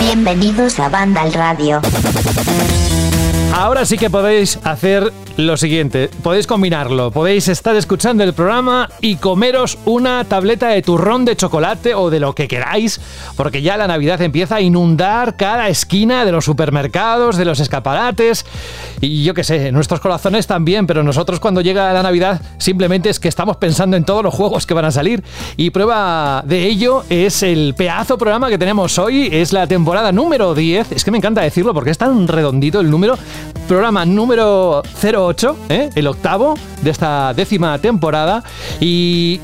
Bienvenidos a Banda al Radio. Ahora sí que podéis hacer lo siguiente, podéis combinarlo, podéis estar escuchando el programa y comeros una tableta de turrón de chocolate o de lo que queráis, porque ya la Navidad empieza a inundar cada esquina de los supermercados, de los escaparates y yo qué sé, nuestros corazones también, pero nosotros cuando llega la Navidad simplemente es que estamos pensando en todos los juegos que van a salir y prueba de ello es el pedazo programa que tenemos hoy, es la temporada número 10, es que me encanta decirlo porque es tan redondito el número, programa número 08, ¿eh? el octavo de esta décima temporada. Y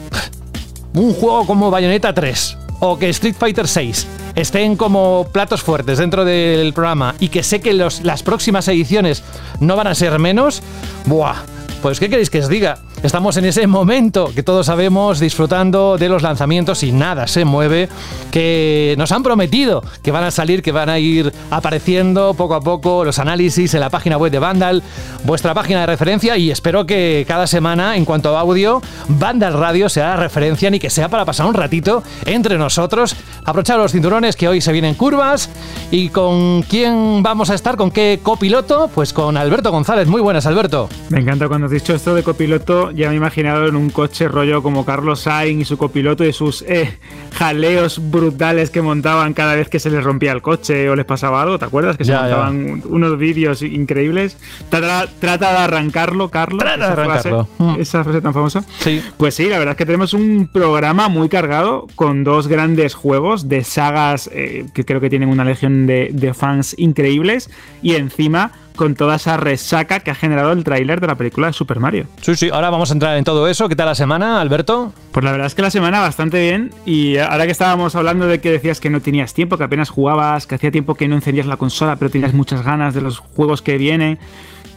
un juego como Bayonetta 3 o que Street Fighter 6 estén como platos fuertes dentro del programa y que sé que las próximas ediciones no van a ser menos, ¡buah! Pues ¿qué queréis que os diga? Estamos en ese momento que todos sabemos disfrutando de los lanzamientos y nada se mueve, que nos han prometido que van a salir, que van a ir apareciendo poco a poco los análisis en la página web de Vandal, vuestra página de referencia y espero que cada semana en cuanto a audio, Vandal Radio sea la referencia ni que sea para pasar un ratito entre nosotros, aprovechar los cinturones que hoy se vienen curvas y con quién vamos a estar, con qué copiloto, pues con Alberto González. Muy buenas, Alberto. Me encanta cuando has dicho esto de copiloto ya me he imaginado en un coche rollo como Carlos Sainz y su copiloto y sus eh, jaleos brutales que montaban cada vez que se les rompía el coche o les pasaba algo, ¿te acuerdas? Que se montaban unos vídeos increíbles. Trata, trata, de arrancarlo, Carlos. Trata de arrancarlo. Mm. esa frase tan famosa. Sí. Pues sí, la verdad es que tenemos un programa muy cargado con dos grandes juegos de sagas eh, que creo que tienen una legión de, de fans increíbles y encima con toda esa resaca que ha generado el tráiler de la película de Super Mario. Sí, sí, ahora vamos a entrar en todo eso. ¿Qué tal la semana, Alberto? Pues la verdad es que la semana bastante bien y ahora que estábamos hablando de que decías que no tenías tiempo, que apenas jugabas, que hacía tiempo que no encendías la consola, pero tenías muchas ganas de los juegos que vienen.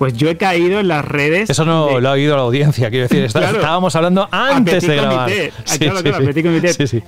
Pues yo he caído en las redes. Eso no lo ha oído la audiencia, quiero decir. estábamos hablando antes de grabar.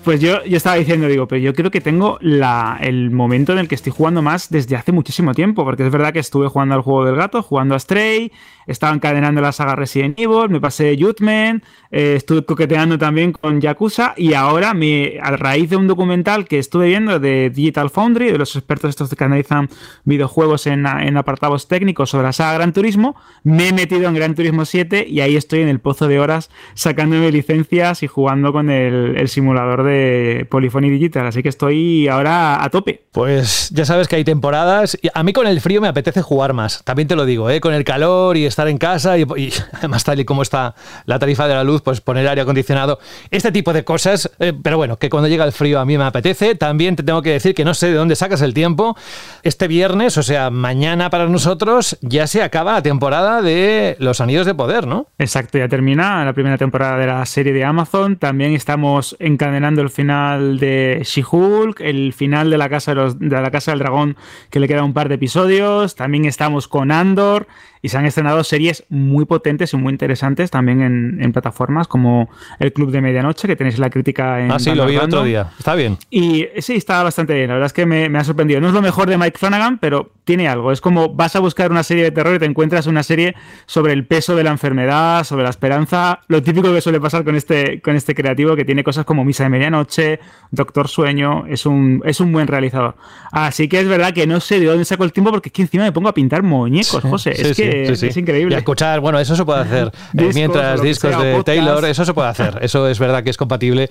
Pues yo, yo estaba diciendo, digo, pero yo creo que tengo la, el momento en el que estoy jugando más desde hace muchísimo tiempo, porque es verdad que estuve jugando al juego del gato, jugando a Stray, estaba encadenando la saga Resident Evil, me pasé Jutman, eh, estuve coqueteando también con Yakuza y ahora, me, a raíz de un documental que estuve viendo de Digital Foundry, de los expertos estos que analizan videojuegos en, apartados técnicos sobre la saga Gran Turismo, me he metido en Gran Turismo 7 y ahí estoy en el pozo de horas sacándome licencias y jugando con el, simulador de Polyphony Digital, así que estoy ahora a tope. Pues ya sabes que hay temporadas, a mí con el frío me apetece jugar más, también te lo digo, ¿eh? con el calor y estar en casa y, además tal y como está la tarifa de la luz, pues poner aire acondicionado, este tipo de cosas, eh, pero bueno, que cuando llega el frío a mí me apetece. También te tengo que decir que no sé de dónde sacas el tiempo. Este viernes, o sea, mañana para nosotros, ya se acaba la temporada de Los Anillos de Poder, ¿no? Exacto, ya termina la primera temporada de la serie de Amazon. También estamos encadenando el final de She-Hulk, el final de la, casa de la Casa del Dragón, que le queda un par de episodios. También estamos con Andor y se han estrenado series muy potentes y muy interesantes también en, plataformas como El Club de Medianoche, que tenéis la crítica en. Ah, sí, lo vi otro día. Está bien. Y sí, está bastante bien. La verdad es que me, ha sorprendido. No es lo mejor de Mike Flanagan, pero tiene algo. Es como vas a buscar una serie de terror y te encuentras una serie sobre el peso de la enfermedad, sobre la esperanza. Lo típico que suele pasar con este, con este creativo que tiene cosas como Misa de Medianoche, Doctor Sueño. Es un, es un buen realizador. Así que es verdad que no sé de dónde saco el tiempo porque es que encima me pongo a pintar muñecos, José. es que es increíble. Y escuchar, bueno, eso se puede hacer eh, mientras discos de Taylor, eso se puede hacer. Eso es verdad que es compatible.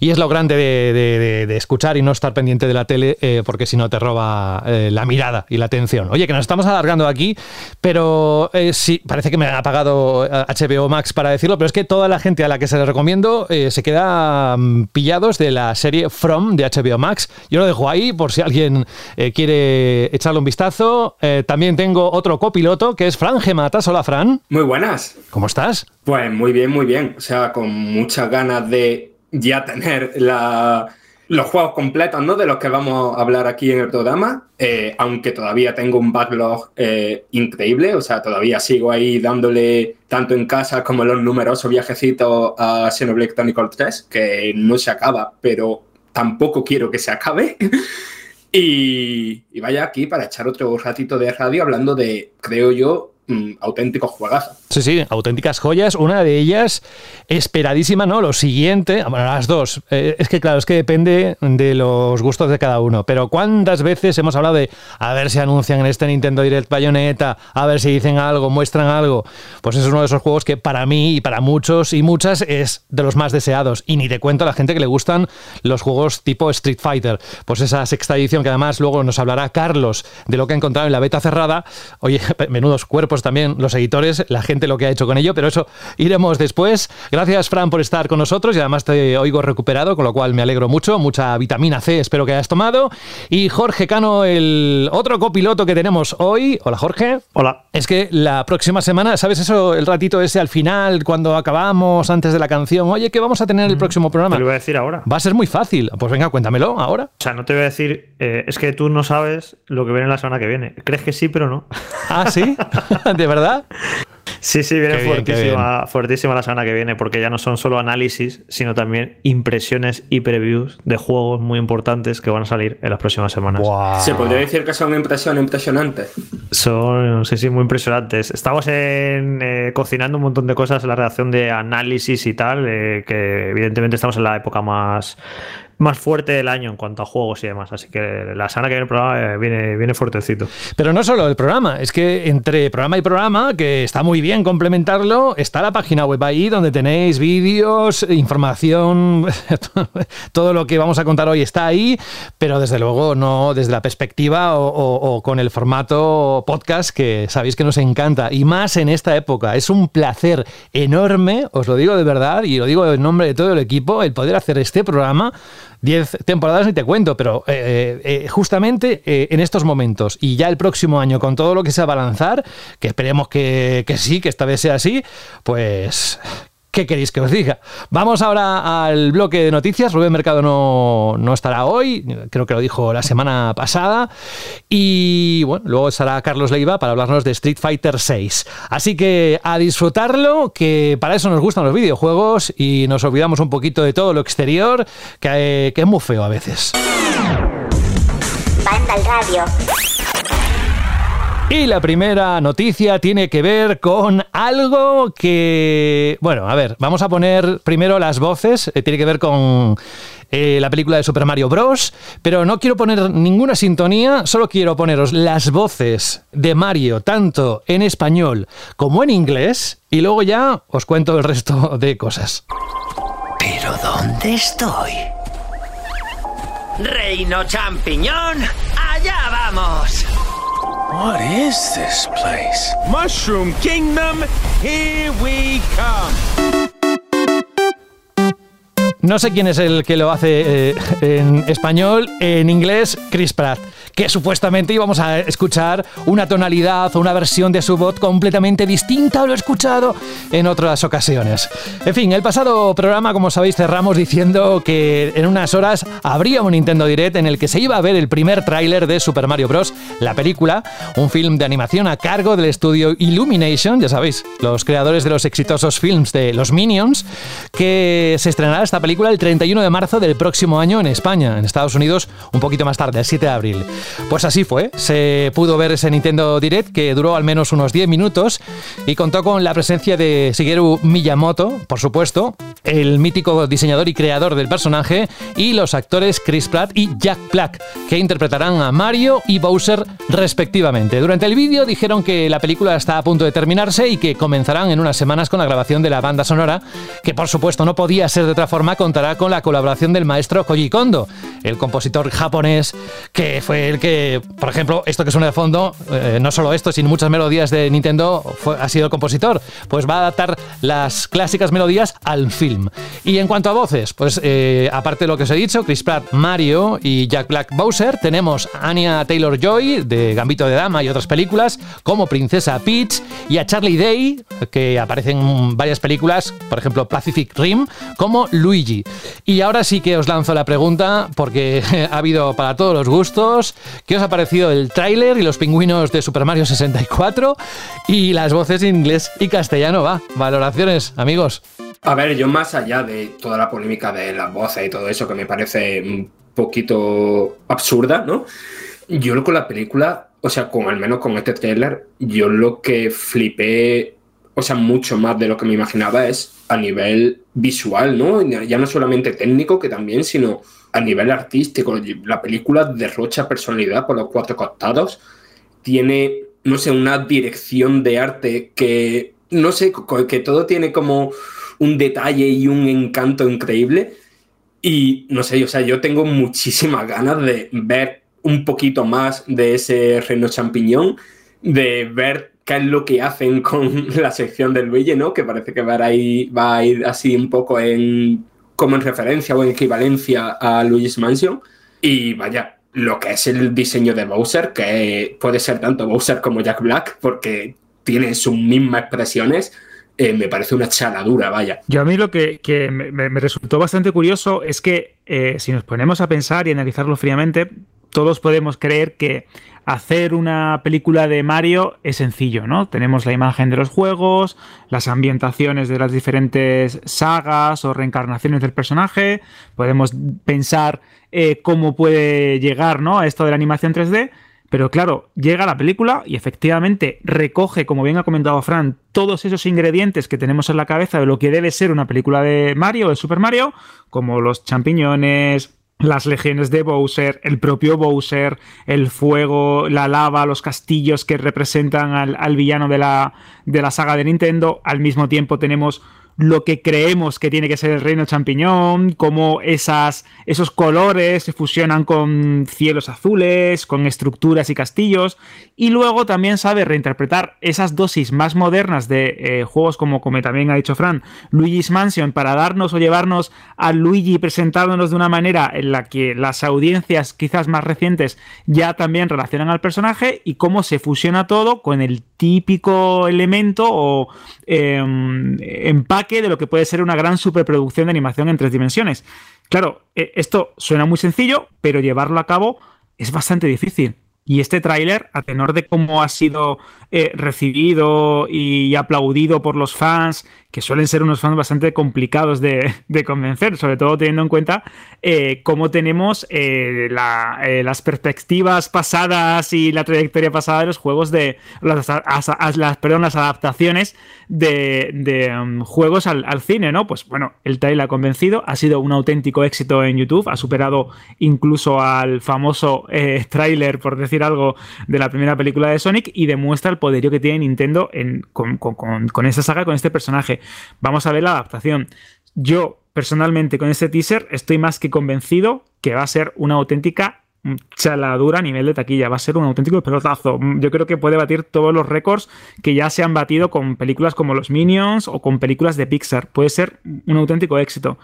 Y es lo grande de, escuchar y no estar pendiente de la tele, eh, porque si no te roba eh, la mirada y la atención. Oye, que nos estamos alargando aquí, pero sí, parece que me ha pagado HBO Max para decirlo, pero es que toda la gente a la que se le recomiendo se queda mm, pillados de la serie From de HBO Max. Yo lo dejo ahí por si alguien quiere echarle un vistazo. también tengo otro copiloto que es Fran Matas, hola Fran. Muy buenas. ¿Cómo estás? Pues muy bien, muy bien. O sea, con muchas ganas de ya tener los juegos completos, ¿no? De los que vamos a hablar aquí en el programa. Eh, aunque todavía tengo un backlog eh, increíble. O sea, todavía sigo ahí dándole tanto en casa como en los numerosos viajecitos a Xenoblade Chronicle 3, que no se acaba, pero tampoco quiero que se acabe. y, vaya aquí para echar otro ratito de radio hablando de, creo yo, mm, auténticos juegazos. Sí, sí, auténticas joyas. Una de ellas esperadísima, ¿no? Lo siguiente, bueno, las dos. Eh, es que claro, es que depende de los gustos de cada uno. Pero ¿cuántas veces hemos hablado de a ver si anuncian en este Nintendo Direct Bayonetta, a ver si dicen algo, muestran algo? Pues es uno de esos juegos que para mí y para muchos y muchas es de los más deseados. Y ni te cuento a la gente que le gustan los juegos tipo Street Fighter. Pues esa sexta edición que además luego nos hablará Carlos de lo que ha encontrado en la beta cerrada. Oye, menudos cuerpos también los editores, la gente lo que ha hecho con ello, pero eso iremos después. Gracias, Fran, por estar con nosotros y además te oigo recuperado, con lo cual me alegro mucho. Mucha vitamina C espero que hayas tomado. Y Jorge Cano, el otro copiloto que tenemos hoy. Hola, Jorge. Hola. Es que la próxima semana, ¿sabes eso? El ratito ese al final, cuando acabamos, antes de la canción. Oye, ¿qué vamos a tener el mm, próximo programa? Te lo voy a decir ahora. Va a ser muy fácil. Pues venga, cuéntamelo ahora. O sea, no te voy a decir, eh, es que tú no sabes lo que viene la semana que viene. Crees que sí, pero no. Ah, sí. ¿De verdad? Sí, sí, viene fuertísima, fuertísima la semana que viene, porque ya no son solo análisis, sino también impresiones y previews de juegos muy importantes que van a salir en las próximas semanas. ¿Se podría decir que son impresiones impresionantes? Son, sí, sí, muy impresionantes. Estamos en, eh, cocinando un montón de cosas en la redacción de análisis y tal, eh, que evidentemente estamos en la época más más fuerte del año en cuanto a juegos y demás. Así que la semana que viene el programa eh, viene, viene fuertecito. Pero no solo el programa, es que entre programa y programa, que está muy bien complementarlo, está la página web ahí donde tenéis vídeos, información, todo lo que vamos a contar hoy está ahí, pero desde luego no desde la perspectiva o, con el formato podcast que sabéis que nos encanta y más en esta época. Es un placer enorme, os lo digo de verdad y lo digo en nombre de todo el equipo, el poder hacer este programa 10 temporadas ni te cuento, pero eh, eh, eh, justamente en estos momentos y ya el próximo año con todo lo que se va a lanzar, que esperemos que, que sí, que esta vez sea así, pues ¿Qué queréis que os diga? Vamos ahora al bloque de noticias. Rubén Mercado no, estará hoy, creo que lo dijo la semana pasada. Y bueno, luego estará Carlos Leiva para hablarnos de Street Fighter VI. Así que a disfrutarlo, que para eso nos gustan los videojuegos y nos olvidamos un poquito de todo lo exterior, que, que es muy feo a veces. Banda al radio. Y la primera noticia tiene que ver con algo que, bueno, a ver, vamos a poner primero las voces, eh, tiene que ver con eh, la película de Super Mario Bros. Pero no quiero poner ninguna sintonía, solo quiero poneros las voces de Mario, tanto en español como en inglés, y luego ya os cuento el resto de cosas. ¿Pero dónde estoy? Reino Champiñón, allá vamos. What is this place? Mushroom Kingdom, here we come. No sé quién es el que lo hace eh, en español, en inglés, Chris Pratt, que supuestamente íbamos a escuchar una tonalidad o una versión de su voz completamente distinta a lo escuchado en otras ocasiones. En fin, el pasado programa, como sabéis, cerramos diciendo que en unas horas habría un Nintendo Direct en el que se iba a ver el primer tráiler de Super Mario Bros., la película, un film de animación a cargo del estudio Illumination, ya sabéis, los creadores de los exitosos films de Los Minions, que se estrenará esta película el 31 de marzo del próximo año en España, en Estados Unidos un poquito más tarde, el 7 de abril. Pues así fue, se pudo ver ese Nintendo Direct que duró al menos unos 10 minutos y contó con la presencia de Shigeru Miyamoto, por supuesto, el mítico diseñador y creador del personaje, y los actores Chris Pratt y Jack Black, que interpretarán a Mario y Bowser respectivamente. Durante el vídeo dijeron que la película está a punto de terminarse y que comenzarán en unas semanas con la grabación de la banda sonora, que por supuesto no podía ser de otra forma contará con la colaboración del maestro Koji Kondo, el compositor japonés que fue el que, por ejemplo, esto que suena de fondo, eh, no solo esto, sino muchas melodías de Nintendo, ha sido el compositor, pues va a adaptar las clásicas melodías al film. Y en cuanto a voces, pues eh, aparte de lo que os he dicho, Chris Pratt, Mario y Jack Black Bowser, tenemos a Anya Taylor Joy de Gambito de Dama y otras películas, como Princesa Peach, y a Charlie Day, que aparece en varias películas, por ejemplo Pacific Rim, como Luigi. Y ahora sí que os lanzo la pregunta, porque ha habido para todos los gustos. ¿Qué os ha parecido el tráiler y los pingüinos de Super Mario 64? Y las voces en inglés y castellano, va. Valoraciones, amigos. A ver, yo más allá de toda la polémica de las voces y todo eso, que me parece un poquito absurda, ¿no? Yo con la película o sea, con al menos con este trailer, yo lo que flipé, o sea, mucho más de lo que me imaginaba es a nivel visual, ¿no? Ya no solamente técnico, que también, sino a nivel artístico. La película derrocha personalidad por los cuatro costados, tiene, no sé, una dirección de arte que, no sé, que todo tiene como un detalle y un encanto increíble. Y no sé, o sea, yo tengo muchísimas ganas de ver un poquito más de ese reino champiñón, de ver qué es lo que hacen con la sección del Luigi, ¿no? Que parece que va a ir, va a ir así un poco en como en referencia o en equivalencia a Luigi's Mansion. Y vaya, lo que es el diseño de Bowser, que puede ser tanto Bowser como Jack Black, porque tienen sus mismas expresiones, eh, me parece una chaladura, vaya. Yo a mí lo que, me, resultó bastante curioso es que eh, si nos ponemos a pensar y analizarlo fríamente, todos podemos creer que hacer una película de Mario es sencillo, ¿no? Tenemos la imagen de los juegos, las ambientaciones de las diferentes sagas o reencarnaciones del personaje, podemos pensar eh, cómo puede llegar, ¿no? A esto de la animación 3D, pero claro, llega la película y efectivamente recoge, como bien ha comentado Fran, todos esos ingredientes que tenemos en la cabeza de lo que debe ser una película de Mario, de Super Mario, como los champiñones, las legiones de Bowser, el propio Bowser, el fuego, la lava, los castillos que representan al, villano de la, de la saga de Nintendo. Al mismo tiempo tenemos lo que creemos que tiene que ser el reino champiñón, cómo esas, esos colores se fusionan con cielos azules, con estructuras y castillos, y luego también sabe reinterpretar esas dosis más modernas de eh, juegos como, como también ha dicho Fran, Luigi's Mansion, para darnos o llevarnos a Luigi presentándonos de una manera en la que las audiencias quizás más recientes ya también relacionan al personaje y cómo se fusiona todo con el típico elemento o em, empaque de lo que puede ser una gran superproducción de animación en tres dimensiones. Claro, e, esto suena muy sencillo, pero llevarlo a cabo es bastante difícil. Y este tráiler, a tenor de cómo ha sido eh, recibido y aplaudido por los fans, que suelen ser unos fans bastante complicados de, convencer, sobre todo teniendo en cuenta eh, cómo tenemos eh, las perspectivas pasadas y la trayectoria pasada de los juegos de las, perdón, las adaptaciones de, um, juegos al, cine, ¿no? Pues bueno, el trailer ha convencido, ha sido un auténtico éxito en YouTube, ha superado incluso al famoso tráiler, por decir algo, de la primera película de Sonic y demuestra el poderío que tiene Nintendo con, con, esta saga, con este personaje. Vamos a ver la adaptación. Yo, personalmente, con este teaser, estoy más que convencido que va a ser una auténtica chaladura a nivel de taquilla. Va a ser un auténtico pelotazo. Yo creo que puede batir todos los récords que ya se han batido con películas como Los Minions o con películas de Pixar. Puede ser un auténtico éxito.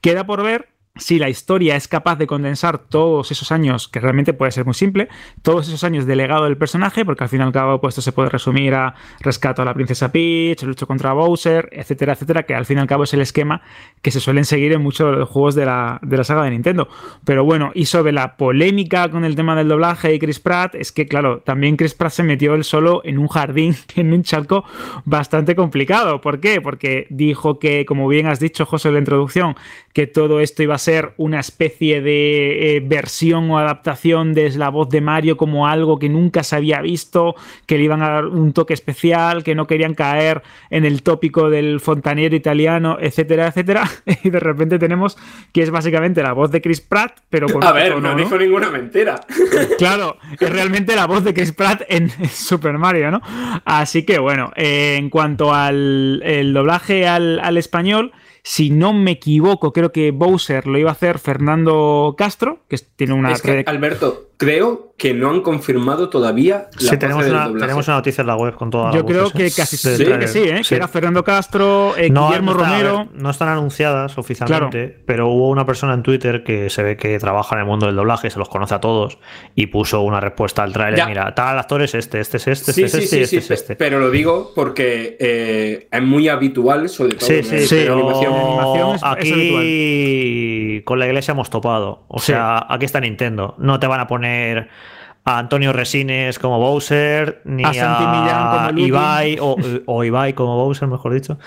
Queda por ver si la historia es capaz de condensar todos esos años, que realmente puede ser muy simple, todos esos años de legado del personaje, porque al fin y al cabo pues, esto se puede resumir a rescato a la princesa Peach, lucho contra Bowser, etcétera, etcétera, que al fin y al cabo es el esquema que se suelen seguir en muchos de los juegos de la, de la saga de Nintendo. Pero bueno, y sobre la polémica con el tema del doblaje y Chris Pratt, es que claro, también Chris Pratt se metió él solo en un jardín, en un chalco bastante complicado. ¿Por qué? Porque dijo que, como bien has dicho, José, en la introducción, que todo esto iba a ser una especie de eh, versión o adaptación de la voz de Mario como algo que nunca se había visto, que le iban a dar un toque especial, que no querían caer en el tópico del fontanero italiano, etcétera, etcétera. Y de repente tenemos que es básicamente la voz de Chris Pratt, pero con A ver, no, dijo ninguna mentira. Claro, es realmente la voz de Chris Pratt en, Super Mario, ¿no? Así que bueno, eh, en cuanto al el doblaje al, al español, si no me equivoco, creo que Bowser lo iba a hacer Fernando Castro, que tiene una... Es que, Alberto, creo que no han confirmado todavía la sí, tenemos una, tenemos una noticia en la web con toda Yo creo que casi sí, que sí, ¿eh? que era Fernando Castro, eh, Guillermo Romero. no están anunciadas oficialmente, pero hubo una persona en Twitter que se ve que trabaja en el mundo del doblaje, se los conoce a todos, y puso una respuesta al trailer. Mira, tal actor es este, este es este, este es este, este es este. Pero lo digo porque eh, es muy habitual, sobre todo en la animación. animación aquí con la iglesia hemos topado. O sea, aquí está Nintendo. No te van a poner poner a Antonio Resines como Bowser, ni a, a Ibai, o, o, Ibai como Bowser, mejor dicho,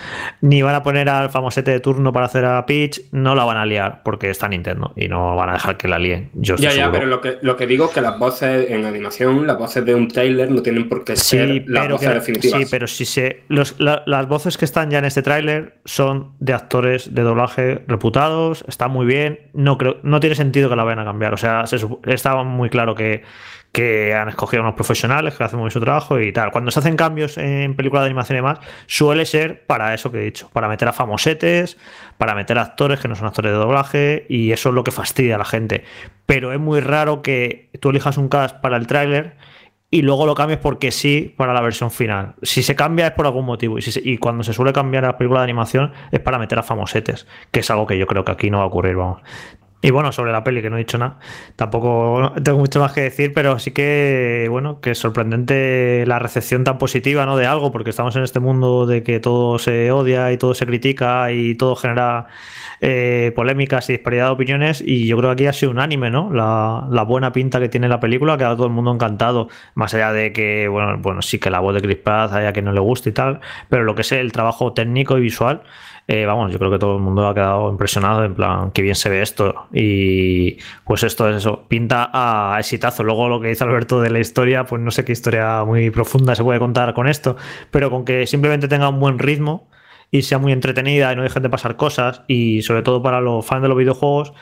ni van a poner al famosete de turno para hacer a Peach, no la van a liar porque está Nintendo y no van a dejar que la líen. Yo ya, ya, pero lo que, lo que digo es que las voces en animación, las voces de un trailer no tienen por qué ser las voces definitivas. Sí, pero si se, las voces que están ya en este tráiler son de actores de doblaje reputados, está muy bien, no creo, no tiene sentido que la vayan a cambiar. O sea, estaba muy claro que que han escogido unos profesionales que hacen muy su trabajo y tal. Cuando se hacen cambios en películas de animación y demás, suele ser para eso que he dicho, para meter a famosetes, para meter a actores que no son actores de doblaje y eso es lo que fastidia a la gente. Pero es muy raro que tú elijas un cast para el tráiler y luego lo cambies porque sí para la versión final. Si se cambia es por algún motivo y, y cuando se suele cambiar la película de animación es para meter a famosetes, que es algo que yo creo que aquí no va a ocurrir, vamos. Y bueno, sobre la peli, que no he dicho nada, tampoco tengo mucho más que decir, pero sí que, bueno, que es sorprendente la recepción tan positiva, ¿no? De algo, porque estamos en este mundo de que todo se odia y todo se critica y todo genera eh, polémicas y disparidad de opiniones, y yo creo que aquí ha sido unánime, ¿no? La, la, buena pinta que tiene la película, que a todo el mundo encantado, más allá de que, bueno, bueno, sí que la voz de Chris Pratt haya que no le guste y tal, pero lo que es el trabajo técnico y visual eh, vamos, yo creo que todo el mundo ha quedado impresionado, en plan, qué bien se ve esto. Y pues esto es eso, pinta a exitazo. Luego lo que dice Alberto de la historia, pues no sé qué historia muy profunda se puede contar con esto, pero con que simplemente tenga un buen ritmo y sea muy entretenida y no dejen de pasar cosas, y sobre todo para los fans de los videojuegos,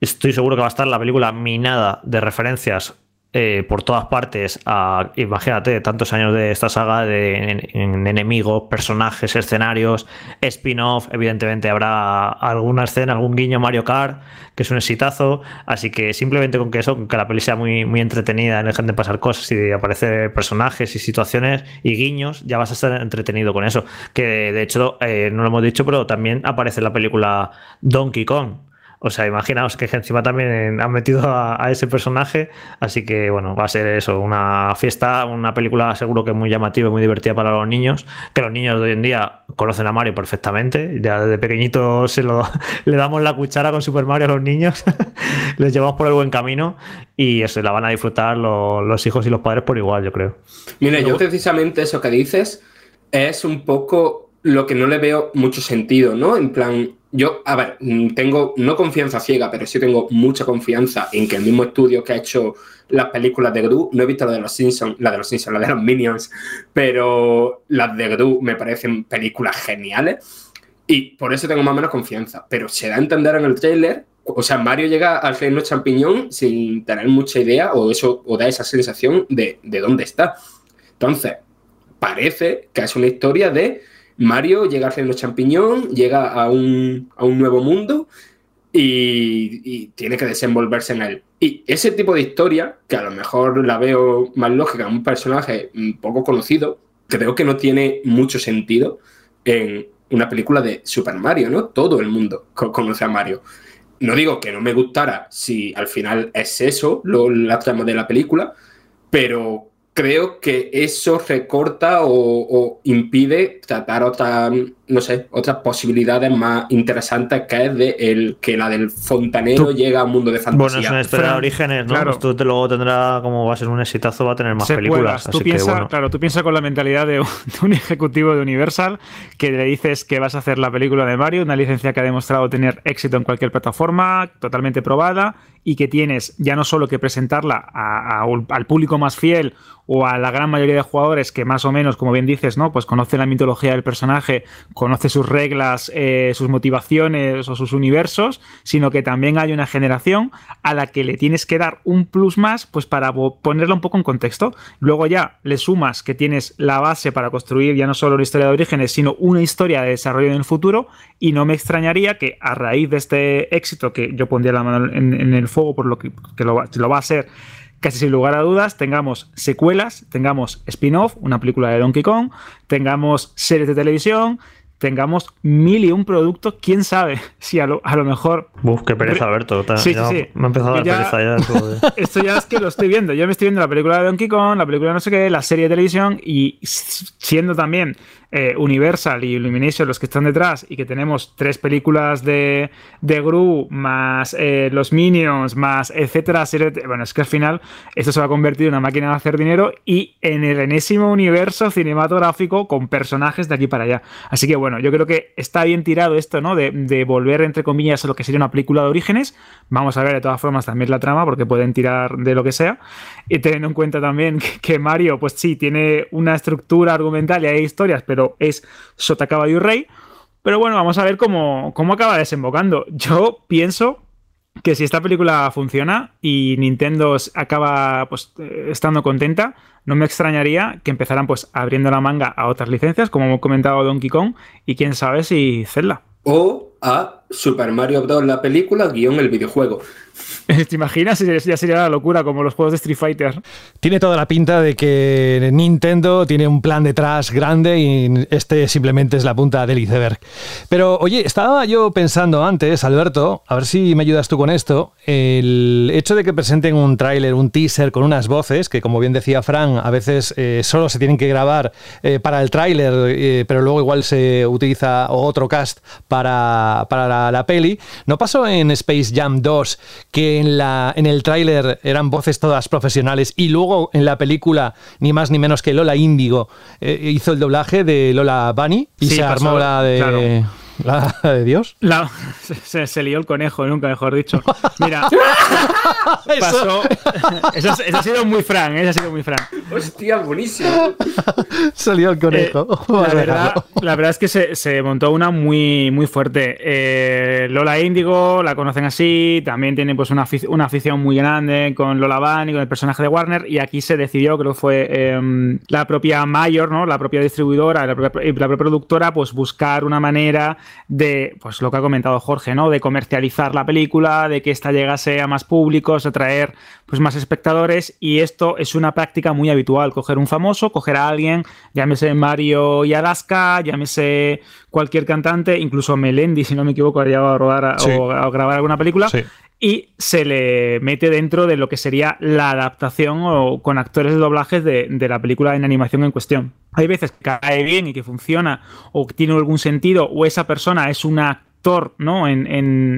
estoy seguro que va a estar la película minada de referencias eh, por todas partes a, imagínate, tantos años de esta saga de enemigos, personajes, escenarios, spin-off, evidentemente habrá alguna escena, algún guiño Mario Kart, que es un exitazo, así que simplemente con que eso, con que la peli sea muy, muy entretenida, dejen de pasar cosas y aparecer personajes y situaciones y guiños, ya vas a estar entretenido con eso, que de hecho eh, no lo hemos dicho, pero también aparece la película Donkey Kong, o sea, imaginaos que encima también han metido a, ese personaje, así que bueno, va a ser eso, una fiesta, una película seguro que muy llamativa y muy divertida para los niños, que los niños de hoy en día conocen a Mario perfectamente, ya desde pequeñito se lo, le damos la cuchara con Super Mario a los niños, les llevamos por el buen camino y eso, la van a disfrutar los, los hijos y los padres por igual, yo creo. Mira, yo precisamente eso que dices es un poco lo que no le veo mucho sentido, ¿no? En plan, yo, a ver, mm, tengo no confianza ciega, pero sí tengo mucha confianza en que el mismo estudio que ha hecho las películas de Gru, no he visto la de los Simpsons, la de los Simpsons, la de los Minions, pero las de Gru me parecen películas geniales y por eso tengo más o menos confianza. Pero se da a entender en el trailer, o sea, Mario llega al reino champiñón sin tener mucha idea o eso o da esa sensación de, de dónde está. Entonces, parece que es una historia de Mario llega al reino champiñón, llega a un, nuevo mundo y, tiene que desenvolverse en él. Y ese tipo de historia, que a lo mejor la veo más lógica un personaje poco conocido, creo que no tiene mucho sentido en una película de Super Mario, ¿no? Todo el mundo conoce a Mario. No digo que no me gustara si al final es eso lo, la trama de la película, pero creo que eso recorta o, impide tratar otra, no sé, otras posibilidades más interesantes que es de el, que la del fontanero llega a un mundo de fantasía. Bueno, es una historia de orígenes, ¿no? Claro. Pues tú luego tendrá, como va a ser un exitazo, va a tener más películas. Tú piensas, Claro, tú piensas con la mentalidad de un, ejecutivo de Universal que le dices que vas a hacer la película de Mario, una licencia que ha demostrado tener éxito en cualquier plataforma, totalmente probada, y que tienes ya no solo que presentarla al público más fiel o a la gran mayoría de jugadores que más o menos, como bien dices, ¿no? Pues conoce la mitología del personaje, conoce sus reglas, eh, sus motivaciones o sus universos, sino que también hay una generación a la que le tienes que dar un plus más, pues para ponerla un poco en contexto. Luego ya le sumas que tienes la base para construir ya no solo una historia de orígenes, sino una historia de desarrollo en el futuro, y no me extrañaría que a raíz de este éxito, que yo pondría la mano en, el fuego por lo que, lo, lo va a ser casi sin lugar a dudas, tengamos secuelas, tengamos spin-off, una película de Donkey Kong, tengamos series de televisión, tengamos mil y un productos, quién sabe si a lo, a lo mejor. Uf, qué pereza, Alberto. Sí, sí, sí. Me ha empezado a dar pereza ya. Esto ya es que lo estoy viendo. Yo me estoy viendo la película de Donkey Kong, la película no sé qué, la serie de televisión y siendo también eh, Universal y Illumination los que están detrás y que tenemos tres películas de, de Gru más eh, los Minions más etcétera, bueno, es que al final esto se va a convertir en una máquina de hacer dinero y en el enésimo universo cinematográfico con personajes de aquí para allá. Así que bueno, yo creo que está bien tirado esto, ¿no? De, de volver entre comillas a lo que sería una película de orígenes. Vamos a ver de todas formas también la trama porque pueden tirar de lo que sea. Y teniendo en cuenta también que, Mario, pues sí, tiene una estructura argumental y hay historias, pero pero es Sota Caballo y Rey. Pero bueno, vamos a ver cómo, cómo acaba desembocando. Yo pienso que si esta película funciona y Nintendo acaba pues, eh, estando contenta, no me extrañaría que empezaran pues abriendo la manga a otras licencias, como hemos comentado Donkey Kong, y quién sabe si Zelda. O a Super Mario Bros. la película, guion el videojuego. ¿Te imaginas? Ya sería la locura, como los juegos de Street Fighter. Tiene toda la pinta de que Nintendo tiene un plan detrás grande y este simplemente es la punta del iceberg. Pero, oye, estaba yo pensando antes, Alberto, a ver si me ayudas tú con esto, el hecho de que presenten un tráiler, un teaser con unas voces, que como bien decía Fran, a veces eh, solo se tienen que grabar eh, para el tráiler, eh, pero luego igual se utiliza otro cast para, para la, peli. ¿No pasó en Space Jam 2 que en, la, en el tráiler eran voces todas profesionales y luego en la película, ni más ni menos que Lola Índigo eh, hizo el doblaje de Lola Bunny y se armó la de... ¿La de Dios? se, lió el conejo, nunca mejor dicho. Mira, pasó. Eso, ha sido muy Fran, ¿eh? eso ha sido muy Fran. Hostia, buenísimo. Salió el conejo. Eh, la, verdad, la, verdad, es que se, montó una muy, muy fuerte. Eh, Lola Índigo, la conocen así, también tiene pues una, una, afición muy grande con Lola Bunny, con el personaje de Warner, y aquí se decidió, creo que fue em, la propia Mayor, ¿no? la propia distribuidora, la propia, la propia productora, pues buscar una manera de, pues lo que ha comentado Jorge, ¿no? De comercializar la película, de que ésta llegase a más públicos, atraer pues más espectadores y esto es una práctica muy habitual, coger un famoso, coger a alguien, llámese Mario y Alaska, llámese cualquier cantante, incluso Melendi, si no me equivoco, ha llegado a rodar o a grabar alguna película. Y se le mete dentro de lo que sería la adaptación o con actores de doblajes de, de, la película en animación en cuestión. Hay veces que cae bien y que funciona o tiene algún sentido o esa persona es un actor ¿no? En,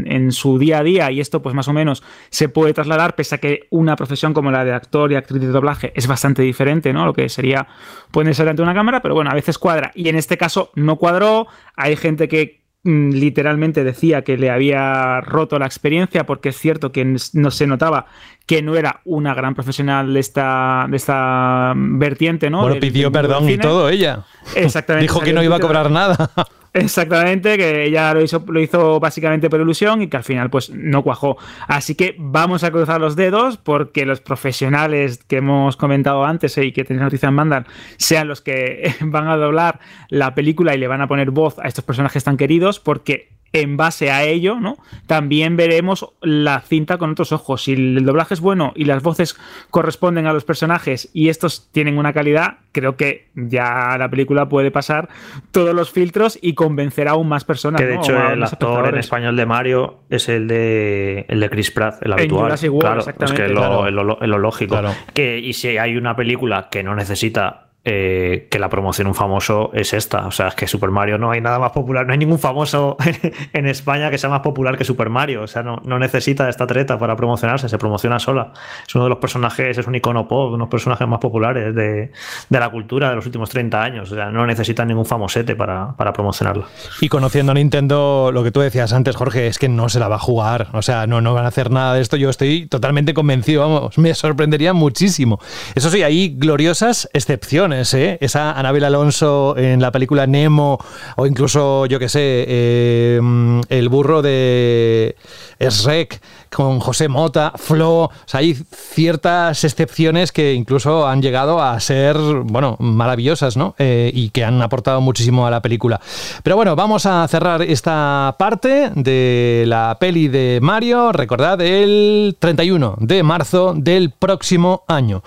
en, su día a día y esto pues más o menos se puede trasladar pese a que una profesión como la de actor y actriz de doblaje es bastante diferente, ¿no? Lo que sería puede ser ante una cámara, pero bueno, a veces cuadra y en este caso no cuadró, hay gente que literalmente decía que le había roto la experiencia porque es cierto que no se notaba que no era una gran profesional de esta, de esta vertiente, ¿no? Bueno, pidió perdón y todo ella. Exactamente. Dijo que no iba a cobrar nada. Exactamente, que ella lo hizo, lo hizo básicamente por ilusión y que al final pues no cuajó. Así que vamos a cruzar los dedos porque los profesionales que hemos comentado antes y que tenéis noticias mandan sean los que van a doblar la película y le van a poner voz a estos personajes tan queridos porque en base a ello, ¿no? También veremos la cinta con otros ojos. Si el doblaje es bueno y las voces corresponden a los personajes y estos tienen una calidad, creo que ya la película puede pasar todos los filtros y convencer a aún más personas. Que de hecho el actor en español de Mario es el de el de Chris Pratt, el habitual. claro, es que lo, lo, lógico. Que, y si hay una película que no necesita eh, que la promoción un famoso es esta. O sea, es que Super Mario no hay nada más popular, no hay ningún famoso en España que sea más popular que Super Mario. O sea, no, no necesita esta treta para promocionarse, se promociona sola. Es uno de los personajes, es un icono pop, uno de los personajes más populares de, de, la cultura de los últimos 30 años. O sea, no necesita ningún famosete para, para promocionarla. Y conociendo a Nintendo, lo que tú decías antes, Jorge, es que no se la va a jugar. O sea, no, no van a hacer nada de esto. Yo estoy totalmente convencido, vamos, me sorprendería muchísimo. Eso sí, hay gloriosas excepciones ¿eh? Esa Anabel Alonso en la película Nemo, o incluso, yo que sé, eh, el burro de Shrek con José Mota, Flo. Hay ciertas excepciones que incluso han llegado a ser, bueno, maravillosas, ¿no? Eh, y que han aportado muchísimo a la película. Pero bueno, vamos a cerrar esta parte de la peli de Mario. Recordad, el 31 de marzo del próximo año.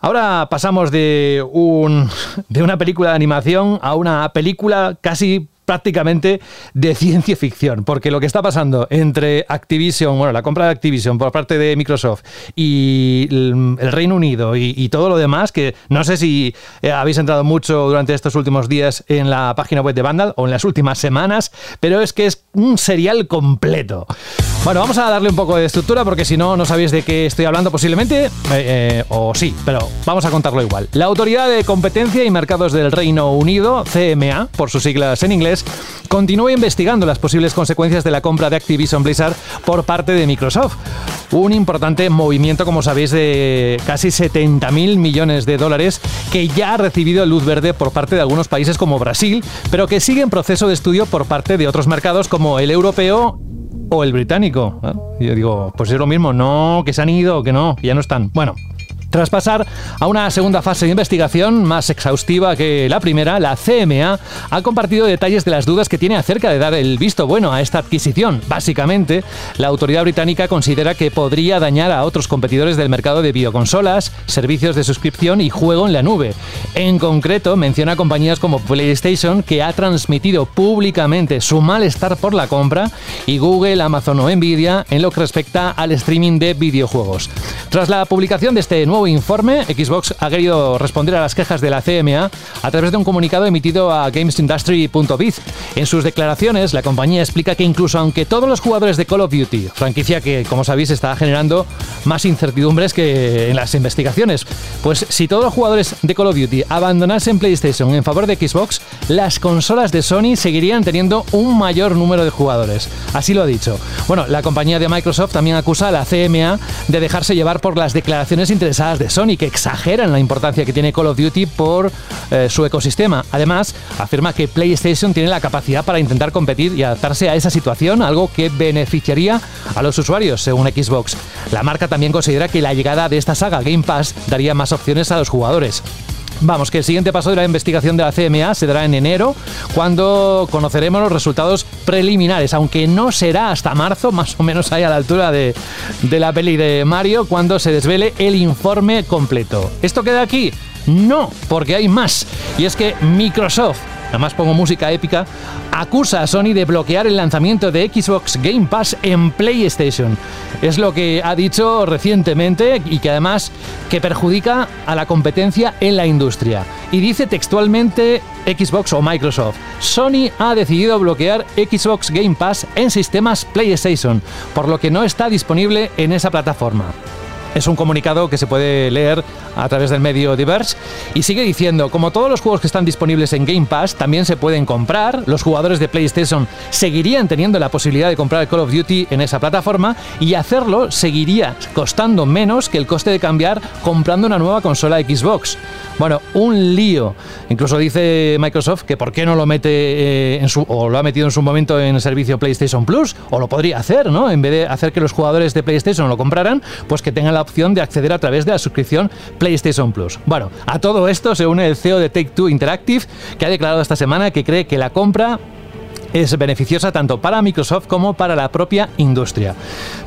Ahora pasamos de, un, de una película de animación a una película casi prácticamente de ciencia ficción, porque lo que está pasando entre Activision, bueno, la compra de Activision por parte de Microsoft y el Reino Unido y, todo lo demás, que no sé si eh, habéis entrado mucho durante estos últimos días en la página web de Vandal o en las últimas semanas, pero es que es un serial completo. Bueno, vamos a darle un poco de estructura porque si no, no sabéis de qué estoy hablando posiblemente, eh, eh, o sí, pero vamos a contarlo igual. La Autoridad de Competencia y Mercados del Reino Unido, CMA, por sus siglas en inglés, continúa investigando las posibles consecuencias de la compra de Activision Blizzard por parte de Microsoft. Un importante movimiento, como sabéis, de casi 70 mil millones de dólares que ya ha recibido luz verde por parte de algunos países como Brasil, pero que sigue en proceso de estudio por parte de otros mercados como el europeo o el británico. Y yo digo, pues es lo mismo, no, que se han ido, que no, ya no están. Bueno, tras pasar a una segunda fase de investigación más exhaustiva que la primera, la CMA ha compartido detalles de las dudas que tiene acerca de dar el visto bueno a esta adquisición. Básicamente, la autoridad británica considera que podría dañar a otros competidores del mercado de videoconsolas, servicios de suscripción y juego en la nube. En concreto, menciona compañías como PlayStation, que ha transmitido públicamente su malestar por la compra, y Google, Amazon o Nvidia en lo que respecta al streaming de videojuegos. Tras la publicación de este nuevo informe, Xbox ha querido responder a las quejas de la CMA a través de un comunicado emitido a GamesIndustry.biz. En sus declaraciones, la compañía explica que incluso aunque todos los jugadores de Call of Duty, franquicia que, como sabéis, está generando más incertidumbres que en las investigaciones, pues si todos los jugadores de Call of Duty abandonasen PlayStation en favor de Xbox, las consolas de Sony seguirían teniendo un mayor número de jugadores. Así lo ha dicho. Bueno, la compañía de Microsoft también acusa a la CMA de dejarse llevar por las declaraciones interesadas de Sony que exageran la importancia que tiene Call of Duty por eh, su ecosistema. Además, afirma que PlayStation tiene la capacidad para intentar competir y adaptarse a esa situación, algo que beneficiaría a los usuarios, según Xbox. La marca también considera que la llegada de esta saga Game Pass daría más opciones a los jugadores. Vamos, que el siguiente paso de la investigación de la CMA se dará en enero, cuando conoceremos los resultados preliminares, aunque no será hasta marzo, más o menos ahí a la altura de, de la peli de Mario, cuando se desvele el informe completo. ¿Esto queda aquí? No, porque hay más. Y es que Microsoft además pongo música épica, acusa a Sony de bloquear el lanzamiento de Xbox Game Pass en PlayStation. Es lo que ha dicho recientemente y que además que perjudica a la competencia en la industria. Y dice textualmente Xbox o Microsoft, Sony ha decidido bloquear Xbox Game Pass en sistemas PlayStation, por lo que no está disponible en esa plataforma. Es un comunicado que se puede leer a través del medio Diverse y sigue diciendo, como todos los juegos que están disponibles en Game Pass también se pueden comprar, los jugadores de PlayStation seguirían teniendo la posibilidad de comprar Call of Duty en esa plataforma y hacerlo seguiría costando menos que el coste de cambiar comprando una nueva consola Xbox. Bueno, un lío. Incluso dice Microsoft que por qué no lo mete eh, en su o lo ha metido en su momento en servicio PlayStation Plus o lo podría hacer, ¿no? En vez de hacer que los jugadores de PlayStation lo compraran, pues que tengan la opción de acceder a través de la suscripción PlayStation Plus. Bueno, a todo esto se une el CEO de Take Two Interactive, que ha declarado esta semana que cree que la compra es beneficiosa tanto para Microsoft como para la propia industria.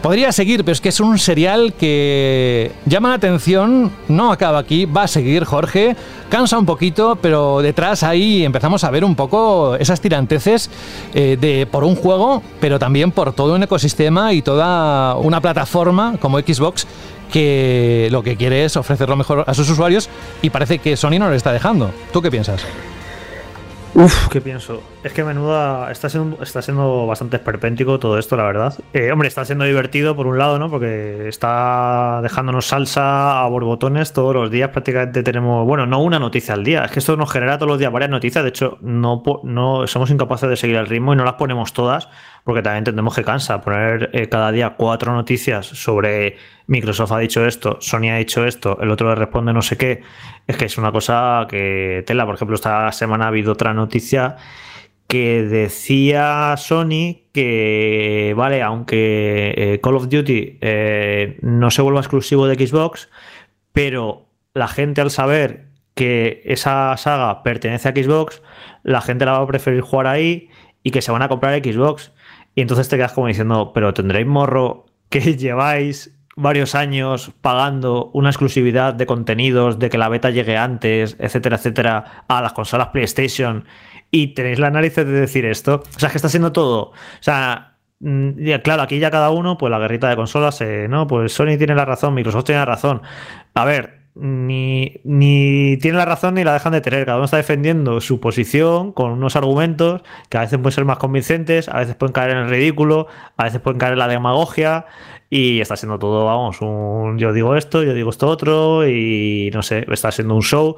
Podría seguir, pero es que es un serial que llama la atención, no acaba aquí, va a seguir Jorge, cansa un poquito, pero detrás ahí empezamos a ver un poco esas tiranteces eh, de, por un juego, pero también por todo un ecosistema y toda una plataforma como Xbox que lo que quiere es ofrecer lo mejor a sus usuarios y parece que Sony no le está dejando. ¿Tú qué piensas? Uf, ¿qué pienso? Es que menuda. Está siendo, está siendo bastante esperpéntico todo esto, la verdad. Eh, hombre, está siendo divertido por un lado, ¿no? Porque está dejándonos salsa a borbotones todos los días. Prácticamente tenemos. Bueno, no una noticia al día. Es que esto nos genera todos los días varias noticias. De hecho, no, no somos incapaces de seguir el ritmo y no las ponemos todas porque también entendemos que cansa poner eh, cada día cuatro noticias sobre Microsoft ha dicho esto, Sony ha dicho esto, el otro le responde no sé qué. Es que es una cosa que tela. Por ejemplo, esta semana ha habido otra noticia que decía Sony que, vale, aunque eh, Call of Duty eh, no se vuelva exclusivo de Xbox, pero la gente al saber que esa saga pertenece a Xbox, la gente la va a preferir jugar ahí y que se van a comprar Xbox. Y entonces te quedas como diciendo, pero tendréis morro que lleváis varios años pagando una exclusividad de contenidos, de que la beta llegue antes, etcétera, etcétera, a las consolas PlayStation y tenéis la análisis de decir esto. O sea, que está siendo todo. O sea, mm, claro, aquí ya cada uno, pues la guerrita de consolas, eh, ¿no? Pues Sony tiene la razón, Microsoft tiene la razón. A ver, ni, ni tiene la razón ni la dejan de tener. Cada uno está defendiendo su posición con unos argumentos que a veces pueden ser más convincentes, a veces pueden caer en el ridículo, a veces pueden caer en la demagogia y está siendo todo, vamos, un yo digo esto, yo digo esto otro y no sé, está siendo un show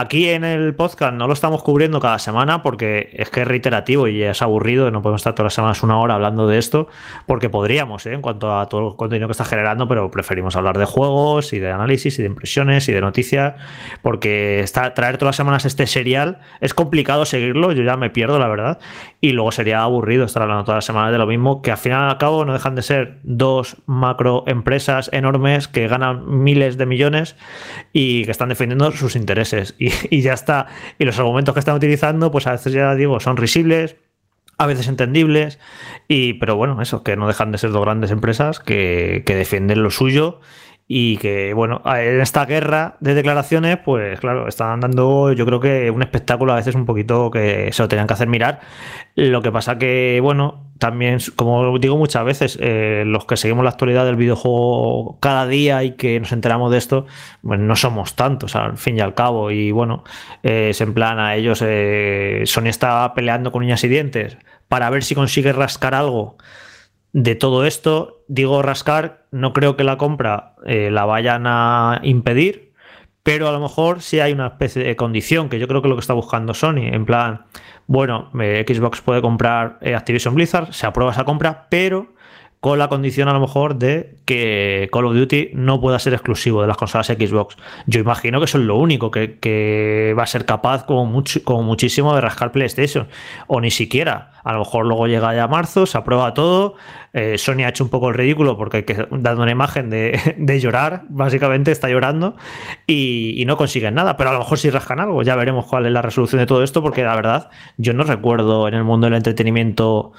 Aquí en el podcast no lo estamos cubriendo cada semana porque es que es reiterativo y es aburrido y no podemos estar todas las semanas una hora hablando de esto porque podríamos ¿eh? en cuanto a todo el contenido que está generando, pero preferimos hablar de juegos y de análisis y de impresiones y de noticias porque está, traer todas las semanas este serial es complicado seguirlo, yo ya me pierdo la verdad y luego sería aburrido estar hablando todas las semanas de lo mismo que al final y al cabo no dejan de ser dos macro empresas enormes que ganan miles de millones y que están defendiendo sus intereses y, ya está. Y los argumentos que están utilizando, pues a veces ya digo, son risibles, a veces entendibles, y, pero bueno, eso, que no dejan de ser dos grandes empresas que, que defienden lo suyo y que, bueno, en esta guerra de declaraciones, pues claro, están dando, yo creo que un espectáculo a veces un poquito que se lo tenían que hacer mirar. Lo que pasa que, bueno, también, como digo muchas veces, eh, los que seguimos la actualidad del videojuego cada día y que nos enteramos de esto, pues no somos tantos, al fin y al cabo. Y bueno, eh, es en plan a ellos, eh, Sony está peleando con uñas y dientes para ver si consigue rascar algo de todo esto, digo rascar, no creo que la compra eh, la vayan a impedir, pero a lo mejor sí hay una especie de condición, que yo creo que es lo que está buscando Sony, en plan, bueno, eh, Xbox puede comprar eh, Activision Blizzard, se aprueba esa compra, pero con la condición a lo mejor de que Call of Duty no pueda ser exclusivo de las consolas Xbox. Yo imagino que eso es lo único que, va a ser capaz como, como muchísimo de rascar PlayStation. O ni siquiera. A lo mejor luego llega ya marzo, se aprueba todo. Eh, Sony ha hecho un poco el ridículo porque que dando una imagen de, llorar, básicamente está llorando y, y, no consiguen nada. Pero a lo mejor sí rascan algo. Ya veremos cuál es la resolución de todo esto porque la verdad yo no recuerdo en el mundo del entretenimiento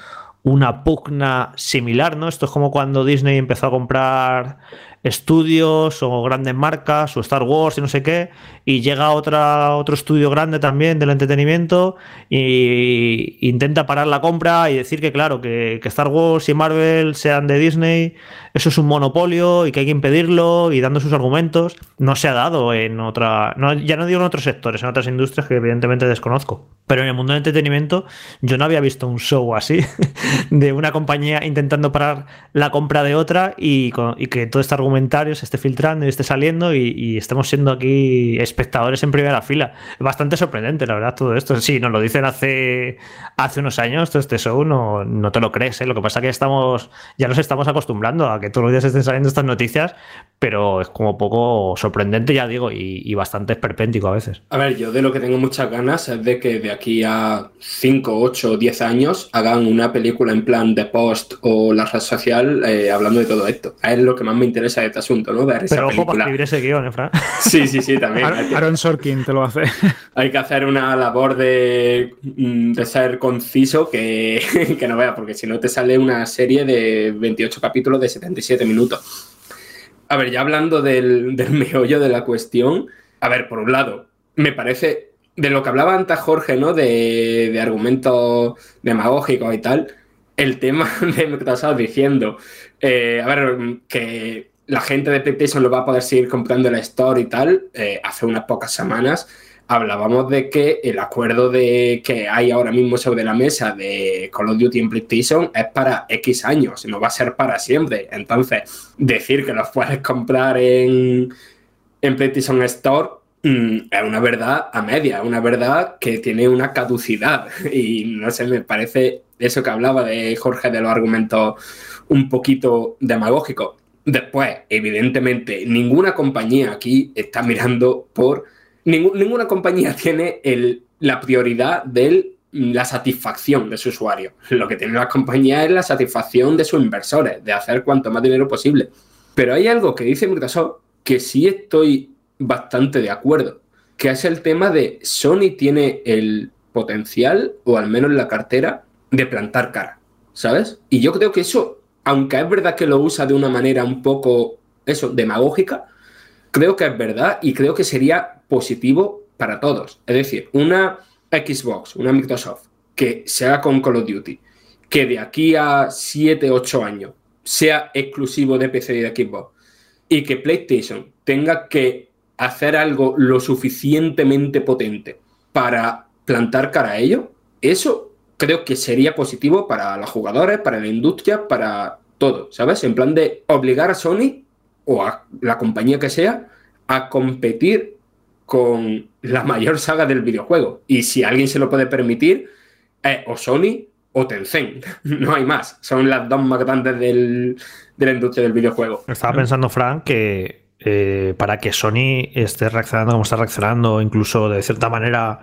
una pugna similar, ¿no? Esto es como cuando Disney empezó a comprar estudios o grandes marcas o Star Wars y no sé qué, y llega otra, otro estudio grande también del entretenimiento y intenta parar la compra y decir que claro, que, Star Wars y Marvel sean de Disney, eso es un monopolio y que hay que impedirlo y dando sus argumentos, no se ha dado en otra, no, ya no digo en otros sectores, en otras industrias que evidentemente desconozco, pero en el mundo del entretenimiento yo no había visto un show así de una compañía intentando parar la compra de otra y, y que todo este argumento comentarios esté filtrando y esté saliendo y, estemos siendo aquí espectadores en primera fila. Bastante sorprendente, la verdad, todo esto. Sí, nos lo dicen hace, hace unos años, todo este show no, no te lo crees. ¿eh? Lo que pasa es que estamos, ya nos estamos acostumbrando a que todos los días estén saliendo estas noticias, pero es como poco sorprendente, ya digo, y, bastante esperpéntico a veces. A ver, yo de lo que tengo muchas ganas es de que de aquí a 5, 8, 10 años hagan una película en plan de post o la red social eh, hablando de todo esto. Es lo que más me interesa este asunto, ¿no? Pero ojo para escribir ese guion, ¿eh, Fran? Sí, sí, sí, también. Aaron Sorkin te lo hace. Hay que hacer una labor de, mm, de ser conciso que, que no vea, porque si no te sale una serie de 28 capítulos de 77 minutos. A ver, ya hablando del, del meollo de la cuestión, a ver, por un lado, me parece de lo que hablaba antes Jorge, ¿no? De, de argumentos demagógicos y tal. El tema de lo que te estabas diciendo. Eh, a ver, que la gente de PlayStation lo va a poder seguir comprando en la Store y tal, eh, hace unas pocas semanas hablábamos de que el acuerdo de que hay ahora mismo sobre la mesa de Call of Duty en PlayStation es para X años, no va a ser para siempre. Entonces, decir que los puedes comprar en, en PlayStation Store mm, es una verdad a media, una verdad que tiene una caducidad. Y no sé, me parece eso que hablaba de Jorge de los argumentos un poquito demagógicos. Después, evidentemente, ninguna compañía aquí está mirando por... ninguna compañía tiene el, la prioridad de la satisfacción de su usuario. Lo que tiene la compañía es la satisfacción de sus inversores, de hacer cuanto más dinero posible. Pero hay algo que dice Microsoft que sí estoy bastante de acuerdo, que es el tema de Sony tiene el potencial, o al menos la cartera, de plantar cara, ¿sabes? Y yo creo que eso aunque es verdad que lo usa de una manera un poco eso, demagógica, creo que es verdad y creo que sería positivo para todos. Es decir, una Xbox, una Microsoft, que se haga con Call of Duty, que de aquí a 7, 8 años sea exclusivo de PC y de Xbox, y que PlayStation tenga que hacer algo lo suficientemente potente para plantar cara a ello, eso creo que sería positivo para los jugadores, para la industria, para todo, ¿sabes? En plan de obligar a Sony o a la compañía que sea a competir con la mayor saga del videojuego. Y si alguien se lo puede permitir, es o Sony o Tencent. No hay más. Son las dos más grandes de la industria del videojuego. Estaba pensando, Frank, que eh, para que Sony esté reaccionando como está reaccionando, incluso de cierta manera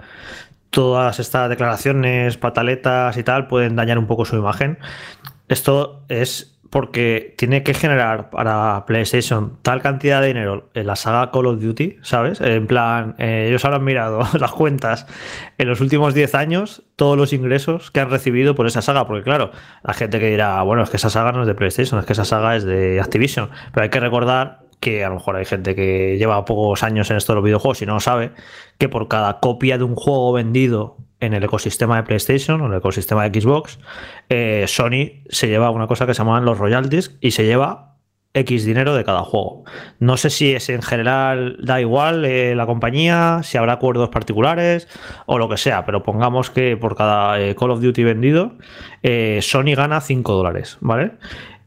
todas estas declaraciones, pataletas y tal, pueden dañar un poco su imagen. Esto es porque tiene que generar para PlayStation tal cantidad de dinero en la saga Call of Duty, ¿sabes? En plan, eh, ellos habrán mirado las cuentas en los últimos 10 años, todos los ingresos que han recibido por esa saga, porque claro, la gente que dirá, bueno, es que esa saga no es de PlayStation, es que esa saga es de Activision, pero hay que recordar que a lo mejor hay gente que lleva pocos años en esto de los videojuegos y no sabe que por cada copia de un juego vendido en el ecosistema de PlayStation o en el ecosistema de Xbox, eh, Sony se lleva una cosa que se llaman los royalties y se lleva X dinero de cada juego. No sé si es en general, da igual eh, la compañía, si habrá acuerdos particulares o lo que sea, pero pongamos que por cada eh, Call of Duty vendido, Sony gana 5 dólares, ¿vale?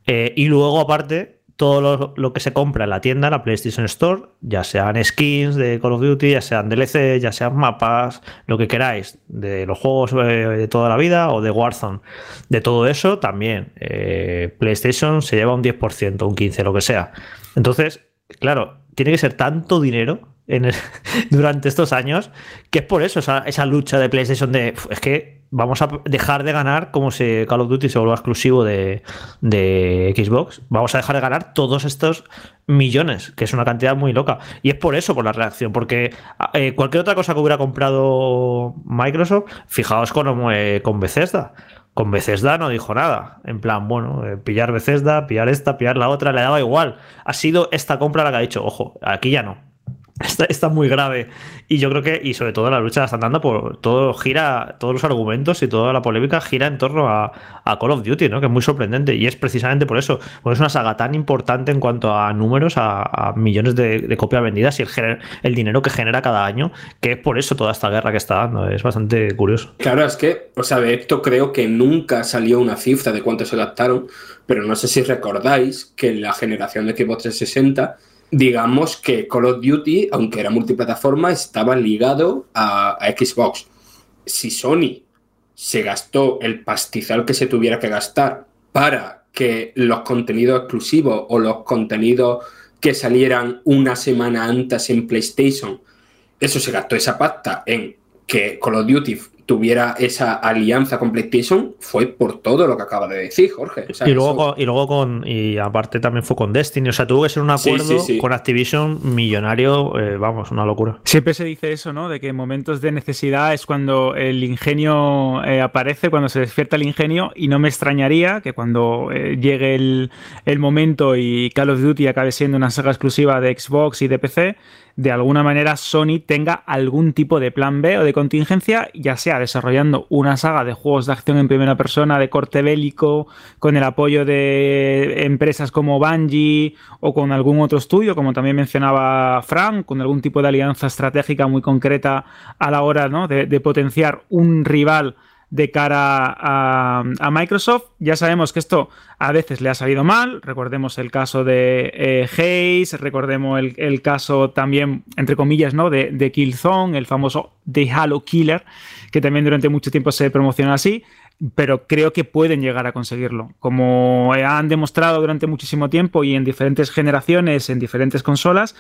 y luego aparte todo lo, que se compra en la tienda, la PlayStation Store, ya sean skins de Call of Duty, ya sean DLC, ya sean mapas, lo que queráis, de los juegos eh, de toda la vida o de Warzone. De todo eso también, eh, PlayStation se lleva un 10%, un 15%, lo que sea. Entonces, claro, tiene que ser tanto dinero durante estos años que es por eso esa, esa lucha de PlayStation de, es que vamos a dejar de ganar como si Call of Duty se vuelva exclusivo de, Xbox. Vamos a dejar de ganar todos estos millones, que es una cantidad muy loca. Y es por eso, por la reacción, porque eh, cualquier otra cosa que hubiera comprado Microsoft, fijaos con, eh, con Bethesda. Con Bethesda no dijo nada. En plan, bueno, eh, pillar Bethesda, pillar esta, pillar la otra, le daba igual. Ha sido esta compra la que ha dicho, ojo, aquí ya no Está, está, muy grave. Y yo creo que, y sobre todo la lucha la están dando por todo gira, todos los argumentos y toda la polémica gira en torno a, Call of Duty, ¿no? Que es muy sorprendente. Y es precisamente por eso. Porque es una saga tan importante en cuanto a números, a, millones de, copias vendidas y el, el dinero que genera cada año, que es por eso toda esta guerra que está dando. Es bastante curioso. Claro, es que, o sea, de esto creo que nunca salió una cifra de cuánto se gastaron, pero no sé si recordáis que en la generación de Xbox 360 digamos que Call of Duty, aunque era multiplataforma, estaba ligado a, Xbox. Si Sony se gastó el pastizal que se tuviera que gastar para que los contenidos exclusivos o los contenidos que salieran una semana antes en PlayStation, eso se gastó esa pasta en que Call of Duty tuviera esa alianza con PlayStation fue por todo lo que acaba de decir Jorge. y, luego con, y luego con, y aparte también fue con Destiny, o sea, tuvo que ser un acuerdo con Activision millonario, eh, vamos, una locura. Siempre se dice eso, ¿no? De que en momentos de necesidad es cuando el ingenio eh, aparece, cuando se despierta el ingenio, y no me extrañaría que cuando eh, llegue el, el momento y Call of Duty acabe siendo una saga exclusiva de Xbox y de PC, de alguna manera Sony tenga algún tipo de plan B o de contingencia, ya sea desarrollando una saga de juegos de acción en primera persona de corte bélico, con el apoyo de empresas como Bungie o con algún otro estudio, como también mencionaba Frank, con algún tipo de alianza estratégica muy concreta a la hora de potenciar un rival de cara a, Microsoft. Ya sabemos que esto a veces le ha salido mal. Recordemos el caso de eh, Haze, recordemos el, caso también, entre comillas, ¿no? de, de Killzone, el famoso The Halo Killer, que también durante mucho tiempo se promociona así. Pero creo que pueden llegar a conseguirlo. Como han demostrado durante muchísimo tiempo y en diferentes generaciones, en diferentes consolas,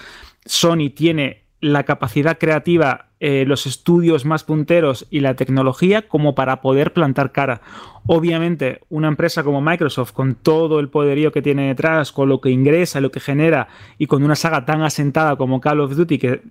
Sony tiene la capacidad creativa, eh, los estudios más punteros y la tecnología como para poder plantar cara. Obviamente, una empresa como Microsoft, con todo el poderío que tiene detrás, con lo que ingresa, lo que genera y con una saga tan asentada como Call of Duty, que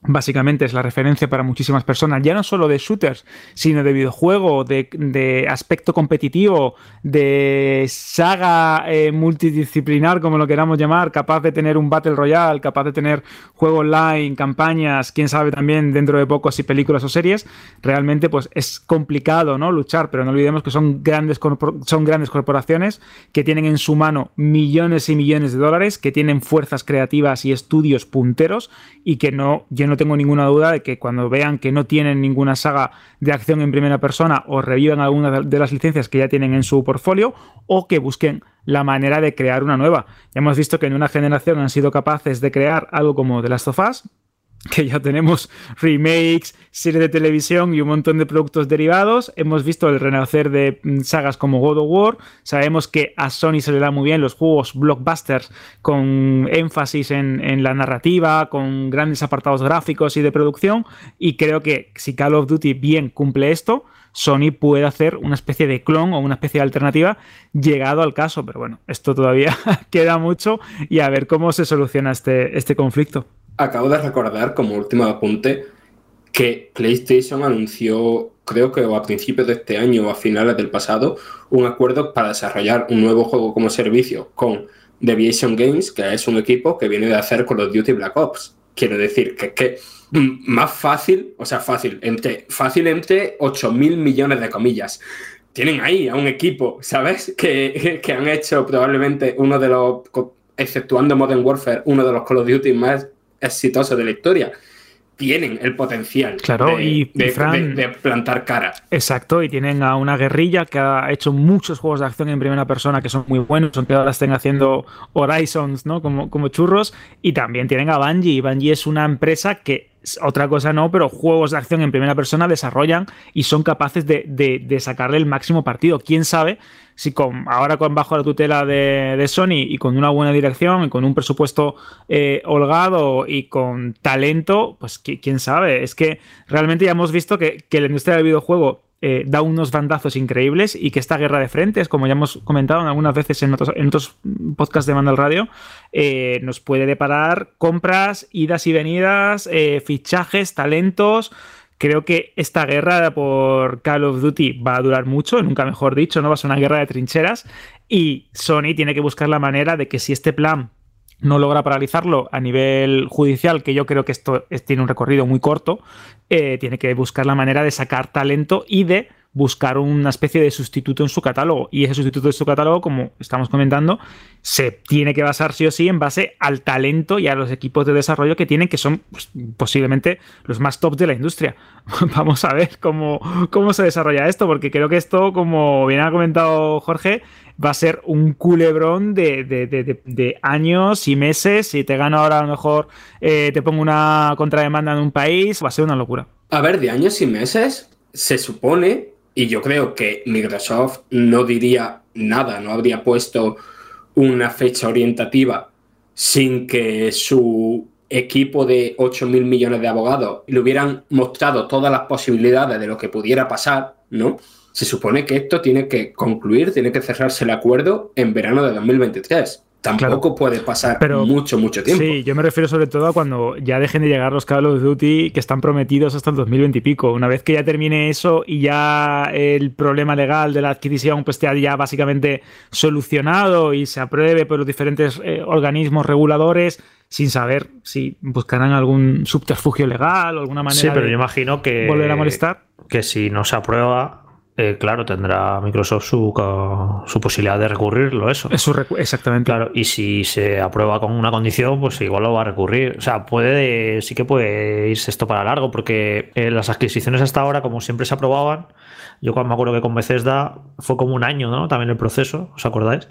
básicamente es la referencia para muchísimas personas, ya no solo de shooters, sino de videojuego, de, aspecto competitivo, de saga eh, multidisciplinar, como lo queramos llamar, capaz de tener un Battle Royale, capaz de tener juego online, campañas, quién sabe también dentro de poco si películas o series, realmente pues es complicado ¿no? luchar, pero no olvidemos que son grandes, son grandes corporaciones que tienen en su mano millones y millones de dólares, que tienen fuerzas creativas y estudios punteros y que no, no tengo ninguna duda de que cuando vean que no tienen ninguna saga de acción en primera persona o revivan alguna de las licencias que ya tienen en su portfolio o que busquen la manera de crear una nueva. Ya hemos visto que en una generación han sido capaces de crear algo como The Last of Us, que ya tenemos remakes, series de televisión y un montón de productos derivados. Hemos visto el renacer de mm, sagas como God of War. Sabemos que a Sony se le da muy bien los juegos blockbusters con énfasis en, la narrativa, con grandes apartados gráficos y de producción. Y creo que si Call of Duty bien cumple esto, Sony puede hacer una especie de clon o una especie de alternativa llegado al caso. Pero bueno, esto todavía queda mucho y a ver cómo se soluciona este, este conflicto acabo de recordar como último apunte que PlayStation anunció, creo que a principios de este año o a finales del pasado, un acuerdo para desarrollar un nuevo juego como servicio con Deviation Games, que es un equipo que viene de hacer Call of Duty Black Ops. Quiero decir que que más fácil, o sea, fácil, entre, fácil entre 8 mil millones de comillas. Tienen ahí a un equipo, ¿sabes? Que, que han hecho probablemente uno de los, exceptuando Modern Warfare, uno de los Call of Duty más exitosos de la historia tienen el potencial claro, de, y, de, plantar cara. Exacto, y tienen a una guerrilla que ha hecho muchos juegos de acción en primera persona que son muy buenos, aunque ahora estén haciendo Horizons, ¿no? Como, como churros, y también tienen a Bungie. Bungie es una empresa que otra cosa no, pero juegos de acción en primera persona desarrollan y son capaces de, de sacarle el máximo partido. ¿Quién sabe si con, ahora con bajo la tutela de, Sony y con una buena dirección y con un presupuesto eh, holgado y con talento, pues quién sabe. Es que realmente ya hemos visto que, la industria del videojuego eh, da unos bandazos increíbles y que esta guerra de frentes, como ya hemos comentado algunas veces en otros, en otros podcasts de Mandal Radio, eh, nos puede deparar compras, idas y venidas, fichajes, talentos. Creo que esta guerra por Call of Duty va a durar mucho, nunca mejor dicho, no va a ser una guerra de trincheras y Sony tiene que buscar la manera de que si este plan no logra paralizarlo a nivel judicial, que yo creo que esto tiene un recorrido muy corto, eh, tiene que buscar la manera de sacar talento y de buscar una especie de sustituto en su catálogo. Y ese sustituto de su catálogo, como estamos comentando, se tiene que basar sí o sí en base al talento y a los equipos de desarrollo que tienen, que son pues, posiblemente los más top de la industria. Vamos a ver cómo, cómo se desarrolla esto, porque creo que esto, como bien ha comentado Jorge, va a ser un culebrón de, años y meses. Si te gano ahora, a lo mejor eh, te pongo una contrademanda en un país, va a ser una locura. A ver, de años y meses, se supone y yo creo que Microsoft no diría nada, no habría puesto una fecha orientativa sin que su equipo de 8 mil millones de abogados le hubieran mostrado todas las posibilidades de lo que pudiera pasar, ¿no? Se supone que esto tiene que concluir, tiene que cerrarse el acuerdo en verano de 2023 tampoco puede pasar mucho, mucho tiempo. Sí, yo me refiero sobre todo a cuando ya dejen de llegar los Call of Duty que están prometidos hasta el 2020 y pico. Una vez que ya termine eso y ya el problema legal de la adquisición pues esté ya básicamente solucionado y se apruebe por los diferentes eh, organismos reguladores, sin saber si buscarán algún subterfugio legal o alguna manera sí, pero yo imagino que, volver a molestar. Que si no se aprueba, eh, claro, tendrá Microsoft su, su, posibilidad de recurrirlo, eso. exactamente. Claro, y si se aprueba con una condición, pues igual lo va a recurrir. O sea, puede, sí que puede irse esto para largo, porque eh, las adquisiciones hasta ahora, como siempre se aprobaban, yo cuando me acuerdo que con Bethesda fue como un año, ¿no? También el proceso, ¿os acordáis?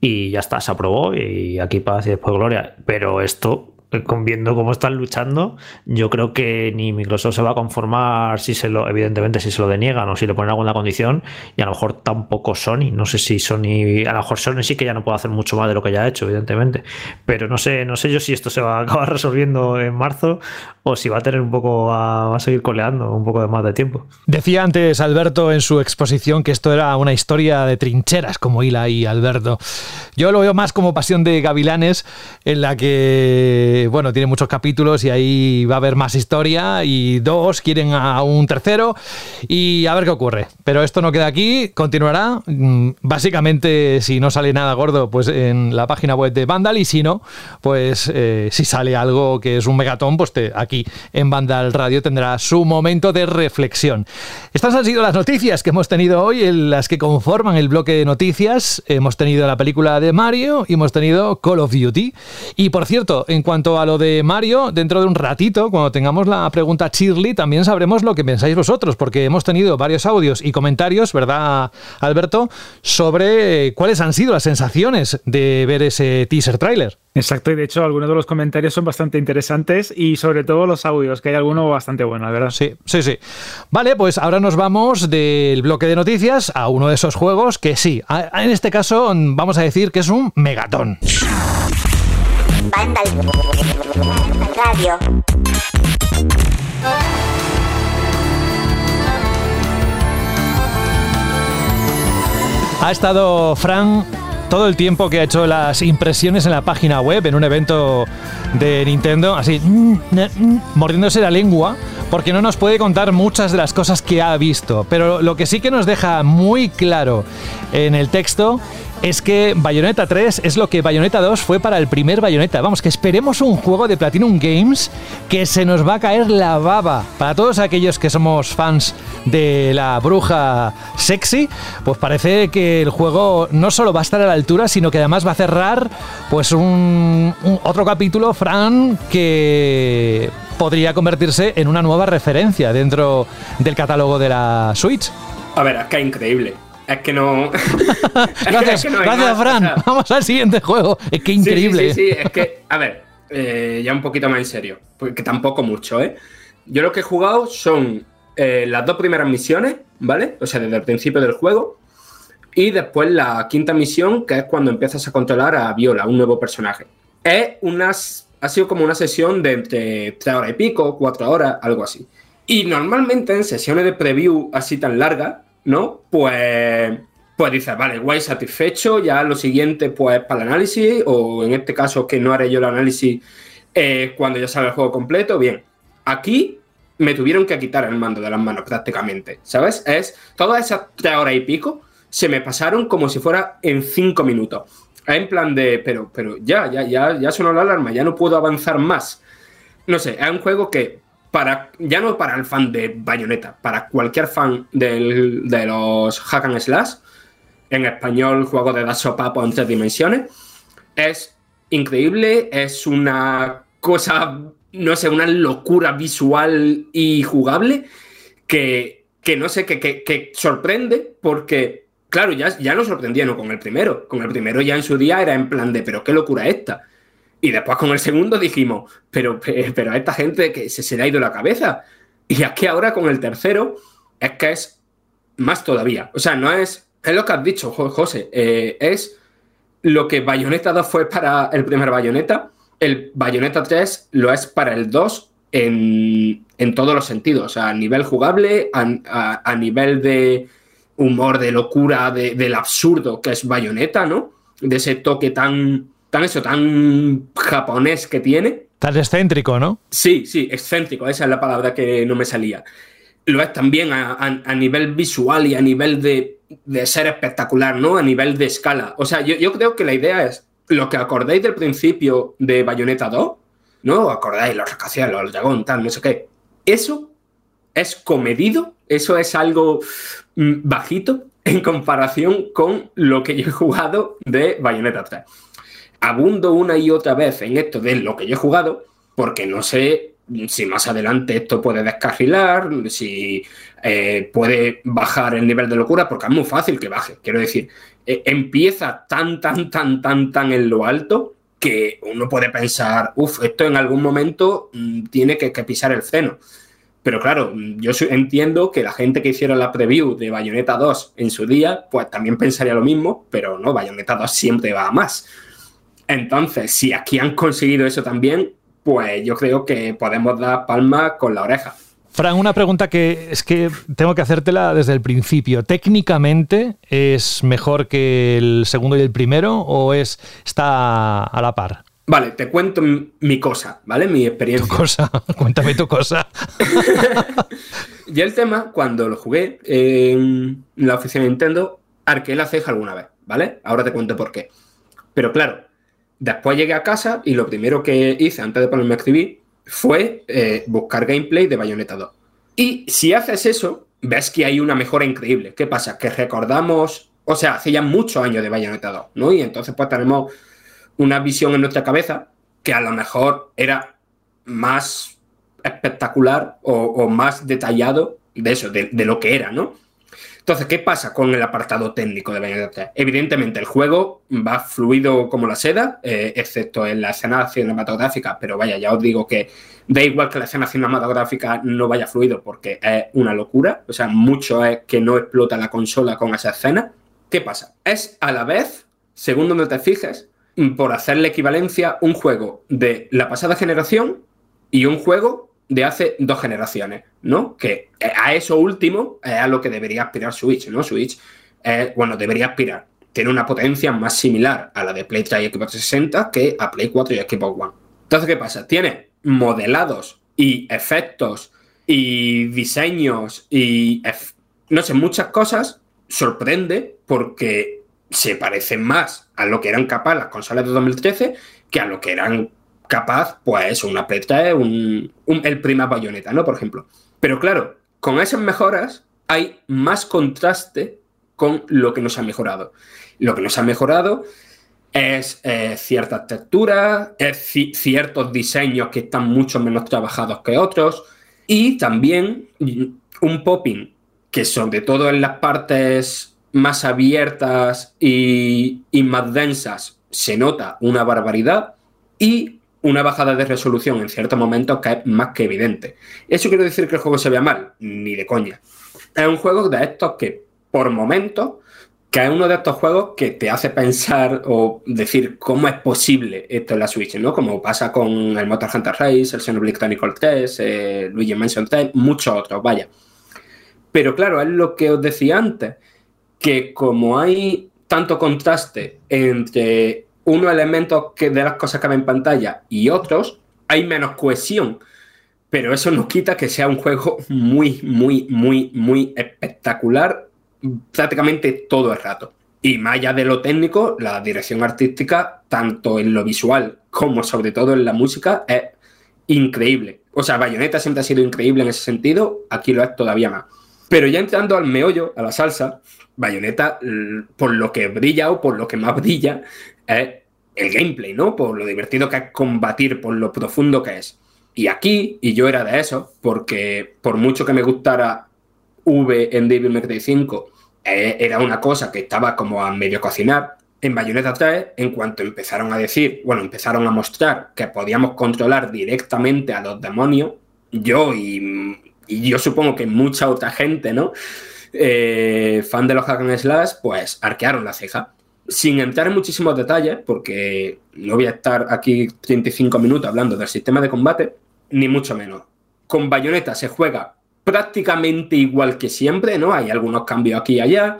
Y ya está, se aprobó y aquí paz y después gloria. Pero esto viendo cómo están luchando, yo creo que ni Microsoft se va a conformar si se lo, evidentemente, si se lo deniegan o si le ponen alguna condición, y a lo mejor tampoco Sony. No sé si Sony, a lo mejor Sony sí que ya no puede hacer mucho más de lo que ya ha hecho, evidentemente. Pero no sé, no sé yo si esto se va a acabar resolviendo en marzo o si va a tener un poco a, seguir coleando un poco de más de tiempo. Decía antes Alberto en su exposición que esto era una historia de trincheras, como Hila y Alberto. Yo lo veo más como pasión de gavilanes, en la que bueno, tiene muchos capítulos y ahí va a haber más historia y dos quieren a un tercero y a ver qué ocurre. Pero esto no queda aquí, continuará. Mm, básicamente, si no sale nada gordo, pues en la página web de Vandal y si no, pues eh, si sale algo que es un megatón, pues te, aquí en Vandal Radio tendrá su momento de reflexión. Estas han sido las noticias que hemos tenido hoy, en las que conforman el bloque de noticias. Hemos tenido la película de Mario y hemos tenido Call of Duty. Y por cierto, en cuanto a lo de Mario, dentro de un ratito, cuando tengamos la pregunta Shirley, también sabremos lo que pensáis vosotros, porque hemos tenido varios audios y comentarios, ¿verdad, Alberto?, sobre cuáles han sido las sensaciones de ver ese teaser trailer. Exacto, y de hecho algunos de los comentarios son bastante interesantes y sobre todo los audios, que hay alguno bastante bueno, ¿verdad? Sí, sí, sí. Vale, pues ahora nos vamos del bloque de noticias a uno de esos juegos que sí, en este caso vamos a decir que es un megatón. Radio. Ha estado Fran todo el tiempo que ha hecho las impresiones en la página web, en un evento de Nintendo, así, mm, mm, mordiéndose la lengua, porque no nos puede contar muchas de las cosas que ha visto. Pero lo que sí que nos deja muy claro en el texto es que Bayonetta 3 es lo que Bayonetta 2 fue para el primer Bayonetta. Vamos, que esperemos un juego de Platinum Games que se nos va a caer la baba. Para todos aquellos que somos fans de la bruja sexy, pues parece que el juego no solo va a estar a la altura, sino que además va a cerrar pues un, otro capítulo, Fran, que podría convertirse en una nueva referencia dentro del catálogo de la Switch. A ver, es que increíble. Es que no. gracias, gracias Fran. Vamos al siguiente juego. Es que increíble. Sí, sí, sí, es que, a ver, eh, ya un poquito más en serio, porque tampoco mucho, ¿eh? Yo lo que he jugado son eh, las dos primeras misiones, ¿vale? O sea, desde el principio del juego. Y después la quinta misión, que es cuando empiezas a controlar a Viola, un nuevo personaje. Es unas. Ha sido como una sesión de entre tres horas y pico, cuatro horas, algo así. Y normalmente en sesiones de preview así tan largas, ¿no? Pues, pues dices, vale, guay, satisfecho, ya lo siguiente, pues para el análisis, o en este caso que no haré yo el análisis eh, cuando ya salga el juego completo, bien. Aquí me tuvieron que quitar el mando de las manos prácticamente, ¿sabes? Es todas esas tres horas y pico se me pasaron como si fuera en cinco minutos. En plan de, pero, pero ya, ya, ya, ya sonó la alarma, ya no puedo avanzar más. No sé, es un juego que para, ya no para el fan de Bayonetta, para cualquier fan de los hack and slash, en español, juego de dar sopapo en tres dimensiones, es increíble, es una cosa, no sé, una locura visual y jugable que, no sé, que, que, sorprende porque, claro, ya, ya nos sorprendía no con el primero, con el primero ya en su día era en plan de, pero qué locura esta y después con el segundo dijimos, pero, pero a esta gente que se, le ha ido la cabeza. Y aquí ahora con el tercero es que es más todavía. O sea, no es, es lo que has dicho, José, eh, es lo que Bayonetta 2 fue para el primer Bayonetta, el Bayonetta 3 lo es para el 2 en, todos los sentidos, o sea, a nivel jugable, a, nivel de humor, de locura, del absurdo que es Bayonetta, ¿no? De ese toque tan tan eso, tan japonés que tiene. Tan excéntrico, ¿no? Sí, sí, excéntrico, esa es la palabra que no me salía. Lo es también a, nivel visual y a nivel de, ser espectacular, ¿no? A nivel de escala. O sea, yo, creo que la idea es lo que acordáis del principio de Bayonetta 2, ¿no? Acordáis los rascacielos, el dragón, tal, no sé qué. Eso es comedido, eso es algo mm, bajito en comparación con lo que yo he jugado de Bayonetta 3 abundo una y otra vez en esto de lo que yo he jugado, porque no sé si más adelante esto puede descarrilar, si eh, puede bajar el nivel de locura, porque es muy fácil que baje. Quiero decir, eh, empieza tan, tan, tan, tan, tan en lo alto que uno puede pensar, uff, esto en algún momento mm, tiene que, pisar el seno. Pero claro, yo entiendo que la gente que hiciera la preview de Bayonetta 2 en su día, pues también pensaría lo mismo, pero no, Bayonetta 2 siempre va a más. Entonces, si aquí han conseguido eso también, pues yo creo que podemos dar palma con la oreja. Fran, una pregunta que es que tengo que hacértela desde el principio. ¿Técnicamente es mejor que el segundo y el primero o es está a la par? Vale, te cuento mi cosa, ¿vale? Mi experiencia. Tu cosa, cuéntame tu cosa. y el tema, cuando lo jugué en la oficina de Nintendo, arqué la ceja alguna vez, ¿vale? Ahora te cuento por qué. Pero claro, después llegué a casa y lo primero que hice antes de ponerme a escribir fue eh, buscar gameplay de Bayonetta 2. Y si haces eso, ves que hay una mejora increíble. ¿Qué pasa? Que recordamos, o sea, hace ya muchos años de Bayonetta 2, ¿no? Y entonces pues tenemos una visión en nuestra cabeza que a lo mejor era más espectacular o, más detallado de eso, de, lo que era, ¿no? Entonces, ¿qué pasa con el apartado técnico de Bayonetta Evidentemente, el juego va fluido como la seda, eh, excepto en la escena cinematográfica, pero vaya, ya os digo que da igual que la escena cinematográfica no vaya fluido porque es una locura, o sea, mucho es que no explota la consola con esa escena. ¿Qué pasa? Es a la vez, según donde te fijes, por hacer la equivalencia, un juego de la pasada generación y un juego de hace dos generaciones, ¿no? Que a eso último es a lo que debería aspirar Switch, ¿no? Switch, bueno, debería aspirar. Tiene una potencia más similar a la de Play 3 y Xbox 60 que a Play 4 y Xbox One. Entonces, ¿qué pasa? Tiene modelados y efectos y diseños y, no sé, muchas cosas. Sorprende porque se parecen más a lo que eran capaz las consolas de 2013 que a lo que eran capaz, pues, una Play un, el prima bayoneta, ¿no? Por ejemplo. Pero claro, con esas mejoras hay más contraste con lo que nos ha mejorado. Lo que nos ha mejorado es eh, ciertas texturas, es ciertos diseños que están mucho menos trabajados que otros y también un popping que sobre todo en las partes más abiertas y, más densas se nota una barbaridad y una bajada de resolución en ciertos momentos que es más que evidente. ¿Eso quiere decir que el juego se vea mal? Ni de coña. Es un juego de estos que, por momentos, que es uno de estos juegos que te hace pensar o decir cómo es posible esto en la Switch, ¿no? Como pasa con el Motor Hunter Race, el Xenoblade Chronicle 3, eh, Luigi Mansion 3, muchos otros, vaya. Pero claro, es lo que os decía antes que como hay tanto contraste entre unos elementos que de las cosas que ven en pantalla y otros, hay menos cohesión. Pero eso no quita que sea un juego muy, muy, muy, muy espectacular prácticamente todo el rato. Y más allá de lo técnico, la dirección artística, tanto en lo visual como sobre todo en la música, es increíble. O sea, Bayonetta siempre ha sido increíble en ese sentido, aquí lo es todavía más. Pero ya entrando al meollo, a la salsa, Bayonetta, por lo que brilla o por lo que más brilla, es el gameplay, ¿no? Por lo divertido que es combatir, por lo profundo que es. Y aquí, y yo era de eso, porque por mucho que me gustara V en Devil May Cry 5, eh, era una cosa que estaba como a medio cocinar. En Bayonetta 3, en cuanto empezaron a decir, bueno, empezaron a mostrar que podíamos controlar directamente a los demonios, yo y yo supongo que mucha otra gente, ¿no? Eh, fan de los hack and slash, pues arquearon la ceja. Sin entrar en muchísimos detalles, porque no voy a estar aquí 35 minutos hablando del sistema de combate, ni mucho menos. Con Bayonetta se juega prácticamente igual que siempre, ¿no? Hay algunos cambios aquí y allá,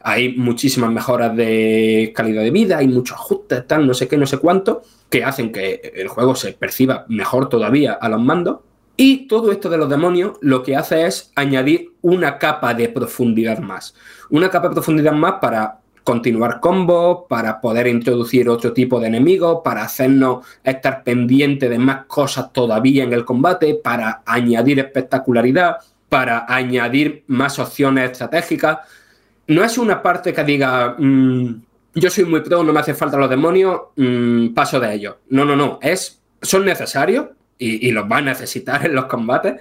hay muchísimas mejoras de calidad de vida, hay muchos ajustes, tal, no sé qué, no sé cuánto, que hacen que el juego se perciba mejor todavía a los mandos. Y todo esto de los demonios lo que hace es añadir una capa de profundidad más. Una capa de profundidad más para continuar combos, para poder introducir otro tipo de enemigos, para hacernos estar pendiente de más cosas todavía en el combate, para añadir espectacularidad, para añadir más opciones estratégicas. No es una parte que diga, mm, yo soy muy pro, no me hace falta los demonios, mm, paso de ellos. No, no, no, es, son necesarios, y, los va a necesitar en los combates.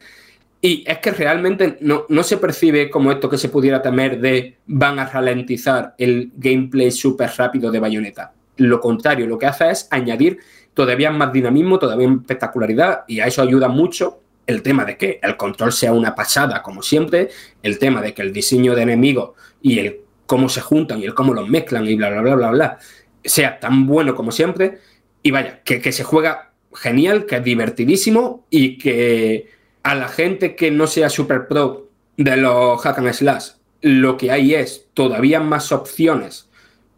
Y es que realmente no, no, se percibe como esto que se pudiera temer de van a ralentizar el gameplay súper rápido de Bayonetta. Lo contrario, lo que hace es añadir todavía más dinamismo, todavía más espectacularidad y a eso ayuda mucho el tema de que el control sea una pasada como siempre, el tema de que el diseño de enemigos y el cómo se juntan y el cómo los mezclan y bla, bla, bla, bla, bla, sea tan bueno como siempre y vaya, que, que se juega genial, que es divertidísimo y que a la gente que no sea super pro de los hack and slash, lo que hay es todavía más opciones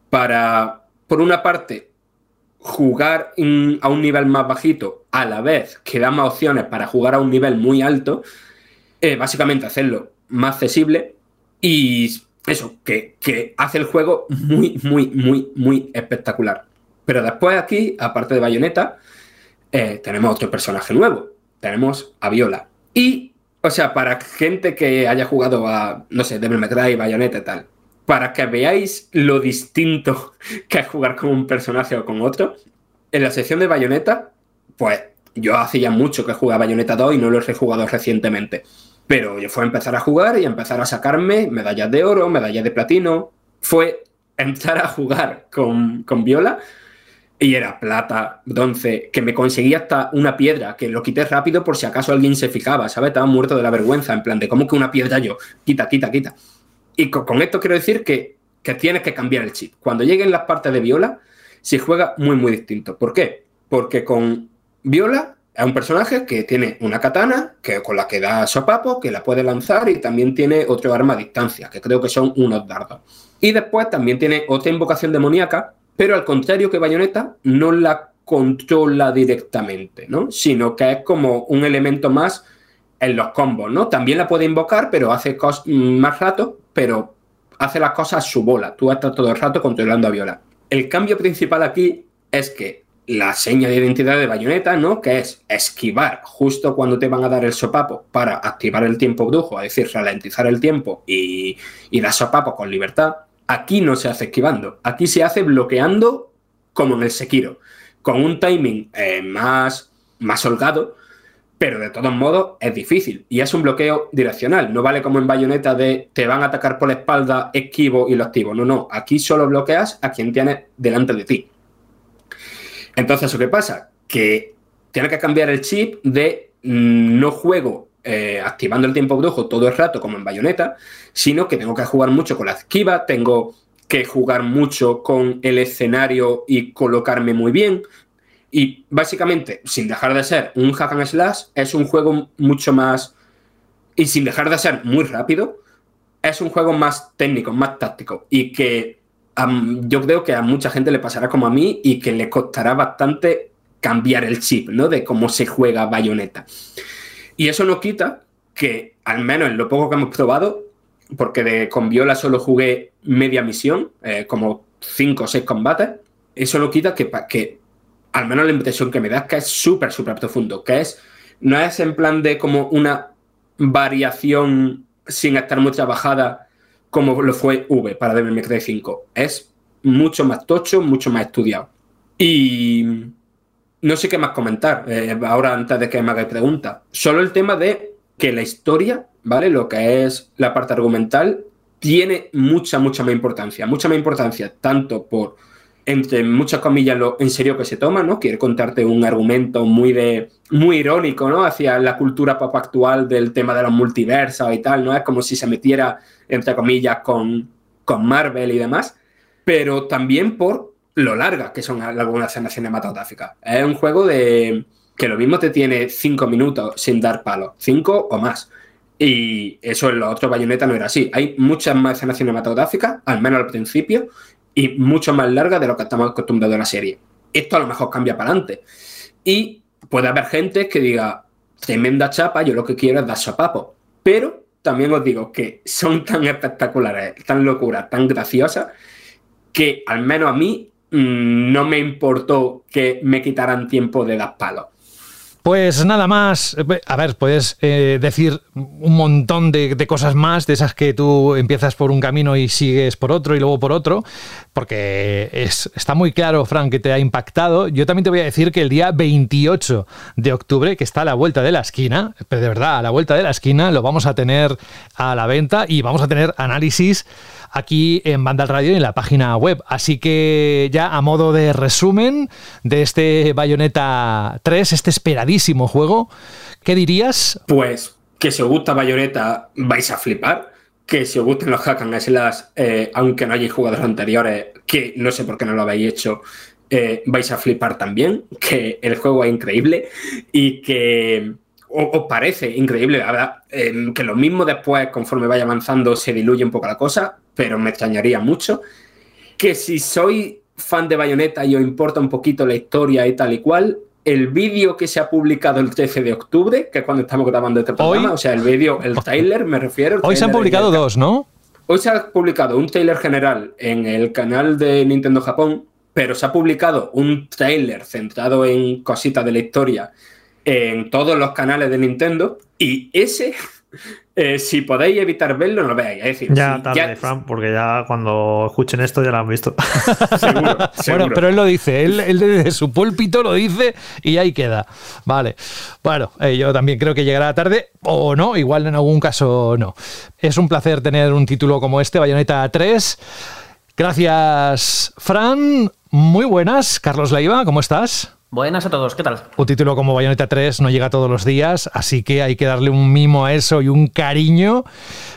para, por una parte, jugar a un nivel más bajito a la vez que da más opciones para jugar a un nivel muy alto, básicamente hacerlo más accesible y eso, que, hace el juego muy, muy, muy, muy espectacular. Pero después aquí, aparte de Bayonetta, eh, tenemos otro personaje nuevo. Tenemos a Viola. Y, o sea, para gente que haya jugado a, no sé, Devil May Cry, Bayonetta y tal, para que veáis lo distinto que es jugar con un personaje o con otro, en la sección de Bayonetta, pues yo hacía mucho que jugaba Bayonetta 2 y no lo he rejugado recientemente. Pero yo fue empezar a jugar y empezar a sacarme medallas de oro, medallas de platino. Fue entrar a jugar con, con Viola y era plata, bronce, que me conseguía hasta una piedra, que lo quité rápido por si acaso alguien se fijaba, ¿sabes? Estaba muerto de la vergüenza, en plan de, ¿cómo que una piedra yo? Quita, quita, quita. Y con, esto quiero decir que, que, tienes que cambiar el chip. Cuando lleguen las partes de Viola, se juega muy, muy distinto. ¿Por qué? Porque con Viola es un personaje que tiene una katana que, con la que da sopapo, que la puede lanzar y también tiene otro arma a distancia, que creo que son unos dardos. Y después también tiene otra invocación demoníaca, pero al contrario que Bayonetta, no la controla directamente, ¿no? Sino que es como un elemento más en los combos, ¿no? También la puede invocar, pero hace más rato, pero hace las cosas a su bola. Tú estás todo el rato controlando a Viola. El cambio principal aquí es que la seña de identidad de bayoneta, ¿no? Que es esquivar justo cuando te van a dar el sopapo para activar el tiempo brujo, es decir, ralentizar el tiempo y, y dar sopapo con libertad. Aquí no se hace esquivando, aquí se hace bloqueando como en el Sekiro, con un timing eh, más, más holgado, pero de todos modos es difícil y es un bloqueo direccional. No vale como en bayoneta de te van a atacar por la espalda, esquivo y lo activo. No, no, aquí solo bloqueas a quien tienes delante de ti. Entonces, ¿eso qué pasa? Que tiene que cambiar el chip de mm, no juego eh, activando el tiempo brujo todo el rato como en bayoneta, sino que tengo que jugar mucho con la esquiva, tengo que jugar mucho con el escenario y colocarme muy bien. Y básicamente, sin dejar de ser un hack and slash, es un juego mucho más. Y sin dejar de ser muy rápido, es un juego más técnico, más táctico. Y que yo creo que a mucha gente le pasará como a mí y que le costará bastante cambiar el chip, ¿no? De cómo se juega Bayonetta. Y eso no quita que, al menos en lo poco que hemos probado, porque de, con Viola solo jugué media misión, eh, como cinco o seis combates, eso no quita que, que, al menos la impresión que me da es que es súper, súper profundo, que es, no es en plan de como una variación sin estar muy trabajada como lo fue V para Devil May Cry 5. Es mucho más tocho, mucho más estudiado. Y no sé qué más comentar eh, ahora antes de que me hagáis preguntas. Solo el tema de que la historia, ¿vale? Lo que es la parte argumental, tiene mucha, mucha más importancia. Mucha más importancia tanto por entre muchas comillas, lo en serio que se toma, ¿no? Quiere contarte un argumento muy de muy irónico, ¿no? Hacia la cultura pop actual del tema de los multiversos y tal, ¿no? Es como si se metiera, entre comillas, con, con Marvel y demás, pero también por lo larga que son algunas escenas cinematográficas. Es un juego de que lo mismo te tiene cinco minutos sin dar palo, cinco o más. Y eso en los otros bayonetas no era así. Hay muchas más escenas cinematográficas, al menos al principio, y mucho más larga de lo que estamos acostumbrados a la serie. Esto a lo mejor cambia para adelante. Y puede haber gente que diga, tremenda chapa, yo lo que quiero es dar sopapo. Pero también os digo que son tan espectaculares, tan locuras, tan graciosas, que al menos a mí mm, no me importó que me quitaran tiempo de dar palos. Pues nada más, a ver, puedes eh, decir un montón de, cosas más, de esas que tú empiezas por un camino y sigues por otro y luego por otro, porque es, está muy claro, Frank, que te ha impactado. Yo también te voy a decir que el día 28 de octubre, que está a la vuelta de la esquina, pero de verdad, a la vuelta de la esquina, lo vamos a tener a la venta y vamos a tener análisis aquí en Banda Radio y en la página web. Así que ya a modo de resumen de este Bayonetta 3, este esperadísimo juego, ¿qué dirías? Pues que si os gusta Bayonetta vais a flipar. Que si os gustan los hack and slash, eh, aunque no hayáis jugado los anteriores, que no sé por qué no lo habéis hecho, eh, vais a flipar también. Que el juego es increíble y que os parece increíble, la verdad, em, que lo mismo después, conforme vaya avanzando, se diluye un poco la cosa, pero me extrañaría mucho que si soy fan de Bayonetta y os importa un poquito la historia y tal y cual, el vídeo que se ha publicado el 13 de octubre, que es cuando estamos grabando este programa, o sea, el vídeo, el trailer, me refiero. Hoy se han publicado dos, ¿no? Hoy se ha publicado un trailer general en el canal de Nintendo Japón, pero se ha publicado un trailer centrado en cositas de la historia en todos los canales de Nintendo y ese eh, si podéis evitar verlo, no lo veáis. decir, ya tarde, Fran, porque ya cuando escuchen esto ya lo han visto. seguro, Bueno, pero él lo dice, él, desde su púlpito lo dice y ahí queda. Vale. Bueno, eh, yo también creo que llegará tarde o no, igual en algún caso no. Es un placer tener un título como este, Bayonetta 3. Gracias, Fran. Muy buenas. Carlos Leiva, ¿cómo estás? Buenas a todos, ¿qué tal? Un título como Bayonetta 3 no llega todos los días, así que hay que darle un mimo a eso y un cariño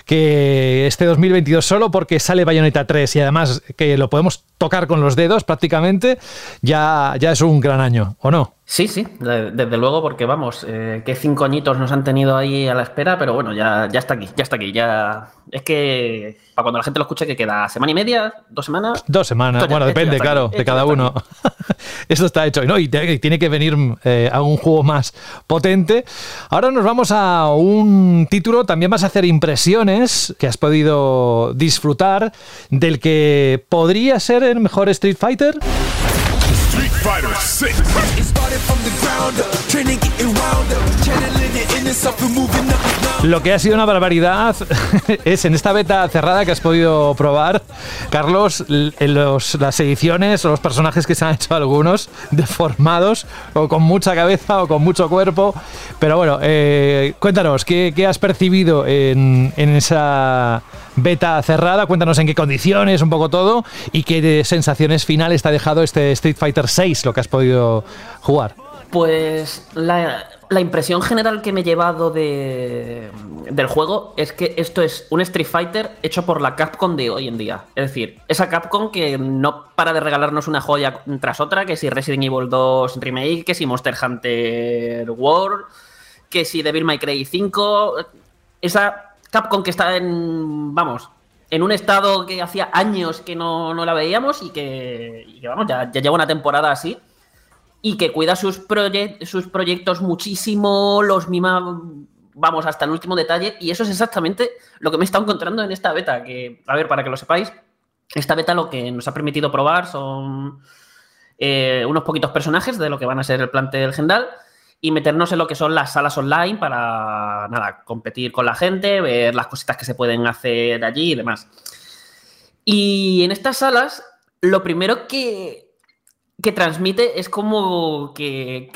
que este 2022 solo porque sale Bayonetta 3 y además que lo podemos tocar con los dedos prácticamente, ya, ya es un gran año, ¿o no? Sí, sí, desde luego, porque vamos, eh, qué cinco añitos nos han tenido ahí a la espera, pero bueno, ya, ya está aquí, ya está aquí, ya... Es que para cuando la gente lo escuche que queda semana y media, dos semanas... Dos semanas, bueno, depende, claro, de cada uno. Esto está hecho, ¿no? Y tiene que venir eh, a un juego más potente. Ahora nos vamos a un título, también vas a hacer impresiones que has podido disfrutar del que podría ser el mejor Street Fighter. Fighter 6. It started from the ground up. Lo que ha sido una barbaridad es en esta beta cerrada que has podido probar, Carlos, en las ediciones o los personajes que se han hecho algunos deformados o con mucha cabeza o con mucho cuerpo. Pero bueno, eh, cuéntanos, ¿qué, has percibido en, esa beta cerrada. Cuéntanos en qué condiciones, un poco todo, y qué sensaciones finales te ha dejado este Street Fighter 6, lo que has podido jugar. Pues la, impresión general que me he llevado de, del juego es que esto es un Street Fighter hecho por la Capcom de hoy en día. Es decir, esa Capcom que no para de regalarnos una joya tras otra, que si Resident Evil 2 Remake, que si Monster Hunter World, que si Devil May Cry 5. Esa Capcom que está en, vamos, en un estado que hacía años que no, la veíamos y que, vamos, ya, lleva una temporada así y que cuida sus, sus proyectos muchísimo, los mima, vamos, hasta el último detalle y eso es exactamente lo que me he estado encontrando en esta beta, que, a ver, para que lo sepáis, esta beta lo que nos ha permitido probar son eh, unos poquitos personajes de lo que van a ser el plantel general y meternos en lo que son las salas online para, nada, competir con la gente, ver las cositas que se pueden hacer allí y demás. Y en estas salas, lo primero que, que transmite es como que,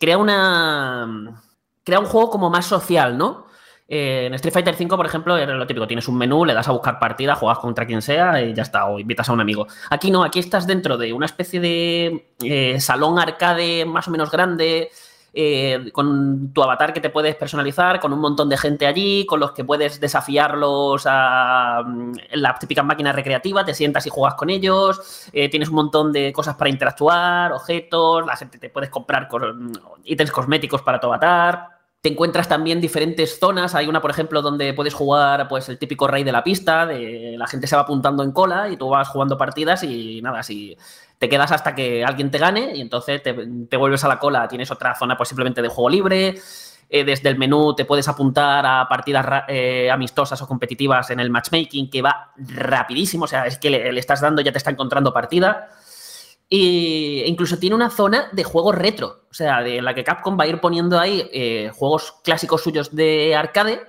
crea una... crea un juego como más social, ¿no? Eh, en Street Fighter V, por ejemplo, era lo típico, tienes un menú, le das a buscar partida, juegas contra quien sea y ya está, o invitas a un amigo. Aquí no, aquí estás dentro de una especie de eh, salón arcade más o menos grande, eh, con tu avatar que te puedes personalizar, con un montón de gente allí, con los que puedes desafiarlos a mm, la típica máquina recreativa, te sientas y juegas con ellos, eh, tienes un montón de cosas para interactuar, objetos, la gente te puedes comprar mm, ítems cosméticos para tu avatar. Te encuentras también diferentes zonas. Hay una, por ejemplo, donde puedes jugar pues el típico rey de la pista, de la gente se va apuntando en cola y tú vas jugando partidas y nada, si te quedas hasta que alguien te gane y entonces te, vuelves a la cola. Tienes otra zona pues simplemente de juego libre. Eh, desde el menú te puedes apuntar a partidas eh, amistosas o competitivas en el matchmaking que va rapidísimo. O sea, es que le, estás dando, ya te está encontrando partida. E incluso tiene una zona de juegos retro, o sea, de la que Capcom va a ir poniendo ahí eh, juegos clásicos suyos de arcade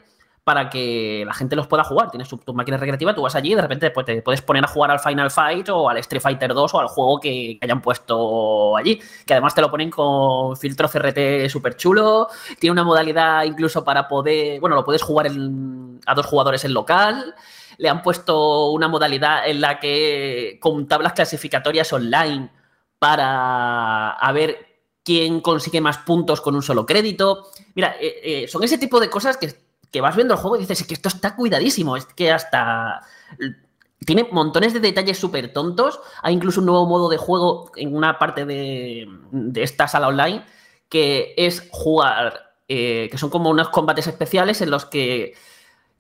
para que la gente los pueda jugar. Tienes tu, máquina recreativa, tú vas allí y de repente pues, te puedes poner a jugar al Final Fight o al Street Fighter 2 o al juego que, hayan puesto allí. Que además te lo ponen con filtro CRT súper chulo. Tiene una modalidad incluso para poder. Bueno, lo puedes jugar a dos jugadores en local. Le han puesto una modalidad en la que con tablas clasificatorias online para a ver quién consigue más puntos con un solo crédito. Mira, eh, eh, son ese tipo de cosas que que vas viendo el juego y dices, es que esto está cuidadísimo, es que hasta... Tiene montones de detalles súper tontos. Hay incluso un nuevo modo de juego en una parte de, esta sala online que es jugar, eh, que son como unos combates especiales en los que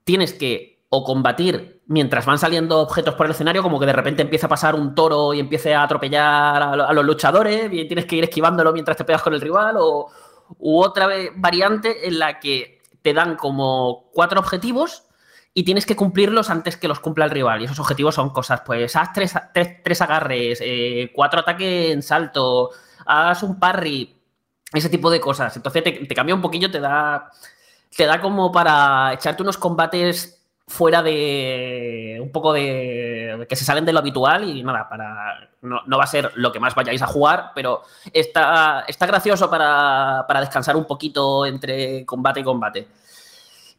tienes que o combatir mientras van saliendo objetos por el escenario, como que de repente empieza a pasar un toro y empiece a atropellar a, los luchadores y tienes que ir esquivándolo mientras te pegas con el rival, o u otra variante en la que te dan como cuatro objetivos y tienes que cumplirlos antes que los cumpla el rival. Y esos objetivos son cosas, pues, haz tres, tres, agarres, eh, cuatro ataques en salto, haz un parry, ese tipo de cosas. Entonces te, te cambia un poquillo, te da, te da como para echarte unos combates fuera de un poco de, que se salen de lo habitual y nada, para no, va a ser lo que más vayáis a jugar, pero está, está gracioso para, para descansar un poquito entre combate y combate.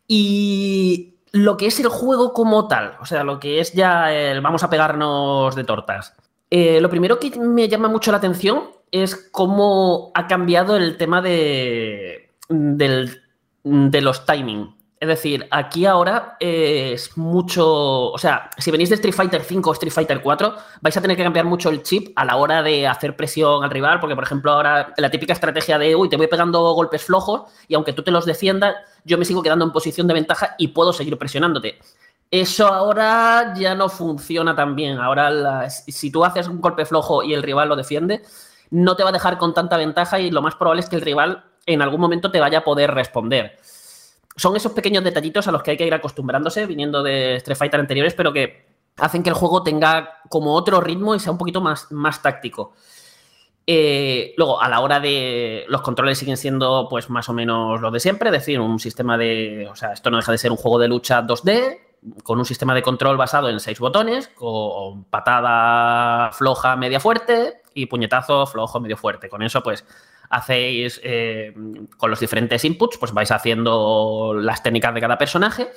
Y lo que es el juego como tal, o sea, lo que es ya el vamos a pegarnos de tortas. Eh, lo primero que me llama mucho la atención es cómo ha cambiado el tema de, de los timing. Es decir, aquí ahora es mucho. O sea, si venís de Street Fighter 5 o Street Fighter 4, vais a tener que cambiar mucho el chip a la hora de hacer presión al rival, porque, por ejemplo, ahora la típica estrategia de, uy, te voy pegando golpes flojos y aunque tú te los defiendas, yo me sigo quedando en posición de ventaja y puedo seguir presionándote. Eso ahora ya no funciona tan bien. Ahora, si tú haces un golpe flojo y el rival lo defiende, no te va a dejar con tanta ventaja y lo más probable es que el rival en algún momento te vaya a poder responder son esos pequeños detallitos a los que hay que ir acostumbrándose viniendo de Street Fighter anteriores, pero que hacen que el juego tenga como otro ritmo y sea un poquito más, más táctico. Eh, luego, a la hora de. Los controles siguen siendo, pues, más o menos lo de siempre, es decir, un sistema de. O sea, esto no deja de ser un juego de lucha 2D, con un sistema de control basado en seis botones, con patada floja, media fuerte y puñetazo flojo, medio fuerte. Con eso, pues, hacéis eh, con los diferentes inputs, pues vais haciendo las técnicas de cada personaje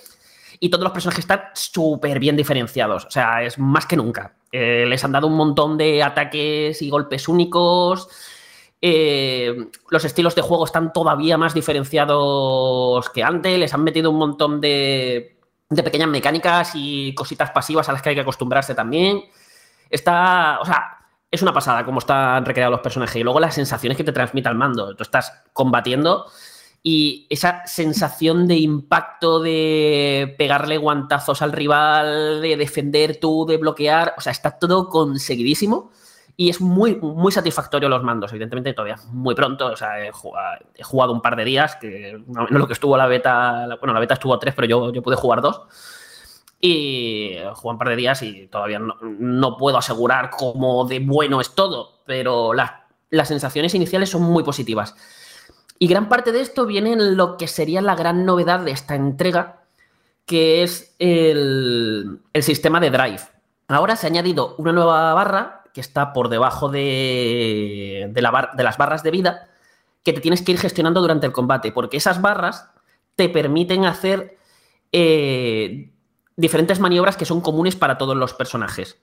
y todos los personajes están súper bien diferenciados. O sea, es más que nunca. Eh, les han dado un montón de ataques y golpes únicos. Eh, los estilos de juego están todavía más diferenciados que antes. Les han metido un montón de, de pequeñas mecánicas y cositas pasivas a las que hay que acostumbrarse también. Está, o sea, es una pasada cómo están recreados los personajes y luego las sensaciones que te transmite al mando. Tú estás combatiendo y esa sensación de impacto de pegarle guantazos al rival, de defender tú, de bloquear, o sea, está todo conseguidísimo y es muy, muy satisfactorio los mandos. Evidentemente todavía muy pronto, o sea, he jugado, un par de días, que no, lo que estuvo la beta, bueno, la beta estuvo tres, pero yo, yo pude jugar dos. Y jugué un par de días y todavía no, puedo asegurar cómo de bueno es todo, pero las sensaciones iniciales son muy positivas. Y gran parte de esto viene en lo que sería la gran novedad de esta entrega, que es el, sistema de drive. Ahora se ha añadido una nueva barra que está por debajo de, de las barras de vida que te tienes que ir gestionando durante el combate, porque esas barras te permiten hacer eh, diferentes maniobras que son comunes para todos los personajes.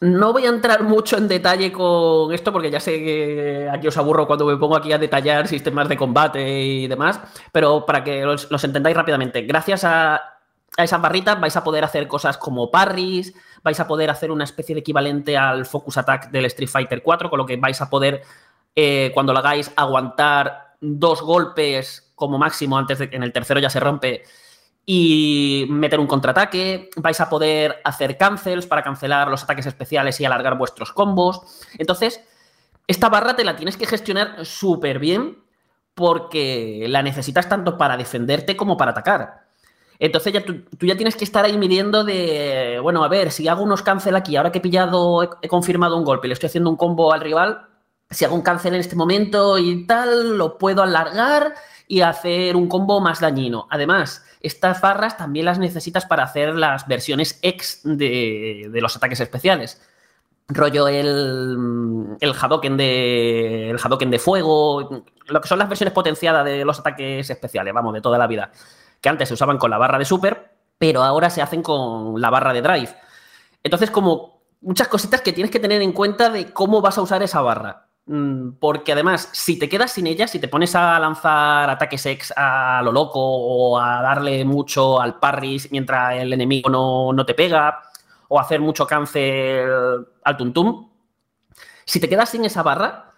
No voy a entrar mucho en detalle con esto porque ya sé que aquí os aburro cuando me pongo aquí a detallar sistemas de combate y demás, pero para que los, entendáis rápidamente, gracias a, a, esas barritas vais a poder hacer cosas como parries, vais a poder hacer una especie de equivalente al Focus Attack del Street Fighter 4, con lo que vais a poder, eh, cuando lo hagáis, aguantar dos golpes como máximo antes de que en el tercero ya se rompe y meter un contraataque, vais a poder hacer cancels para cancelar los ataques especiales y alargar vuestros combos. Entonces, esta barra te la tienes que gestionar súper bien porque la necesitas tanto para defenderte como para atacar. Entonces ya tú, ya tienes que estar ahí midiendo de, bueno, a ver, si hago unos cancel aquí, ahora que he pillado, he, confirmado un golpe, le estoy haciendo un combo al rival, si hago un cancel en este momento y tal, lo puedo alargar y hacer un combo más dañino. Además, estas barras también las necesitas para hacer las versiones X de, los ataques especiales. Rollo el, el, Hadoken de, el Hadoken de fuego, lo que son las versiones potenciadas de los ataques especiales, vamos, de toda la vida. Que antes se usaban con la barra de super, pero ahora se hacen con la barra de drive. Entonces, como muchas cositas que tienes que tener en cuenta de cómo vas a usar esa barra. Mm, porque además, si te quedas sin ella, si te pones a lanzar ataques ex a lo loco o a darle mucho al parry mientras el enemigo no, te pega, o hacer mucho cáncer al tuntum, si te quedas sin esa barra,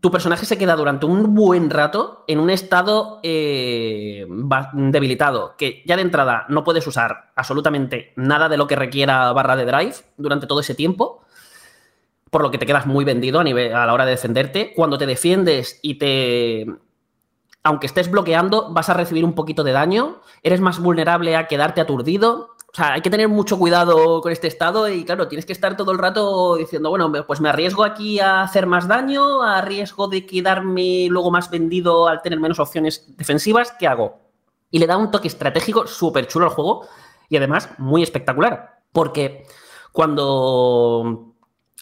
tu personaje se queda durante un buen rato en un estado eh, debilitado, que ya de entrada no puedes usar absolutamente nada de lo que requiera barra de drive durante todo ese tiempo, por lo que te quedas muy vendido a, nivel, a la hora de defenderte. Cuando te defiendes y te... Aunque estés bloqueando, vas a recibir un poquito de daño, eres más vulnerable a quedarte aturdido, o sea, hay que tener mucho cuidado con este estado y claro, tienes que estar todo el rato diciendo, bueno, pues me arriesgo aquí a hacer más daño, a riesgo de quedarme luego más vendido al tener menos opciones defensivas, ¿qué hago? Y le da un toque estratégico súper chulo al juego y además muy espectacular, porque cuando,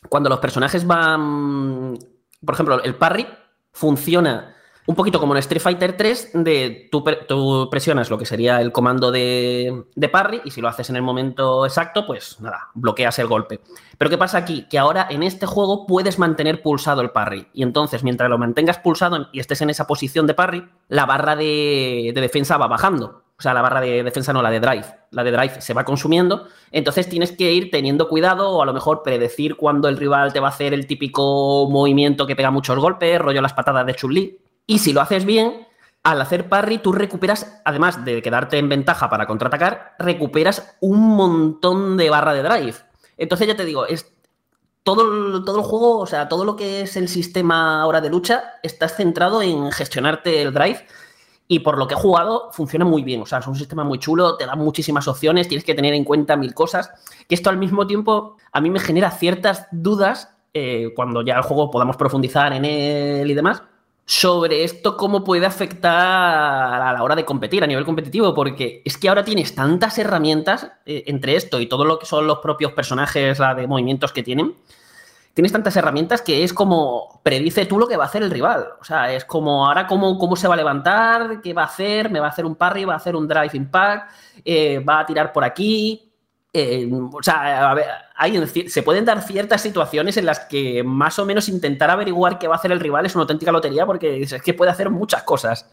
cuando los personajes van, por ejemplo, el parry funciona un poquito como en Street Fighter 3, de tú, presionas lo que sería el comando de, de, parry y si lo haces en el momento exacto, pues nada, bloqueas el golpe. Pero ¿qué pasa aquí? Que ahora en este juego puedes mantener pulsado el parry y entonces mientras lo mantengas pulsado y estés en esa posición de parry, la barra de, de defensa va bajando. O sea, la barra de defensa no, la de drive. La de drive se va consumiendo. Entonces tienes que ir teniendo cuidado o a lo mejor predecir cuando el rival te va a hacer el típico movimiento que pega muchos golpes, rollo las patadas de Chun-Li y si lo haces bien, al hacer parry, tú recuperas, además de quedarte en ventaja para contraatacar, recuperas un montón de barra de drive. Entonces ya te digo, es todo, todo el juego, o sea, todo lo que es el sistema ahora de lucha, está centrado en gestionarte el drive. Y por lo que he jugado, funciona muy bien. O sea, es un sistema muy chulo, te da muchísimas opciones, tienes que tener en cuenta mil cosas. Que esto al mismo tiempo a mí me genera ciertas dudas eh, cuando ya el juego podamos profundizar en él y demás sobre esto, cómo puede afectar a la hora de competir a nivel competitivo, porque es que ahora tienes tantas herramientas eh, entre esto y todo lo que son los propios personajes la de movimientos que tienen. Tienes tantas herramientas que es como predice tú lo que va a hacer el rival. O sea, es como ahora cómo, cómo se va a levantar, qué va a hacer, me va a hacer un parry, va a hacer un drive impact, eh, va a tirar por aquí, eh, o sea, a ver, hay, se pueden dar ciertas situaciones en las que más o menos intentar averiguar qué va a hacer el rival es una auténtica lotería porque es que puede hacer muchas cosas.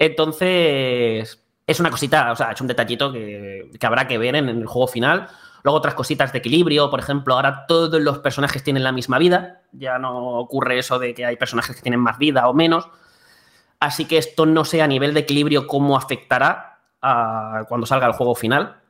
Entonces, es una cosita, o sea, es un detallito que, habrá que ver en, el juego final. Luego otras cositas de equilibrio, por ejemplo, ahora todos los personajes tienen la misma vida, ya no ocurre eso de que hay personajes que tienen más vida o menos. Así que esto no sé a nivel de equilibrio cómo afectará cuando salga el juego final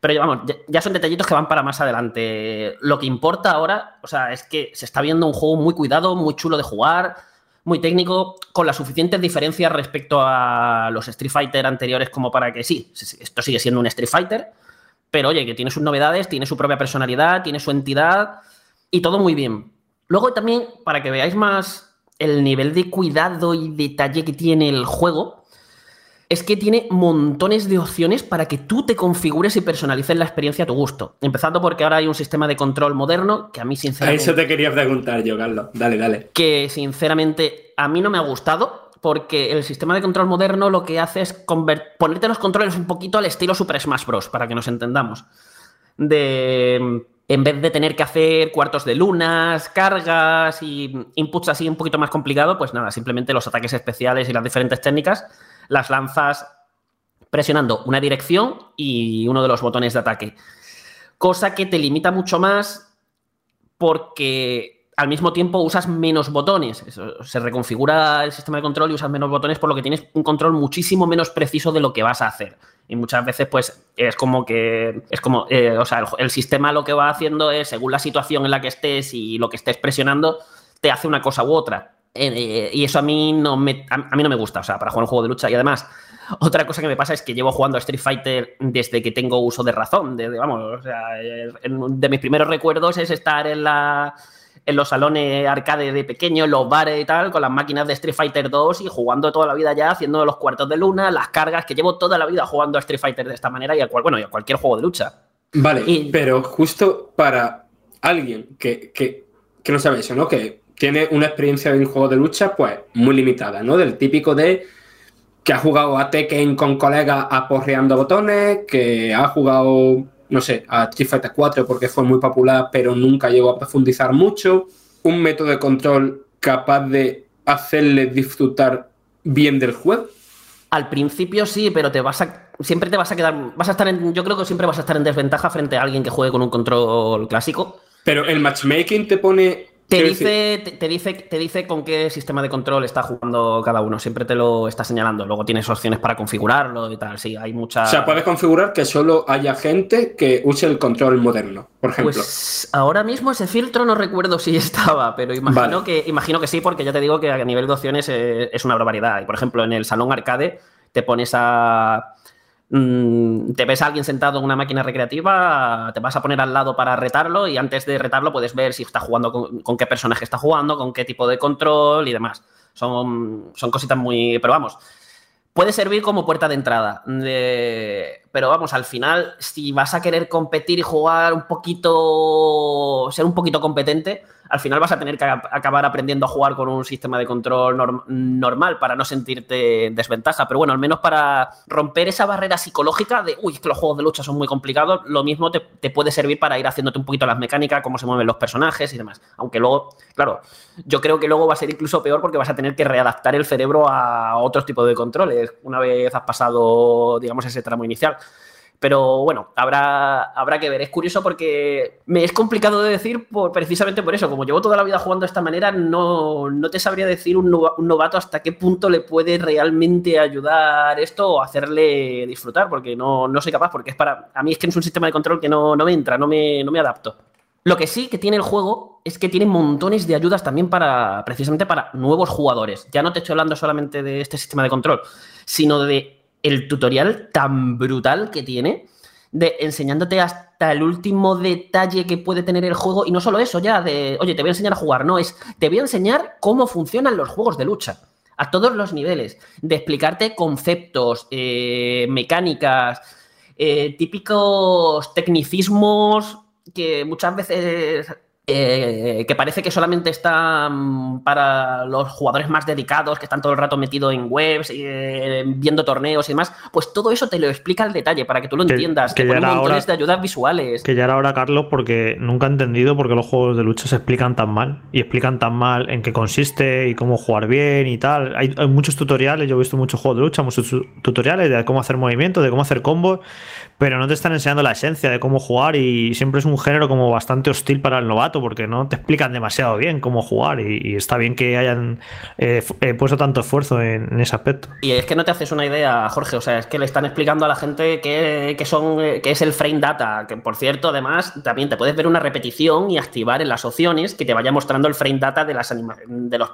pero vamos, ya, son detallitos que van para más adelante. Lo que importa ahora, o sea, es que se está viendo un juego muy cuidado, muy chulo de jugar, muy técnico, con las suficientes diferencias respecto a los Street Fighter anteriores, como para que sí, esto sigue siendo un Street Fighter, pero oye, que tiene sus novedades, tiene su propia personalidad, tiene su entidad y todo muy bien. Luego también, para que veáis más el nivel de cuidado y detalle que tiene el juego, es que tiene montones de opciones para que tú te configures y personalices la experiencia a tu gusto. Empezando porque ahora hay un sistema de control moderno que a mí sinceramente... A eso te quería preguntar yo, Carlos. Dale, dale. Que sinceramente a mí no me ha gustado porque el sistema de control moderno lo que hace es ponerte los controles un poquito al estilo Super Smash Bros. para que nos entendamos. De en vez de tener que hacer cuartos de lunas, cargas y inputs así un poquito más complicado, pues nada, simplemente los ataques especiales y las diferentes técnicas las lanzas presionando una dirección y uno de los botones de ataque. Cosa que te limita mucho más porque al mismo tiempo usas menos botones. se reconfigura el sistema de control y usas menos botones por lo que tienes un control muchísimo menos preciso de lo que vas a hacer. Y muchas veces, pues, es como que. Es como. Eh, o sea, el, sistema lo que va haciendo es, según la situación en la que estés y lo que estés presionando, te hace una cosa u otra. Eh, y eso a mí, no me, a, mí no me gusta, o sea, para jugar un juego de lucha. Y además, otra cosa que me pasa es que llevo jugando a Street Fighter desde que tengo uso de razón. Vamos, o sea, de mis primeros recuerdos es estar en la en los salones arcade de pequeño, en los bares y tal, con las máquinas de Street Fighter 2 y jugando toda la vida ya, haciendo los cuartos de luna, las cargas, que llevo toda la vida jugando a Street Fighter de esta manera y a, bueno, y a cualquier juego de lucha. Vale, pero justo para alguien que, que, que no sabe eso, ¿no? Que tiene una experiencia en juego de lucha pues muy limitada, ¿no? Del típico de que ha jugado a Tekken con colegas aporreando botones, que ha jugado, no sé, a Street Fighter 4 porque fue muy popular pero nunca llegó a profundizar mucho, un método de control capaz de hacerle disfrutar bien del juego. Al principio sí, pero te vas a siempre te vas a quedar vas a estar en yo creo que siempre vas a estar en desventaja frente a alguien que juegue con un control clásico. Pero el matchmaking te pone Te dice, te, dice, te dice con qué sistema de control está jugando cada uno. Siempre te lo está señalando. Luego tienes opciones para configurarlo y tal. Sí, hay muchas. O sea, puedes configurar que solo haya gente que use el control moderno, por ejemplo. Pues ahora mismo ese filtro no recuerdo si estaba, pero imagino, que, imagino que sí, porque ya te digo que a nivel de opciones es, es una barbaridad. Y por ejemplo, en el salón arcade te pones a Mm, te ves a alguien sentado en una máquina recreativa, te vas a poner al lado para retarlo y antes de retarlo puedes ver si está jugando con, qué personaje está jugando, con qué tipo de control y demás. Son, son cositas muy... Pero vamos, puede servir como puerta de entrada. Pero vamos, al final, si vas a querer competir y jugar un poquito, ser un poquito competente, al final vas a tener que acabar aprendiendo a jugar con un sistema de control normal para no sentirte en desventaja. Pero bueno, al menos para romper esa barrera psicológica de, uy, es que los juegos de lucha son muy complicados, lo mismo te, puede servir para ir haciéndote un poquito las mecánicas, cómo se mueven los personajes y demás. Aunque luego, claro, yo creo que luego va a ser incluso peor porque vas a tener que readaptar el cerebro a otros tipos de controles una vez has pasado, digamos, ese tramo inicial. Pero bueno, habrá, habrá que ver. Es curioso porque me es complicado de decir por, precisamente por eso. Como llevo toda la vida jugando de esta manera, no, te sabría decir un, novato hasta qué punto le puede realmente ayudar esto o hacerle disfrutar, porque no, no soy capaz, porque es para. A mí es que es un sistema de control que no, me entra, no me, no me adapto. Lo que sí que tiene el juego es que tiene montones de ayudas también para, precisamente para nuevos jugadores. Ya no te estoy hablando solamente de este sistema de control, sino de el tutorial tan brutal que tiene de enseñándote hasta el último detalle que puede tener el juego. Y no solo eso ya de, oye, te voy a enseñar a jugar, no, es, te voy a enseñar cómo funcionan los juegos de lucha a todos los niveles, de explicarte conceptos, eh, mecánicas, eh, típicos tecnicismos que muchas veces eh, que parece que solamente está para los jugadores más dedicados, que están todo el rato metidos en webs, eh, viendo torneos y demás, pues todo eso te lo explica al detalle para que tú lo entiendas, que, pone montones de ayudas visuales. Que ya era hora, Carlos, porque nunca he entendido por qué los juegos de lucha se explican tan mal y explican tan mal en qué consiste y cómo jugar bien y tal. Hay, hay muchos tutoriales, yo he visto muchos juegos de lucha, muchos tutoriales de cómo hacer movimientos, de cómo hacer combos, pero no te están enseñando la esencia de cómo jugar y siempre es un género como bastante hostil para el novato porque no te explican demasiado bien cómo jugar y, está bien que hayan eh, eh, puesto tanto esfuerzo en, ese aspecto. Y es que no te haces una idea, Jorge, o sea, es que le están explicando a la gente que, son, eh, que es el frame data, que por cierto, además, también te puedes ver una repetición y activar en las opciones que te vaya mostrando el frame data de, las de los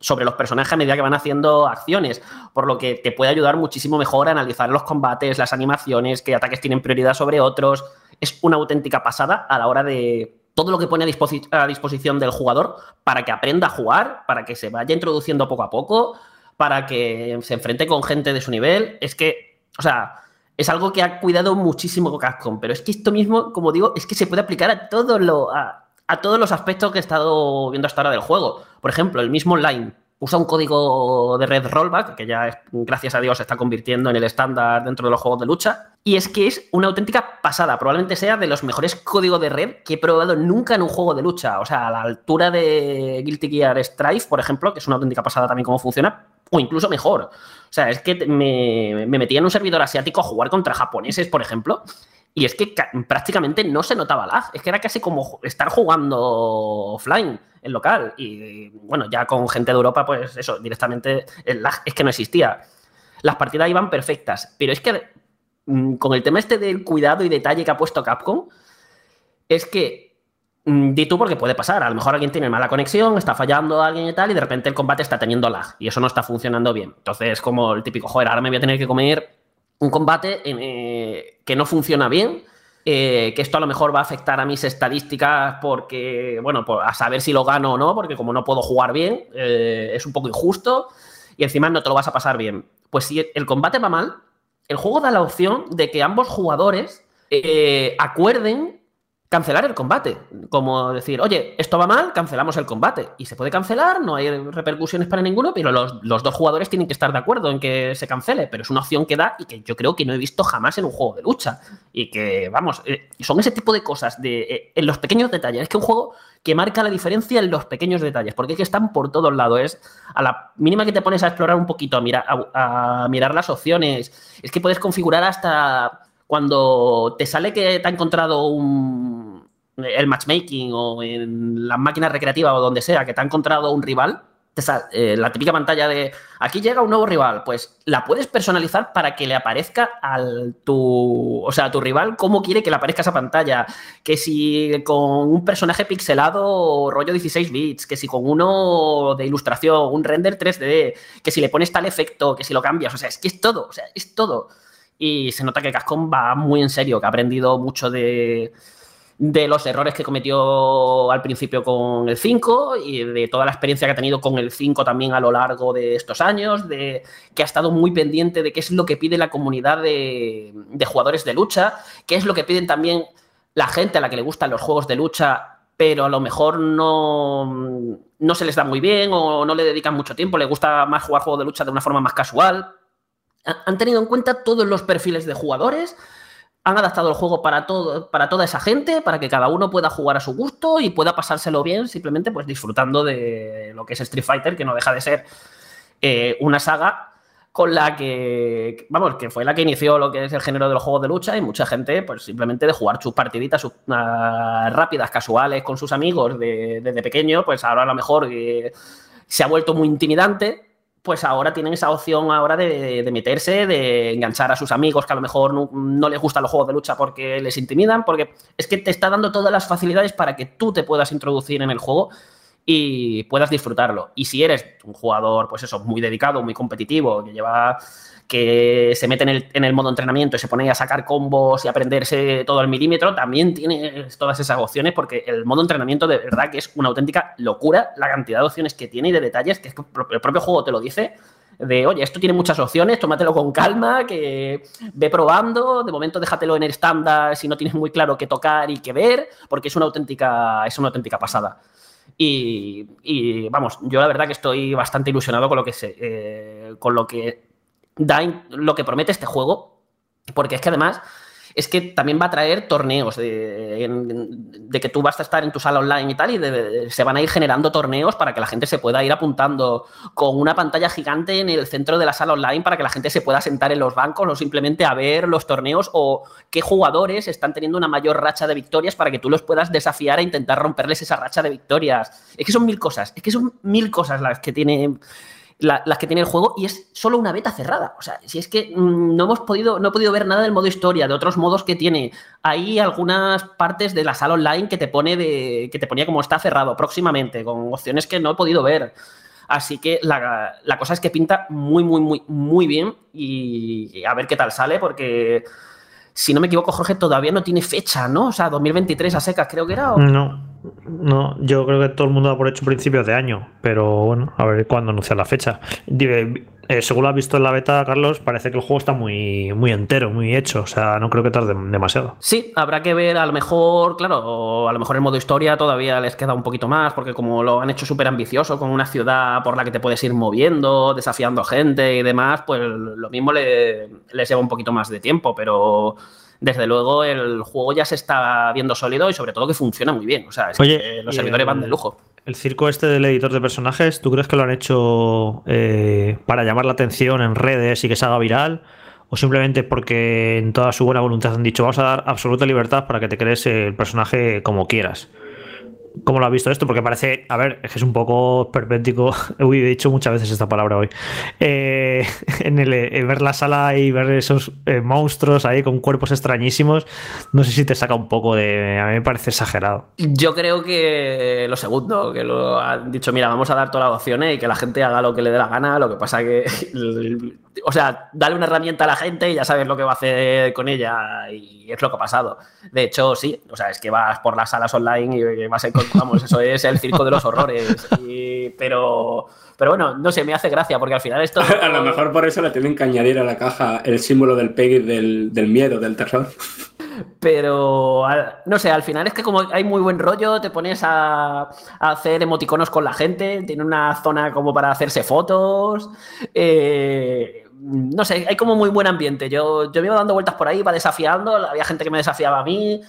sobre los personajes a medida que van haciendo acciones, por lo que te puede ayudar muchísimo mejor a analizar los combates, las animaciones, qué ataques tienen prioridad sobre otros. Es una auténtica pasada a la hora de todo lo que pone a, disposición del jugador para que aprenda a jugar, para que se vaya introduciendo poco a poco, para que se enfrente con gente de su nivel. Es que, o sea, es algo que ha cuidado muchísimo Capcom, pero es que esto mismo, como digo, es que se puede aplicar a, todo lo, a, a todos los aspectos que he estado viendo hasta ahora del juego. Por ejemplo, el mismo online usa un código de red rollback, que ya, gracias a Dios, se está convirtiendo en el estándar dentro de los juegos de lucha. Y es que es una auténtica pasada. Probablemente sea de los mejores códigos de red que he probado nunca en un juego de lucha. O sea, a la altura de Guilty Gear Strife, por ejemplo, que es una auténtica pasada también cómo funciona, o incluso mejor. O sea, es que me, me metía en un servidor asiático a jugar contra japoneses, por ejemplo, y es que prácticamente no se notaba lag. Es que era casi como estar jugando offline en local. Y bueno, ya con gente de Europa, pues eso, directamente el lag es que no existía. Las partidas iban perfectas. Pero es que mm, con el tema este del cuidado y detalle que ha puesto Capcom, es que mm, di tú porque puede pasar. A lo mejor alguien tiene mala conexión, está fallando alguien y tal, y de repente el combate está teniendo lag. Y eso no está funcionando bien. Entonces, como el típico, joder, ahora me voy a tener que comer un combate eh, que no funciona bien, eh, que esto a lo mejor va a afectar a mis estadísticas porque, bueno, a saber si lo gano o no, porque como no puedo jugar bien, eh, es un poco injusto y encima no te lo vas a pasar bien. Pues si el combate va mal, el juego da la opción de que ambos jugadores acuerden cancelar el combate. Como decir, oye, esto va mal, cancelamos el combate. Y se puede cancelar, no hay repercusiones para ninguno, pero los, dos jugadores tienen que estar de acuerdo en que se cancele. Pero es una opción que da y que yo creo que no he visto jamás en un juego de lucha. Y que, vamos, eh, son ese tipo de cosas de, eh, en los pequeños detalles. Es que un juego que marca la diferencia en los pequeños detalles, porque es que están por todos lados. Es a la mínima que te pones a explorar un poquito, a mirar, a mirar las opciones, es que puedes configurar hasta cuando te sale que te ha encontrado un, el matchmaking o en las máquinas recreativas o donde sea que te ha encontrado un rival, eh, la típica pantalla de aquí llega un nuevo rival, pues la puedes personalizar para que le aparezca al tu, o sea, a tu rival cómo quiere que le aparezca esa pantalla, que si con un personaje pixelado rollo 16 bits, que si con uno de ilustración, un render 3D, que si le pones tal efecto, que si lo cambias, o sea, es que es todo, o sea, es todo. Y se nota que Cascom va muy en serio, que ha aprendido mucho de de los errores que cometió al principio con el 5 y de toda la experiencia que ha tenido con el 5 también a lo largo de estos años, de que ha estado muy pendiente de qué es lo que pide la comunidad de, jugadores de lucha, qué es lo que piden también la gente a la que le gustan los juegos de lucha, pero a lo mejor no, no se les da muy bien o no le dedican mucho tiempo, le gusta más jugar juegos de lucha de una forma más casual. Han tenido en cuenta todos los perfiles de jugadores han adaptado el juego para, todo, para toda esa gente, para que cada uno pueda jugar a su gusto y pueda pasárselo bien, simplemente pues disfrutando de lo que es Street Fighter, que no deja de ser eh, una saga con la que, vamos, que fue la que inició lo que es el género de los juegos de lucha y mucha gente, pues simplemente de jugar sus partiditas uh, rápidas, casuales con sus amigos desde pequeño, pues ahora a lo mejor eh, se ha vuelto muy intimidante pues ahora tienen esa opción ahora de, meterse, de enganchar a sus amigos que a lo mejor no, les gustan los juegos de lucha porque les intimidan, porque es que te está dando todas las facilidades para que tú te puedas introducir en el juego y puedas disfrutarlo. Y si eres un jugador, pues eso, muy dedicado, muy competitivo, que lleva que se mete en el, modo entrenamiento y se pone a sacar combos y aprenderse todo al milímetro, también tiene todas esas opciones porque el modo entrenamiento de verdad que es una auténtica locura la cantidad de opciones que tiene y de detalles que el propio juego te lo dice de, oye, esto tiene muchas opciones, tómatelo con calma, que ve probando, de momento déjatelo en el estándar si no tienes muy claro qué tocar y qué ver, porque es una auténtica, es una auténtica pasada. Y, vamos, yo la verdad que estoy bastante ilusionado con lo que, se, eh, con lo que da lo que promete este juego, porque es que además es que también va a traer torneos de, que tú vas a estar en tu sala online y tal, y se van a ir generando torneos para que la gente se pueda ir apuntando con una pantalla gigante en el centro de la sala online para que la gente se pueda sentar en los bancos o simplemente a ver los torneos o qué jugadores están teniendo una mayor racha de victorias para que tú los puedas desafiar e intentar romperles esa racha de victorias. Es que son mil cosas, es que son mil cosas las que tiene las que tiene el juego y es solo una beta cerrada. O sea, si es que mm, no hemos podido, no he podido ver nada del modo historia, de otros modos que tiene. Hay algunas partes de la sala online que te pone de. que te ponía como está cerrado próximamente, con opciones que no he podido ver. Así que la, la cosa es que pinta muy, muy, muy, muy bien. Y a ver qué tal sale, porque si no me equivoco, Jorge, todavía no tiene fecha, ¿no? O sea, 2023 a secas creo que era. No, no, yo creo que todo el mundo da por hecho principios de año, pero bueno, a ver cuándo anuncia la fecha. Eh, según lo has visto en la beta, Carlos, parece que el juego está muy, muy entero, muy hecho. O sea, no creo que tarde demasiado. Sí, habrá que ver, a lo mejor, claro, a lo mejor el modo historia todavía les queda un poquito más, porque como lo han hecho súper ambicioso, con una ciudad por la que te puedes ir moviendo, desafiando gente y demás, pues lo mismo le, les lleva un poquito más de tiempo, pero desde luego el juego ya se está viendo sólido y sobre todo que funciona muy bien. O sea, Oye, los servidores van de lujo. El circo este del editor de personajes, ¿tú crees que lo han hecho eh, para llamar la atención en redes y que se haga viral? ¿O simplemente porque en toda su buena voluntad han dicho vamos a dar absoluta libertad para que te crees el personaje como quieras? ¿Cómo lo has visto esto? Porque parece, a ver, es un poco perpético. Uy, he dicho muchas veces esta palabra hoy. Eh, en el, eh, ver la sala y ver esos eh, monstruos ahí con cuerpos extrañísimos, no sé si te saca un poco de. A mí me parece exagerado. Yo creo que lo segundo, que lo han dicho, mira, vamos a dar todas las opciones y que la gente haga lo que le dé la gana. Lo que pasa que o sea, dale una herramienta a la gente y ya sabes lo que va a hacer con ella y es lo que ha pasado. De hecho, sí, o sea, es que vas por las salas online y vas a vamos, eso es el circo de los horrores. pero, pero bueno, no sé, me hace gracia porque al final esto... a lo mejor por eso le tienen que añadir a la caja el símbolo del Peggy del, del miedo, del terror. Pero no sé, al final es que como hay muy buen rollo, te pones a, hacer emoticonos con la gente, tiene una zona como para hacerse fotos. Eh, no sé, hay como muy buen ambiente. Yo, yo me iba dando vueltas por ahí, iba desafiando, había gente que me desafiaba a mí.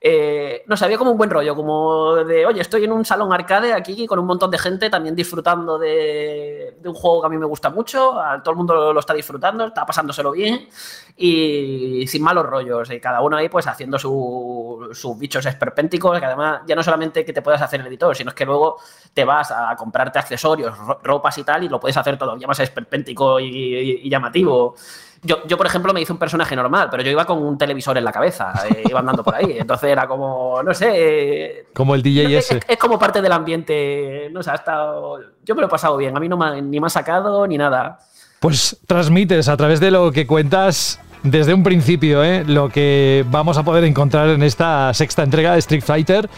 Eh, no sé, había como un buen rollo, como de, oye, estoy en un salón arcade aquí con un montón de gente también disfrutando de, un juego que a mí me gusta mucho, todo el mundo lo está disfrutando, está pasándoselo bien y sin malos rollos, y cada uno ahí pues haciendo sus bichos esperpénticos, que además ya no solamente que te puedas hacer el editor, sino es que luego te vas a comprarte accesorios, ropas y tal, y lo puedes hacer todavía más esperpéntico y llamativo. Yo, yo, por ejemplo, me hice un personaje normal, pero yo iba con un televisor en la cabeza, eh, iba andando por ahí. Entonces era como, no sé. Como el DJ ese. Es, como parte del ambiente. No sé, hasta. Yo me lo he pasado bien. A mí no me, ni me ha sacado ni nada. Pues transmites a través de lo que cuentas desde un principio ¿eh? lo que vamos a poder encontrar en esta sexta entrega de Street Fighter.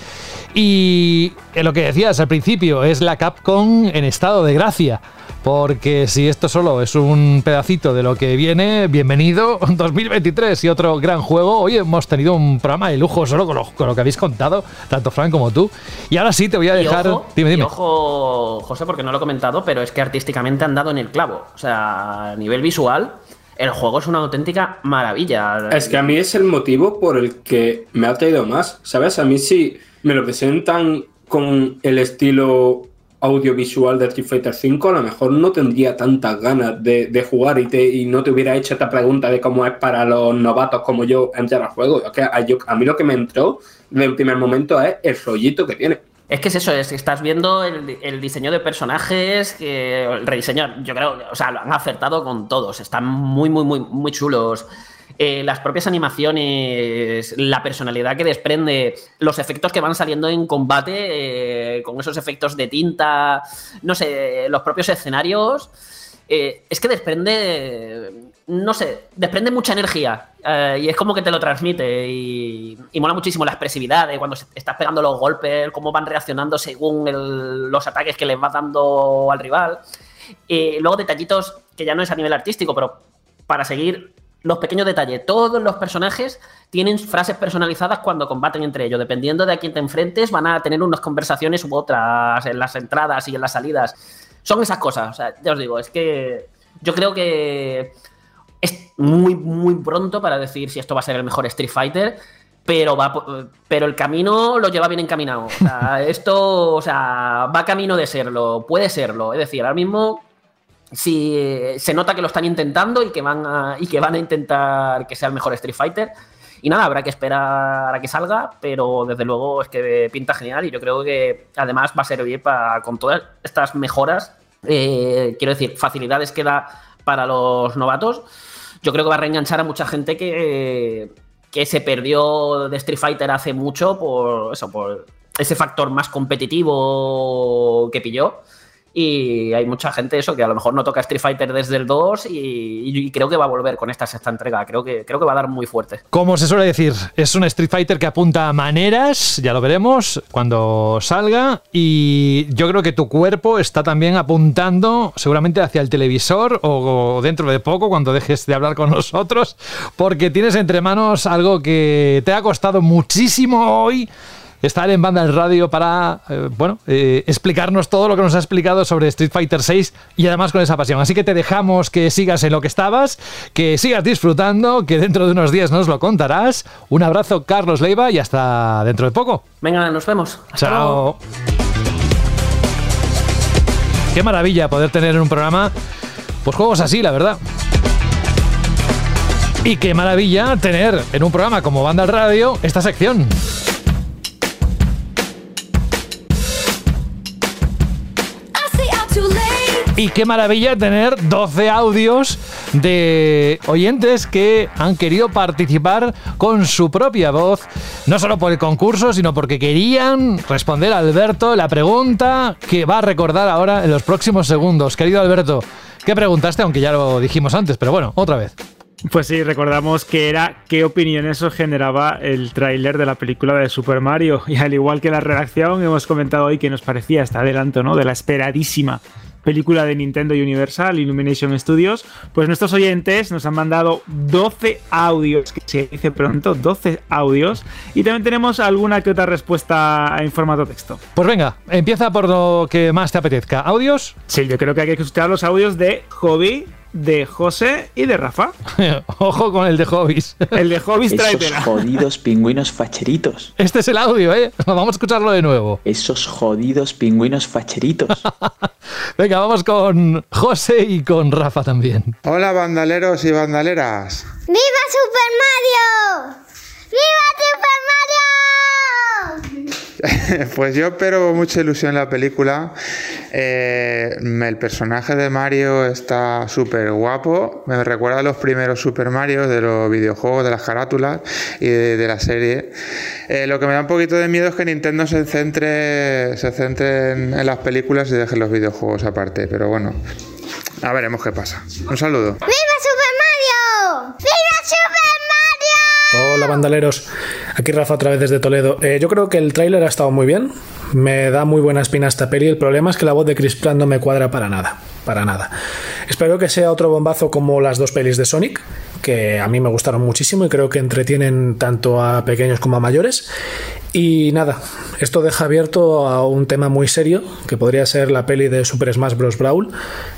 Y en lo que decías al principio, es la Capcom en estado de gracia. Porque si esto solo es un pedacito de lo que viene, bienvenido 2023 y otro gran juego. Hoy hemos tenido un programa de lujo solo con lo, que habéis contado, tanto Frank como tú. Y ahora sí te voy a dejar. dime, dime. ojo, José, porque no lo he comentado, pero es que artísticamente han dado en el clavo. O sea, a nivel visual, el juego es una auténtica maravilla. Es que a mí es el motivo por el que me ha traído más. ¿Sabes? A mí sí me lo presentan con el estilo audiovisual de Street Fighter V, a lo mejor no tendría tantas ganas de, jugar y, te, y, no te hubiera hecho esta pregunta de cómo es para los novatos como yo entrar al juego. a, mí lo que me entró de un primer momento es el rollito que tiene. Es que es eso, es que estás viendo el, diseño de personajes, que el rediseño, yo creo, o sea, lo han acertado con todos, están muy, muy, muy, muy chulos. Eh, las propias animaciones, la personalidad que desprende, los efectos que van saliendo en combate, eh, con esos efectos de tinta, no sé, los propios escenarios. Eh, es que desprende, no sé, desprende mucha energía y es como que te lo transmite y, mola muchísimo la expresividad de cuando estás pegando los golpes, cómo van reaccionando según los ataques que les vas dando al rival. luego detallitos que ya no es a nivel artístico, pero para seguir los pequeños detalles. Todos los personajes tienen frases personalizadas cuando combaten entre ellos. Dependiendo de a quién te enfrentes, van a tener unas conversaciones u otras en las entradas y en las salidas. Son esas cosas. O sea, ya os digo, es que yo creo que es muy, muy pronto para decir si esto va a ser el mejor Street Fighter. Pero, va, pero el camino lo lleva bien encaminado. O sea, esto o sea, va camino de serlo, puede serlo. Es decir, ahora mismo si eh, se nota que lo están intentando y que van a, y que van a intentar que sea el mejor Street Fighter. Y nada, habrá que esperar a que salga, pero desde luego es que pinta genial y yo creo que además va a servir para, con todas estas mejoras, eh, quiero decir, facilidades que da para los novatos, yo creo que va a reenganchar a mucha gente que, que se perdió de Street Fighter hace mucho por eso, por ese factor más competitivo que pilló. Y hay mucha gente eso que a lo mejor no toca Street Fighter desde el 2 y, creo que va a volver con esta sexta entrega. Creo que, creo que va a dar muy fuerte. Como se suele decir, es un Street Fighter que apunta a maneras, ya lo veremos cuando salga. Y yo creo que tu cuerpo está también apuntando seguramente hacia el televisor o dentro de poco cuando dejes de hablar con nosotros, porque tienes entre manos algo que te ha costado muchísimo hoy estar en banda del radio para, eh, bueno, eh, explicarnos todo lo que nos ha explicado sobre Street Fighter 6 y además con esa pasión. Así que te dejamos que sigas en lo que estabas, que sigas disfrutando, que dentro de unos días nos lo contarás. Un abrazo, Carlos Leiva, y hasta dentro de poco. Venga, nos vemos. Chao. Qué maravilla poder tener en un programa, pues juegos así, la verdad. Y qué maravilla tener en un programa como Banda al Radio esta sección. Y qué maravilla tener 12 audios de oyentes que han querido participar con su propia voz, no solo por el concurso, sino porque querían responder a Alberto la pregunta que va a recordar ahora en los próximos segundos. Querido Alberto, ¿qué preguntaste? Aunque ya lo dijimos antes, pero bueno, otra vez. Pues sí, recordamos que era qué opiniones os generaba el tráiler de la película de Super Mario. Y al igual que la redacción, hemos comentado hoy que nos parecía este adelanto, ¿no? De la esperadísima película de Nintendo Universal, Illumination Studios, pues nuestros oyentes nos han mandado 12 audios, que se dice pronto, 12 audios, y también tenemos alguna que otra respuesta en formato texto. Pues venga, empieza por lo que más te apetezca. ¿Audios? Sí, yo creo que hay que escuchar los audios de Hobby, de José y de Rafa. Ojo con el de hobbies. El de hobbies Esos jodidos pingüinos facheritos. Este es el audio, ¿eh? Vamos a escucharlo de nuevo. Esos jodidos pingüinos facheritos. Venga, vamos con José y con Rafa también. Hola, bandaleros y bandaleras. ¡Viva Super Mario! ¡Viva Super Mario! pues yo espero mucha ilusión en la película. Eh, el personaje de Mario está súper guapo. Me recuerda a los primeros Super Mario de los videojuegos, de las carátulas y de, la serie. Eh, lo que me da un poquito de miedo es que Nintendo se centre, se centre en, en las películas y deje los videojuegos aparte. Pero bueno, a veremos qué pasa. Un saludo. ¡Viva Super Mario! ¡Viva Super Mario! Hola bandaleros, aquí Rafa otra vez desde Toledo. Eh, yo creo que el tráiler ha estado muy bien, me da muy buena espina esta peli. El problema es que la voz de Chris Pratt no me cuadra para nada, para nada. Espero que sea otro bombazo como las dos pelis de Sonic, que a mí me gustaron muchísimo y creo que entretienen tanto a pequeños como a mayores. Y nada, esto deja abierto a un tema muy serio, que podría ser la peli de Super Smash Bros. Brawl.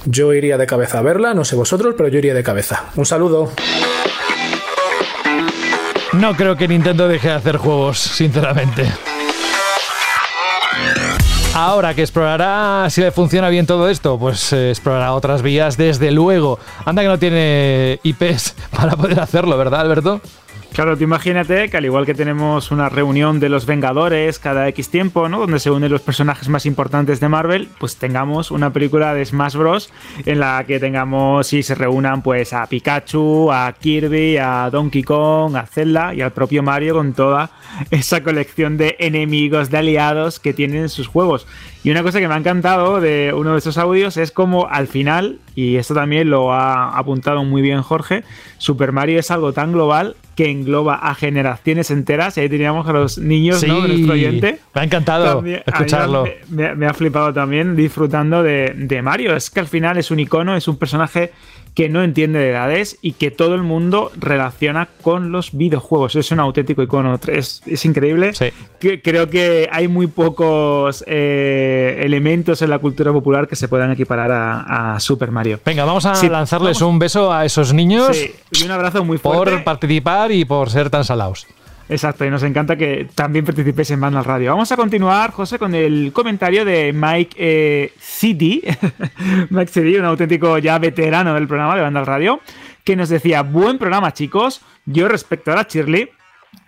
Yo iría de cabeza a verla, no sé vosotros, pero yo iría de cabeza. Un saludo. No creo que Nintendo deje de hacer juegos, sinceramente. Ahora que explorará si le funciona bien todo esto, pues eh, explorará otras vías, desde luego. Anda que no tiene IPs para poder hacerlo, ¿verdad, Alberto? Claro, tú imagínate que al igual que tenemos una reunión de los Vengadores cada X tiempo, ¿no? Donde se unen los personajes más importantes de Marvel, pues tengamos una película de Smash Bros. en la que tengamos y se reúnan pues a Pikachu, a Kirby, a Donkey Kong, a Zelda y al propio Mario con toda esa colección de enemigos, de aliados que tienen en sus juegos. Y una cosa que me ha encantado de uno de esos audios es como al final, y esto también lo ha apuntado muy bien Jorge, Super Mario es algo tan global que engloba a generaciones enteras. Y ahí teníamos a los niños, ¿no? De nuestro oyente. Me ha encantado escucharlo. Me, ha flipado también disfrutando de, de Mario. Es que al final es un icono, es un personaje que no entiende de edades y que todo el mundo relaciona con los videojuegos. Es un auténtico icono. Es, es increíble. creo que hay muy pocos eh, elementos en la cultura popular que se puedan equiparar a, Super Mario. Venga, vamos a lanzarles un beso a esos niños. y un abrazo muy fuerte. Por participar y por ser tan salados. Exacto, y nos encanta que también participéis en Banda Radio. Vamos a continuar, José, con el comentario de Mike eh, City, Mike City, un auténtico ya veterano del programa de Banda Radio, que nos decía, buen programa chicos, yo respecto a la Shirley,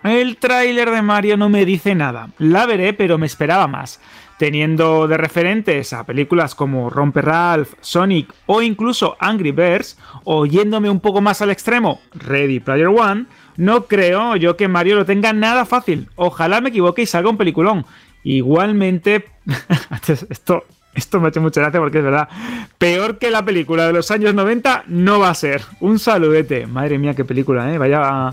el tráiler de Mario no me dice nada, la veré pero me esperaba más. Teniendo de referentes a películas como Romper Ralph, Sonic o incluso Angry Birds, o yéndome un poco más al extremo, Ready Player One, no creo yo que Mario lo tenga nada fácil. Ojalá me equivoque y salga un peliculón. Igualmente, esto esto me ha hecho mucha gracia porque es verdad. Peor que la película de los años 90 no va a ser. Un saludete. Madre mía, qué película, ¿eh? Vaya,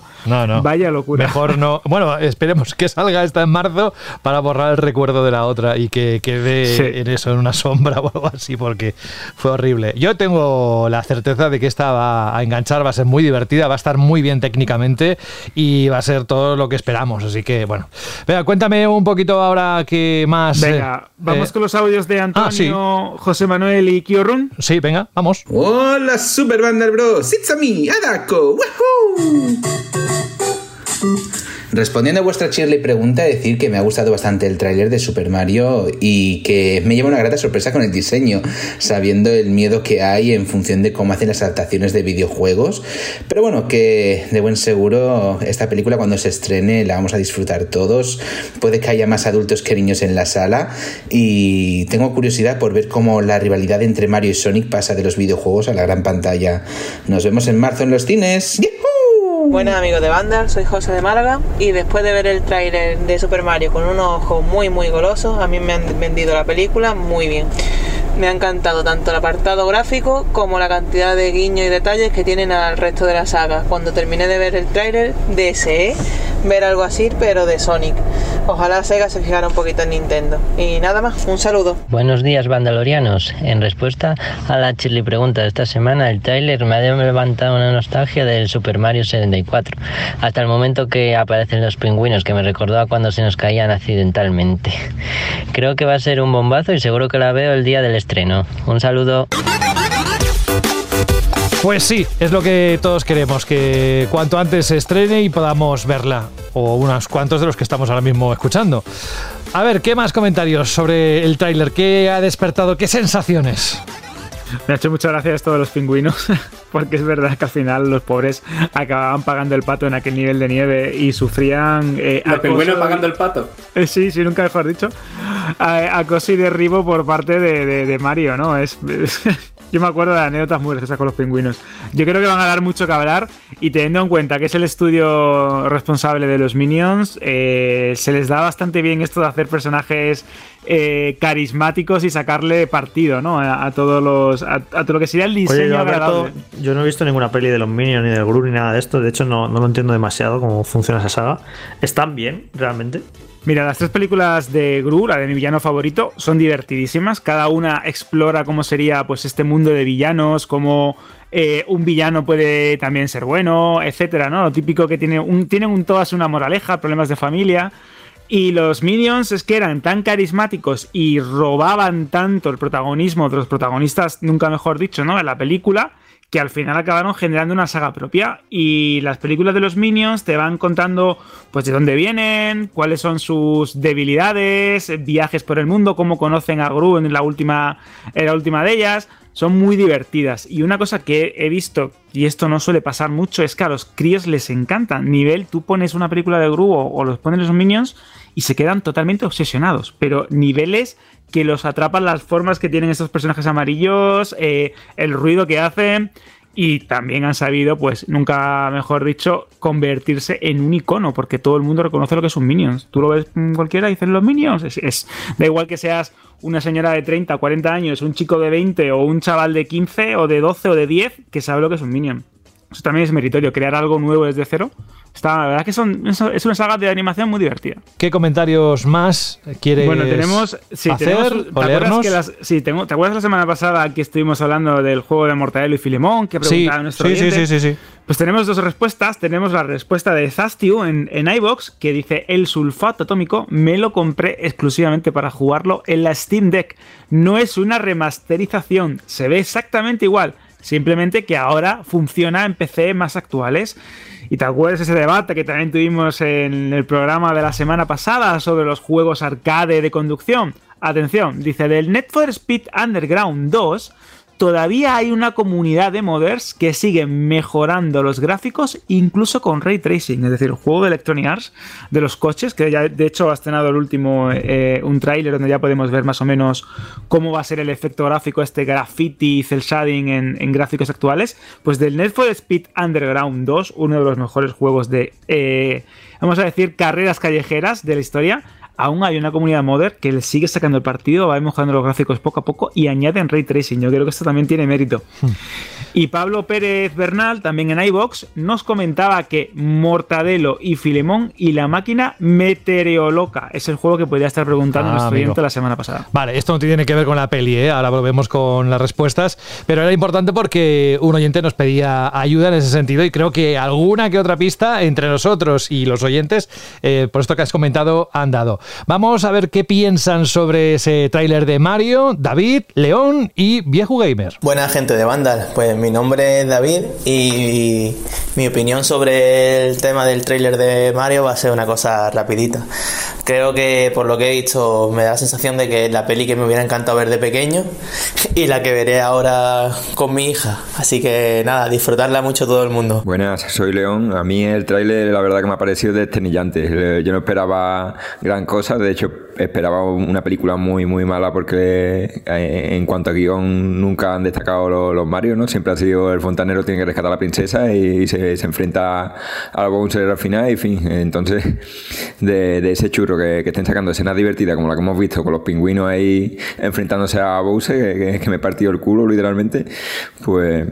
vaya locura. Mejor no. Bueno, esperemos que salga esta en marzo para borrar el recuerdo de la otra y que quede en eso, en una sombra o algo así, porque fue horrible. Yo tengo la certeza de que esta va a enganchar, va a ser muy divertida, va a estar muy bien técnicamente y va a ser todo lo que esperamos. Así que, bueno. Venga, cuéntame un poquito ahora qué más. Venga, eh, vamos eh, con los audios de Antonio. Ah, José Manuel y Kiorun. Sí, venga, vamos. Hola, Super Bros. It's a me, Adako. ¡Woohoo! Respondiendo a vuestra Shirley pregunta, decir que me ha gustado bastante el tráiler de Super Mario y que me lleva una grata sorpresa con el diseño, sabiendo el miedo que hay en función de cómo hacen las adaptaciones de videojuegos. Pero bueno, que de buen seguro esta película cuando se estrene la vamos a disfrutar todos. Puede que haya más adultos que niños en la sala y tengo curiosidad por ver cómo la rivalidad entre Mario y Sonic pasa de los videojuegos a la gran pantalla. Nos vemos en marzo en los cines. Buenas amigos de banda, soy José de Málaga y después de ver el tráiler de Super Mario con unos ojos muy muy golosos, a mí me han vendido la película muy bien. Me ha encantado tanto el apartado gráfico como la cantidad de guiños y detalles que tienen al resto de la saga. Cuando terminé de ver el tráiler, deseé ver algo así, pero de Sonic. Ojalá Sega se fijara un poquito en Nintendo. Y nada más, un saludo. Buenos días, bandalorianos. En respuesta a la chili pregunta de esta semana, el tráiler me ha levantado una nostalgia del Super Mario 74. Hasta el momento que aparecen los pingüinos, que me recordó a cuando se nos caían accidentalmente. Creo que va a ser un bombazo y seguro que la veo el día del estreno. Un saludo. Pues sí, es lo que todos queremos, que cuanto antes se estrene y podamos verla, o unos cuantos de los que estamos ahora mismo escuchando. A ver, ¿qué más comentarios sobre el tráiler? ¿Qué ha despertado? ¿Qué sensaciones? Me ha hecho mucha gracia esto de los pingüinos, porque es verdad que al final los pobres acababan pagando el pato en aquel nivel de nieve y sufrían. Eh, ¿Los pingüinos pagando el pato? Eh, sí, sí, nunca mejor dicho. acoso y derribo por parte de, Mario, ¿no? Es, yo me acuerdo de anécdotas muy graciosas con los pingüinos. Yo creo que van a dar mucho que hablar y teniendo en cuenta que es el estudio responsable de los Minions, eh, se les da bastante bien esto de hacer personajes eh, carismáticos y sacarle partido, ¿no? A, todos los. A, todo lo que sería el diseño Oye, yo, no he visto ninguna peli de los Minions ni del Gru ni nada de esto. De hecho, no, no lo entiendo demasiado cómo funciona esa saga. ¿Están bien, realmente? Mira, las tres películas de Gru, la de mi villano favorito, son divertidísimas. Cada una explora cómo sería pues este mundo de villanos, cómo eh, un villano puede también ser bueno, etcétera, ¿no? Lo típico que tiene tienen un todas una moraleja, problemas de familia. Y los Minions es que eran tan carismáticos y robaban tanto el protagonismo de los protagonistas, nunca mejor dicho, ¿no? En la película, que al final acabaron generando una saga propia. Y las películas de los Minions te van contando pues de dónde vienen, cuáles son sus debilidades, viajes por el mundo, cómo conocen a Gru en la última, en la última de ellas. Son muy divertidas. Y una cosa que he visto, y esto no suele pasar mucho, es que a los críos les encanta. Nivel, tú pones una película de Gru o, o los pones los Minions y se quedan totalmente obsesionados. Pero niveles que los atrapan las formas que tienen estos personajes amarillos, eh, el ruido que hacen y también han sabido, pues nunca mejor dicho, convertirse en un icono, porque todo el mundo reconoce lo que son Minions. Tú lo ves cualquiera y dices los Minions. Es, da igual que seas una señora de 30, 40 años, un chico de 20 o un chaval de 15 o de 12 o de 10 que sabe lo que es un Minion. Eso también es meritorio, crear algo nuevo desde cero. Está, la verdad que son, es una saga de animación muy divertida. ¿Qué comentarios más quieres Bueno, tenemos. Sí, hacer, tenemos, ¿te, acuerdas que las, sí, tengo, ¿Te acuerdas la semana pasada que estuvimos hablando del juego de Mortadelo y Filemón? Que preguntaba sí, nuestro sí, sí, sí, sí, sí, Pues tenemos dos respuestas. Tenemos la respuesta de Zastiu en, en iBox que dice: El sulfato atómico me lo compré exclusivamente para jugarlo en la Steam Deck. No es una remasterización, se ve exactamente igual Simplemente que ahora funciona en PC más actuales. Y te acuerdas ese debate que también tuvimos en el programa de la semana pasada sobre los juegos arcade de conducción. Atención, dice del Net Speed Underground 2 todavía hay una comunidad de modders que siguen mejorando los gráficos incluso con ray tracing, es decir, el juego de Electronic Arts de los coches, que ya de hecho ha estrenado el último, eh, un tráiler donde ya podemos ver más o menos cómo va a ser el efecto gráfico, este graffiti cel shading en, gráficos actuales, pues del Need for Speed Underground 2, uno de los mejores juegos de, eh, vamos a decir, carreras callejeras de la historia, aún hay una comunidad modder que le sigue sacando el partido, va mejorando los gráficos poco a poco y añaden ray tracing. Yo creo que esto también tiene mérito. Hmm. Y Pablo Pérez Bernal, también en iBox, nos comentaba que Mortadelo y Filemón y la máquina meteoroloca es el juego que podría estar preguntando ah, nuestro cliente la semana pasada. Vale, esto no tiene que ver con la peli, ¿eh? ahora volvemos con las respuestas, pero era importante porque un oyente nos pedía ayuda en ese sentido y creo que alguna que otra pista entre nosotros y los oyentes, eh, por esto que has comentado, han dado. Vamos a ver qué piensan sobre ese tráiler de Mario, David, León y Viejo Gamer. Buena gente de Vandal, pues mi nombre es David y mi opinión sobre el tema del tráiler de Mario va a ser una cosa rapidita. Creo que por lo que he visto me da la sensación de que es la peli que me hubiera encantado ver de pequeño y la que veré ahora con mi hija. Así que nada, disfrutarla mucho todo el mundo. Buenas, soy León. A mí el tráiler la verdad que me ha parecido desternillante. Yo no esperaba gran cosa de hecho, esperaba una película muy, muy mala porque eh, en cuanto a guion nunca han destacado los, los Mario, ¿no? Siempre ha sido el fontanero tiene que rescatar a la princesa y, se, enfrenta a Bowser al final y fin. Entonces, de, ese churro que, estén sacando escenas divertidas como la que hemos visto con los pingüinos ahí enfrentándose a Bowser, que, que me partió el culo literalmente, pues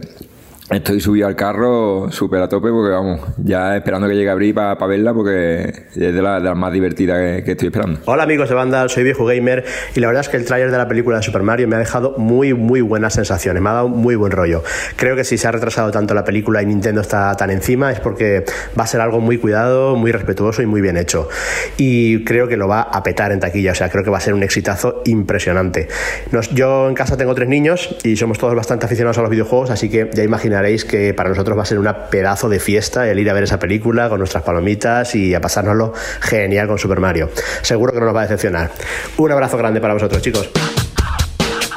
Estoy subido al carro súper a tope porque vamos, ya esperando que llegue a abrir para verla porque es de, la, las más divertidas que, estoy esperando. Hola amigos de banda, soy Viejo Gamer y la verdad es que el tráiler de la película de Super Mario me ha dejado muy muy buenas sensaciones, me ha dado muy buen rollo. Creo que si se ha retrasado tanto la película y Nintendo está tan encima es porque va a ser algo muy cuidado, muy respetuoso y muy bien hecho. Y creo que lo va a petar en taquilla, o sea, creo que va a ser un exitazo impresionante. yo en casa tengo tres niños y somos todos bastante aficionados a los videojuegos, así que ya imagináis que para nosotros va a ser una pedazo de fiesta el ir a ver esa película con nuestras palomitas y a pasárnoslo genial con Super Mario. Seguro que no nos va a decepcionar. Un abrazo grande para vosotros, chicos.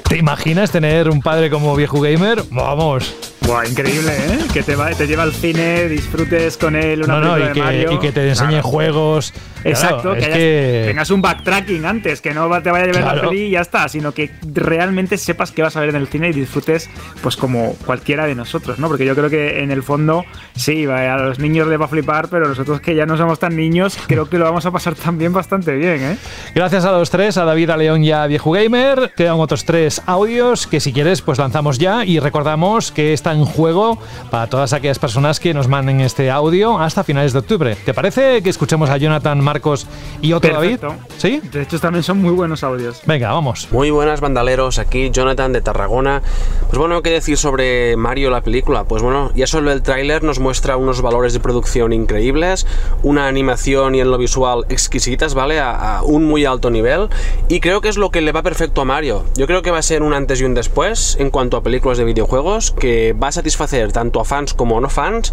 ¿Te imaginas tener un padre como viejo gamer? Vamos. Buah, increíble, ¿eh? Que te, va, te lleva al cine, disfrutes con él una no, y de que, Mario. y que te enseñe Claro. juegos. Exacto, Claro, que, hayas- que- tengas un backtracking antes, que no te vaya a llevar la Claro. peli y ya está, sino que realmente sepas qué vas a ver en el cine y disfrutes, pues como cualquiera de nosotros, ¿no? Porque yo creo que en el fondo, sí, a los niños les va a flipar, pero nosotros que ya no somos tan niños, creo que lo vamos a pasar también bastante bien, ¿eh? Gracias a los tres, a David, a León y a Viejo Gamer. Quedan otros tres audios que si quieres pues lanzamos ya y recordamos que está en juego para todas aquellas personas que nos manden este audio hasta finales de octubre. ¿Te parece que escuchemos a Jonathan, Marcos y otro Perfecto. David? ¿Sí? De hecho, también son muy buenos audios. Venga, vamos. Muy buenas bandaleros, aquí Jonathan de Tarragona. Pues bueno, ¿qué decir sobre Mario la película? Pues bueno, ya solo el tráiler nos muestra unos valores de producción increíbles, una animación y en lo visual exquisitas, ¿vale? A, a un muy alto nivel y creo que es lo que le va perfecto a Mario. Yo creo que va a ser un antes y un después en cuanto a películas de videojuegos que va a satisfacer tanto a fans como a no fans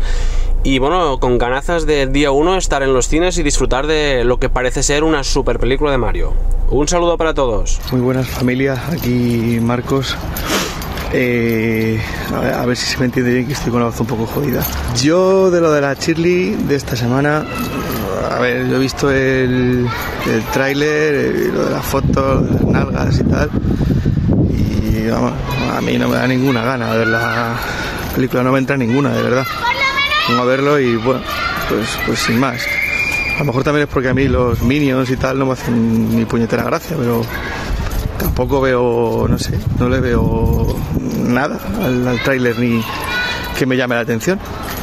y bueno, con ganazas de día uno estar en los cines y disfrutar de lo que parece ser una super película de Mario. Un saludo para todos. Muy buenas familia, aquí Marcos. Eh, a, ver, si se me entiende bien que estoy con la voz un poco jodida. Yo de lo de la Shirley de esta semana, a ver, yo he visto el, el tráiler, lo de las fotos, las nalgas y tal. Y vamos, a mí no me da ninguna gana ver la película, no me entra ninguna, de verdad. Pongo a verlo y bueno, pues, pues sin más. A lo mejor también es porque a mí los minions y tal no me hacen ni puñetera gracia, pero tampoco veo, no sé, no le veo nada al, al tráiler ni que me llame la atención.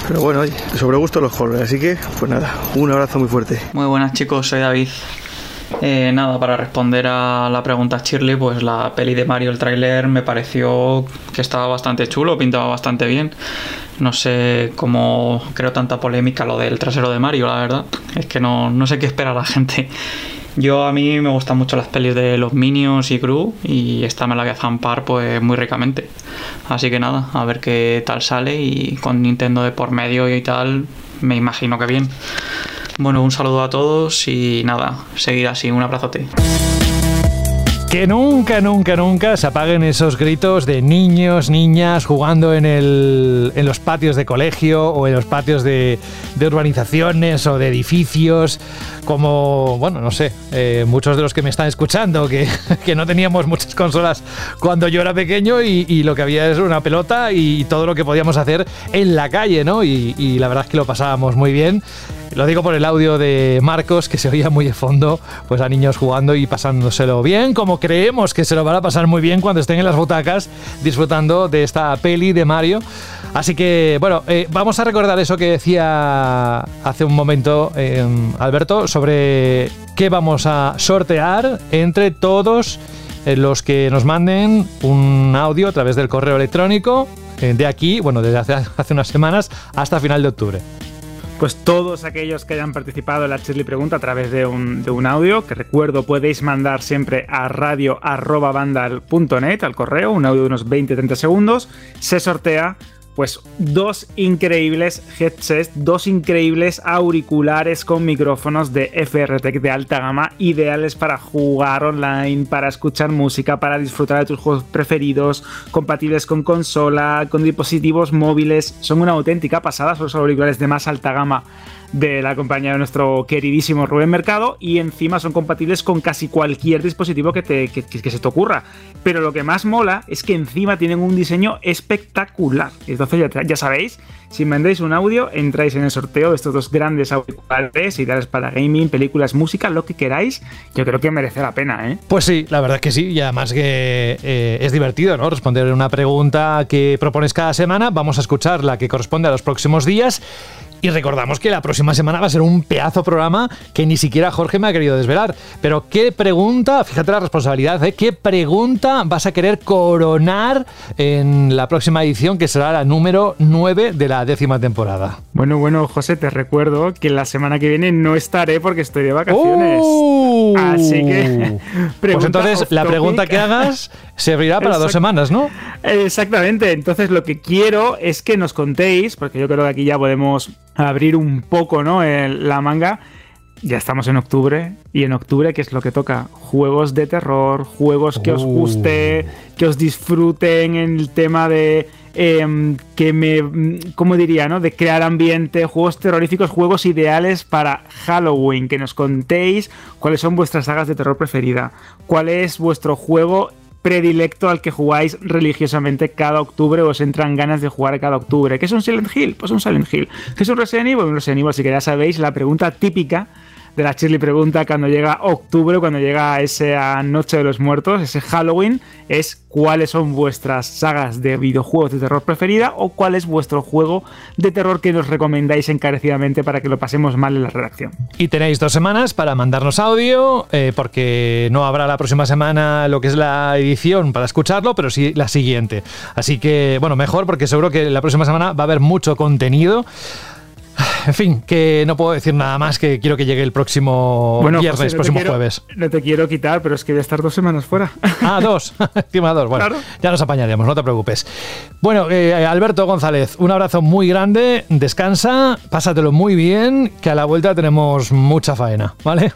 Pero bueno, oye, sobre gusto los colores, así que pues nada, un abrazo muy fuerte. Muy buenas chicos, soy David. Eh, nada, para responder a la pregunta Shirley, pues la peli de Mario, el tráiler, me pareció que estaba bastante chulo, pintaba bastante bien. No sé cómo creo tanta polémica lo del trasero de Mario, la verdad. Es que no, no sé qué espera la gente. Yo a mí me gustan mucho las pelis de los Minions y Gru y esta me la voy a zampar pues muy ricamente. Así que nada, a ver qué tal sale y con Nintendo de por medio y tal, me imagino que bien. Bueno, un saludo a todos y nada, seguir así, un abrazote. Que nunca, nunca, nunca se apaguen esos gritos de niños, niñas jugando en, el, en los patios de colegio o en los patios de, urbanizaciones o de edificios, como, bueno, no sé, eh, muchos de los que me están escuchando, que, que no teníamos muchas consolas cuando yo era pequeño y, lo que había es una pelota y todo lo que podíamos hacer en la calle, ¿no? Y la verdad es que lo pasábamos muy bien. Lo digo por el audio de Marcos, que se oía muy de fondo, pues a niños jugando y pasándoselo bien, como creemos que se lo van a pasar muy bien cuando estén en las butacas disfrutando de esta peli de Mario. Así que, bueno, eh, vamos a recordar eso que decía hace un momento eh, Alberto sobre qué vamos a sortear entre todos eh, los que nos manden un audio a través del correo electrónico eh, de aquí, bueno, desde hace unas semanas hasta final de octubre. Pues todos aquellos que hayan participado en la Shirley Pregunta a través de un, de un audio, que recuerdo podéis mandar siempre a radio.vandal.net, al correo, un audio de unos 20-30 segundos, se sortea pues dos increíbles headsets, dos increíbles auriculares con micrófonos de FRTech de alta gama, ideales para jugar online, para escuchar música, para disfrutar de tus juegos preferidos, compatibles con consola, con dispositivos móviles. Son una auténtica pasada, son los auriculares de más alta gama de la compañía de nuestro queridísimo Rubén Mercado y encima son compatibles con casi cualquier dispositivo que, te, que, se te ocurra. Pero lo que más mola es que encima tienen un diseño espectacular. Entonces ya, ya sabéis, si mandáis un audio, entráis en el sorteo de estos dos grandes auriculares, ideales para gaming, películas, música, lo que queráis. Yo creo que merece la pena, ¿eh? Pues sí, la verdad es que sí, y además que eh, es divertido, ¿no? Responder una pregunta que propones cada semana. Vamos a escuchar la que corresponde a los próximos días. Y recordamos que la próxima semana va a ser un pedazo programa que ni siquiera Jorge me ha querido desvelar. Pero ¿qué pregunta, fíjate la responsabilidad, ¿eh? ¿qué pregunta vas a querer coronar en la próxima edición que será la número 9 de la décima temporada? Bueno, bueno, José, te recuerdo que la semana que viene no estaré porque estoy de vacaciones. ¡Uh! Así que. Pues pregunta entonces la pregunta que hagas servirá para dos semanas, ¿no? Exactamente, entonces lo que quiero es que nos contéis, porque yo creo que aquí ya podemos abrir un poco ¿no? el- la manga. Ya estamos en octubre, y en octubre, ¿qué es lo que toca? Juegos de terror, juegos que os guste, que os disfruten en el tema de. em, que me. ¿Cómo diría, no? De crear ambiente, juegos terroríficos, juegos ideales para Halloween. Que nos contéis cuáles son vuestras sagas de terror preferida. ¿Cuál es vuestro juego predilecto al que jugáis religiosamente cada octubre o os entran ganas de jugar cada octubre. ¿Qué es un Silent Hill? Pues un Silent Hill. ¿Qué es un Resident Evil? Un Resident Evil, así que ya sabéis la pregunta típica de la Shirley pregunta cuando llega octubre, cuando llega esa noche de los muertos, ese Halloween, es cuáles son vuestras sagas de videojuegos de terror preferida o cuál es vuestro juego de terror que nos recomendáis encarecidamente para que lo pasemos mal en la redacción. Y tenéis dos semanas para mandarnos audio, eh, porque no habrá la próxima semana lo que es la edición para escucharlo, pero sí la siguiente. Así que, bueno, mejor porque seguro que la próxima semana va a haber mucho contenido. En fin, que no puedo decir nada más que quiero que llegue el próximo viernes, José, no próximo quiero- jueves. No te quiero quitar, pero es que voy a estar dos semanas fuera. Ah, dos. Encima dos. Bueno, ya nos apañaremos, no te preocupes. Bueno, eh, Alberto González, un abrazo muy grande. Descansa, pásatelo muy bien, que a la vuelta tenemos mucha faena, ¿vale?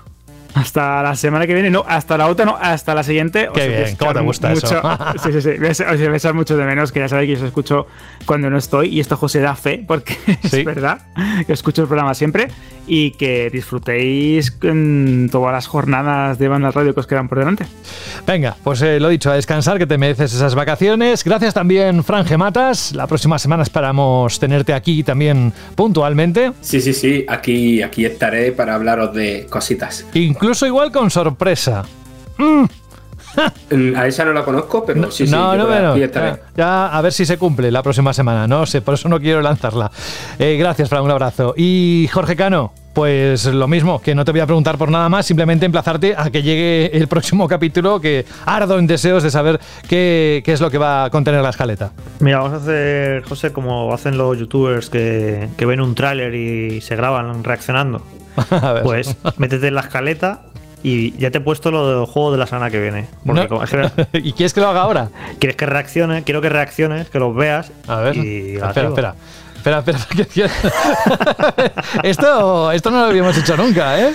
Hasta la semana que viene, no, hasta la otra, no, hasta la siguiente. Qué bien, ¿cómo te gusta mucho- eso? sí, sí, sí. Voy a echar- os voy a echar mucho de menos, que ya sabéis que os escucho cuando no estoy. Y esto José da fe, porque es verdad que escucho el programa siempre. Y que disfrutéis en todas las jornadas de banda radio que os quedan por delante. Venga, pues eh, lo dicho, a descansar, que te mereces esas vacaciones. Gracias también, Fran Gematas. La próxima semana esperamos tenerte aquí también puntualmente. Sí, sí, sí, aquí, aquí estaré para hablaros de cositas. Incluso igual con sorpresa. Mm. A esa no la conozco, pero sí, sí, no, no, aquí estaré. ya, ya a ver si se cumple la próxima semana. No sé, por eso no quiero lanzarla. Eh, gracias, Fran, un abrazo. Y Jorge Cano, pues lo mismo, que no te voy a preguntar por nada más, simplemente emplazarte a que llegue el próximo capítulo, que ardo en deseos de saber qué, qué es lo que va a contener la escaleta. Mira, vamos a hacer, José, como hacen los youtubers que, que ven un tráiler y se graban reaccionando. Pues métete en la escaleta y ya te he puesto lo del juego de la semana que viene. Porque No. como- es que- ¿Y quieres que lo haga ahora? ¿Quieres que reaccione? Quiero que reacciones, que los veas. A ver, y espera, espera. Espera, esto, esto no lo habíamos hecho nunca, ¿eh?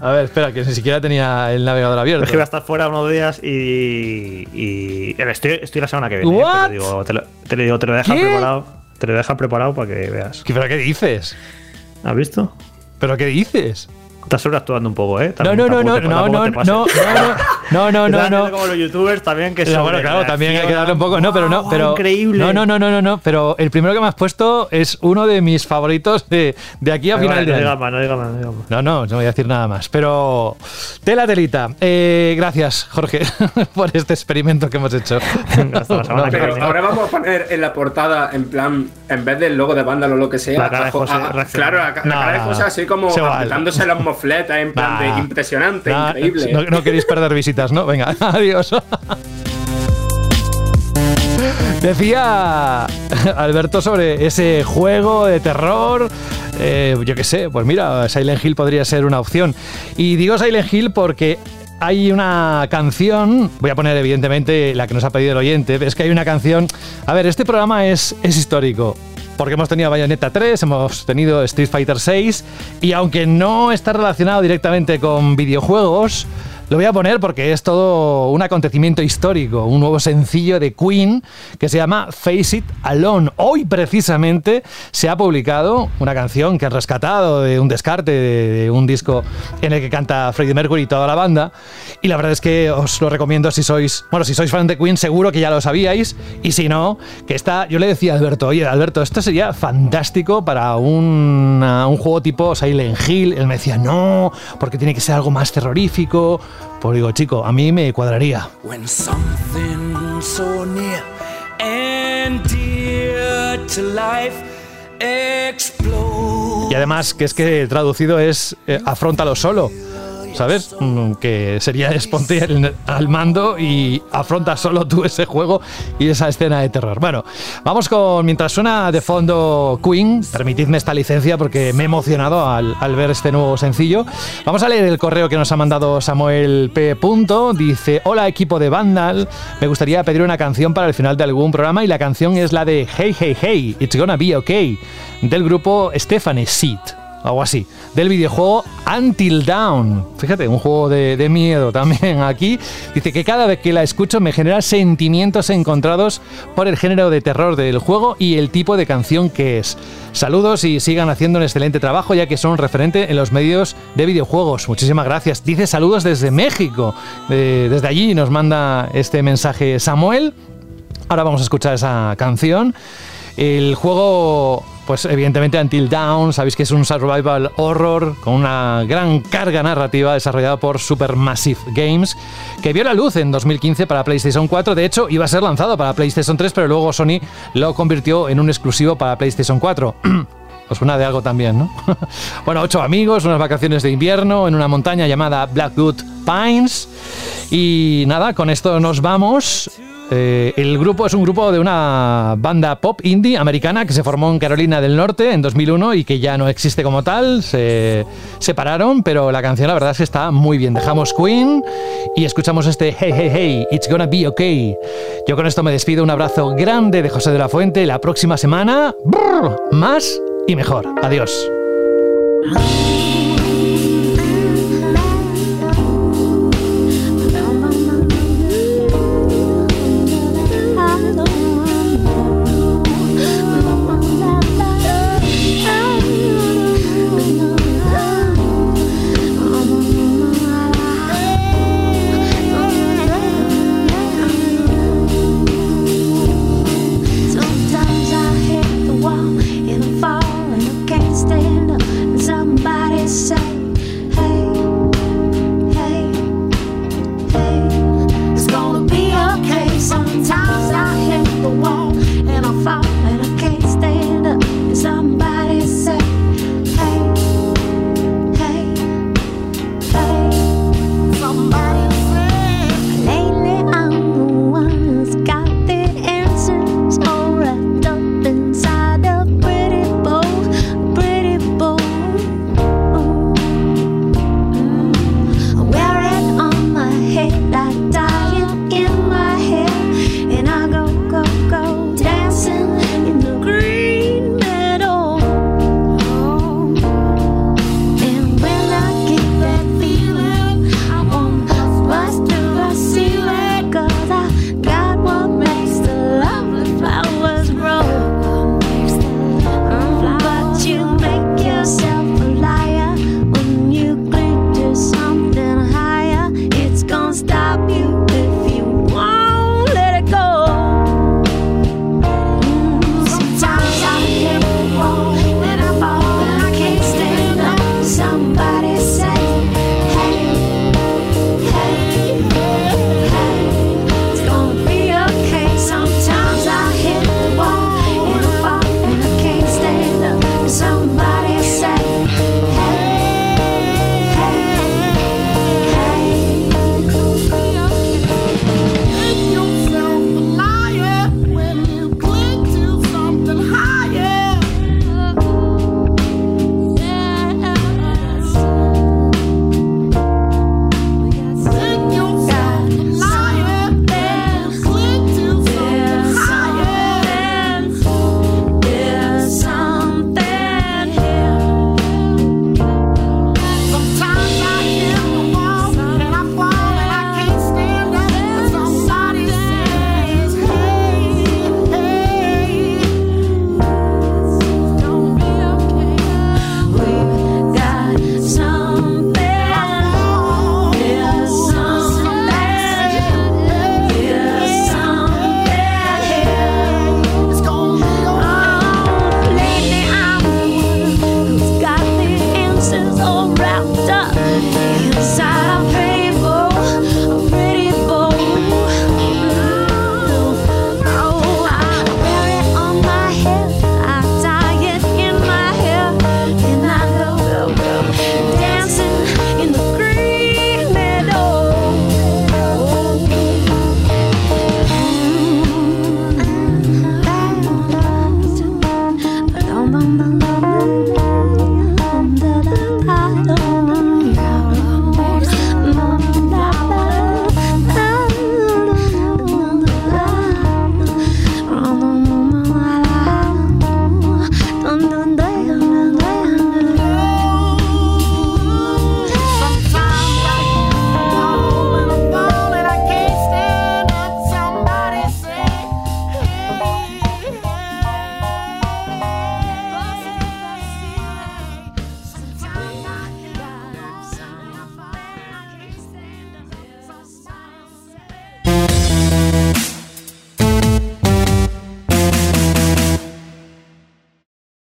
A ver, espera, que ni siquiera tenía el navegador abierto. Es que voy a estar fuera unos días y. y estoy, estoy la semana que viene. ¿eh? Digo, te, lo, te lo digo, te lo dejan ¿Qué? preparado. Te lo dejan preparado para que veas. ¿Pero qué dices? ¿Has visto? ¿Pero qué dices? Estás sobreactuando un poco, ¿eh? No, no, no, no, no, no, no, no, no, no, no, no. haciendo como los youtubers también que No, bueno, claro, también hay que darle un poco. No, pero no, pero. increíble. No, no, no, no, no, no. Pero el primero que me has puesto es uno de mis favoritos de, de aquí a final vale, de no año. digas más, no digas más, no. No, no, no voy a decir nada más. Pero. Tela telita. Eh, gracias, Jorge, por este experimento que hemos hecho. No, ahora vamos a poner en la portada, en plan, en vez del logo de Vándalo o lo que sea, La cara de abajo- José reaccionando. claro, la, ca- la No, cara de no, José no. así como apretándose las mofletas, en plan Nah. de impresionante, Nah, increíble. No, no queréis perder visitas, ¿no? Venga, adiós. Decía Alberto sobre ese juego de terror. eh, yo qué sé, pues mira, Silent Hill podría ser una opción. Y digo Silent Hill porque hay una canción, voy a poner evidentemente la que nos ha pedido el oyente, es que hay una canción... A ver, este programa es, es histórico. Porque hemos tenido Bayonetta 3, hemos tenido Street Fighter 6 y aunque no está relacionado directamente con videojuegos, lo voy a poner porque es todo un acontecimiento histórico, un nuevo sencillo de Queen que se llama Face It Alone. Hoy precisamente se ha publicado una canción que han rescatado de un descarte de, un disco en el que canta Freddie Mercury y toda la banda. Y la verdad es que os lo recomiendo si sois, bueno, si sois fan de Queen seguro que ya lo sabíais y si no, que está, yo le decía a Alberto, oye Alberto, esto sería fantástico para un juego tipo Silent Hill. Él me decía, no, porque tiene que ser algo más terrorífico. Pues digo, chico, a mí me cuadraría. When something so near and dear to life explodes. Y además, que es que traducido es eh, afrontalo solo. ¿Sabes? Mm, Que sería Sponte al- mando y afronta solo tú ese juego y esa escena de terror. Bueno, vamos con, mientras suena de fondo Queen, permitidme esta licencia porque me he emocionado al, ver este nuevo sencillo. Vamos a leer el correo que nos ha mandado Samuel P. Dice, hola equipo de Vandal, me gustaría pedir una canción para el final de algún programa y la canción es la de Hey Hey Hey, It's Gonna Be Okay, del grupo Stephanie Seed algo así, del videojuego Until Dawn. Fíjate, un juego de, miedo también aquí. Dice que cada vez que la escucho me genera sentimientos encontrados por el género de terror del juego y el tipo de canción que es. Saludos y sigan haciendo un excelente trabajo ya que son referente en los medios de videojuegos. Muchísimas gracias. Dice saludos desde México. Eh, desde allí nos manda este mensaje Samuel. Ahora vamos a escuchar esa canción. El juego, pues evidentemente Until Dawn, sabéis que es un survival horror con una gran carga narrativa desarrollado por Supermassive Games, que vio la luz en 2015 para PlayStation 4. De hecho, iba a ser lanzado para PlayStation 3, pero luego Sony lo convirtió en un exclusivo para PlayStation 4. Os suena de algo también, ¿no? bueno, ocho amigos, unas vacaciones de invierno en una montaña llamada Blackwood Pines. Y nada, con esto nos vamos. Eh, el grupo es un grupo de una banda pop indie americana que se formó en Carolina del Norte en 2001 y que ya no existe como tal. Se separaron, pero la canción la verdad es que está muy bien. Dejamos Queen y escuchamos este Hey Hey Hey, It's Gonna Be Okay. Yo con esto me despido. Un abrazo grande de José de la Fuente. La próxima semana, más y mejor. Adiós.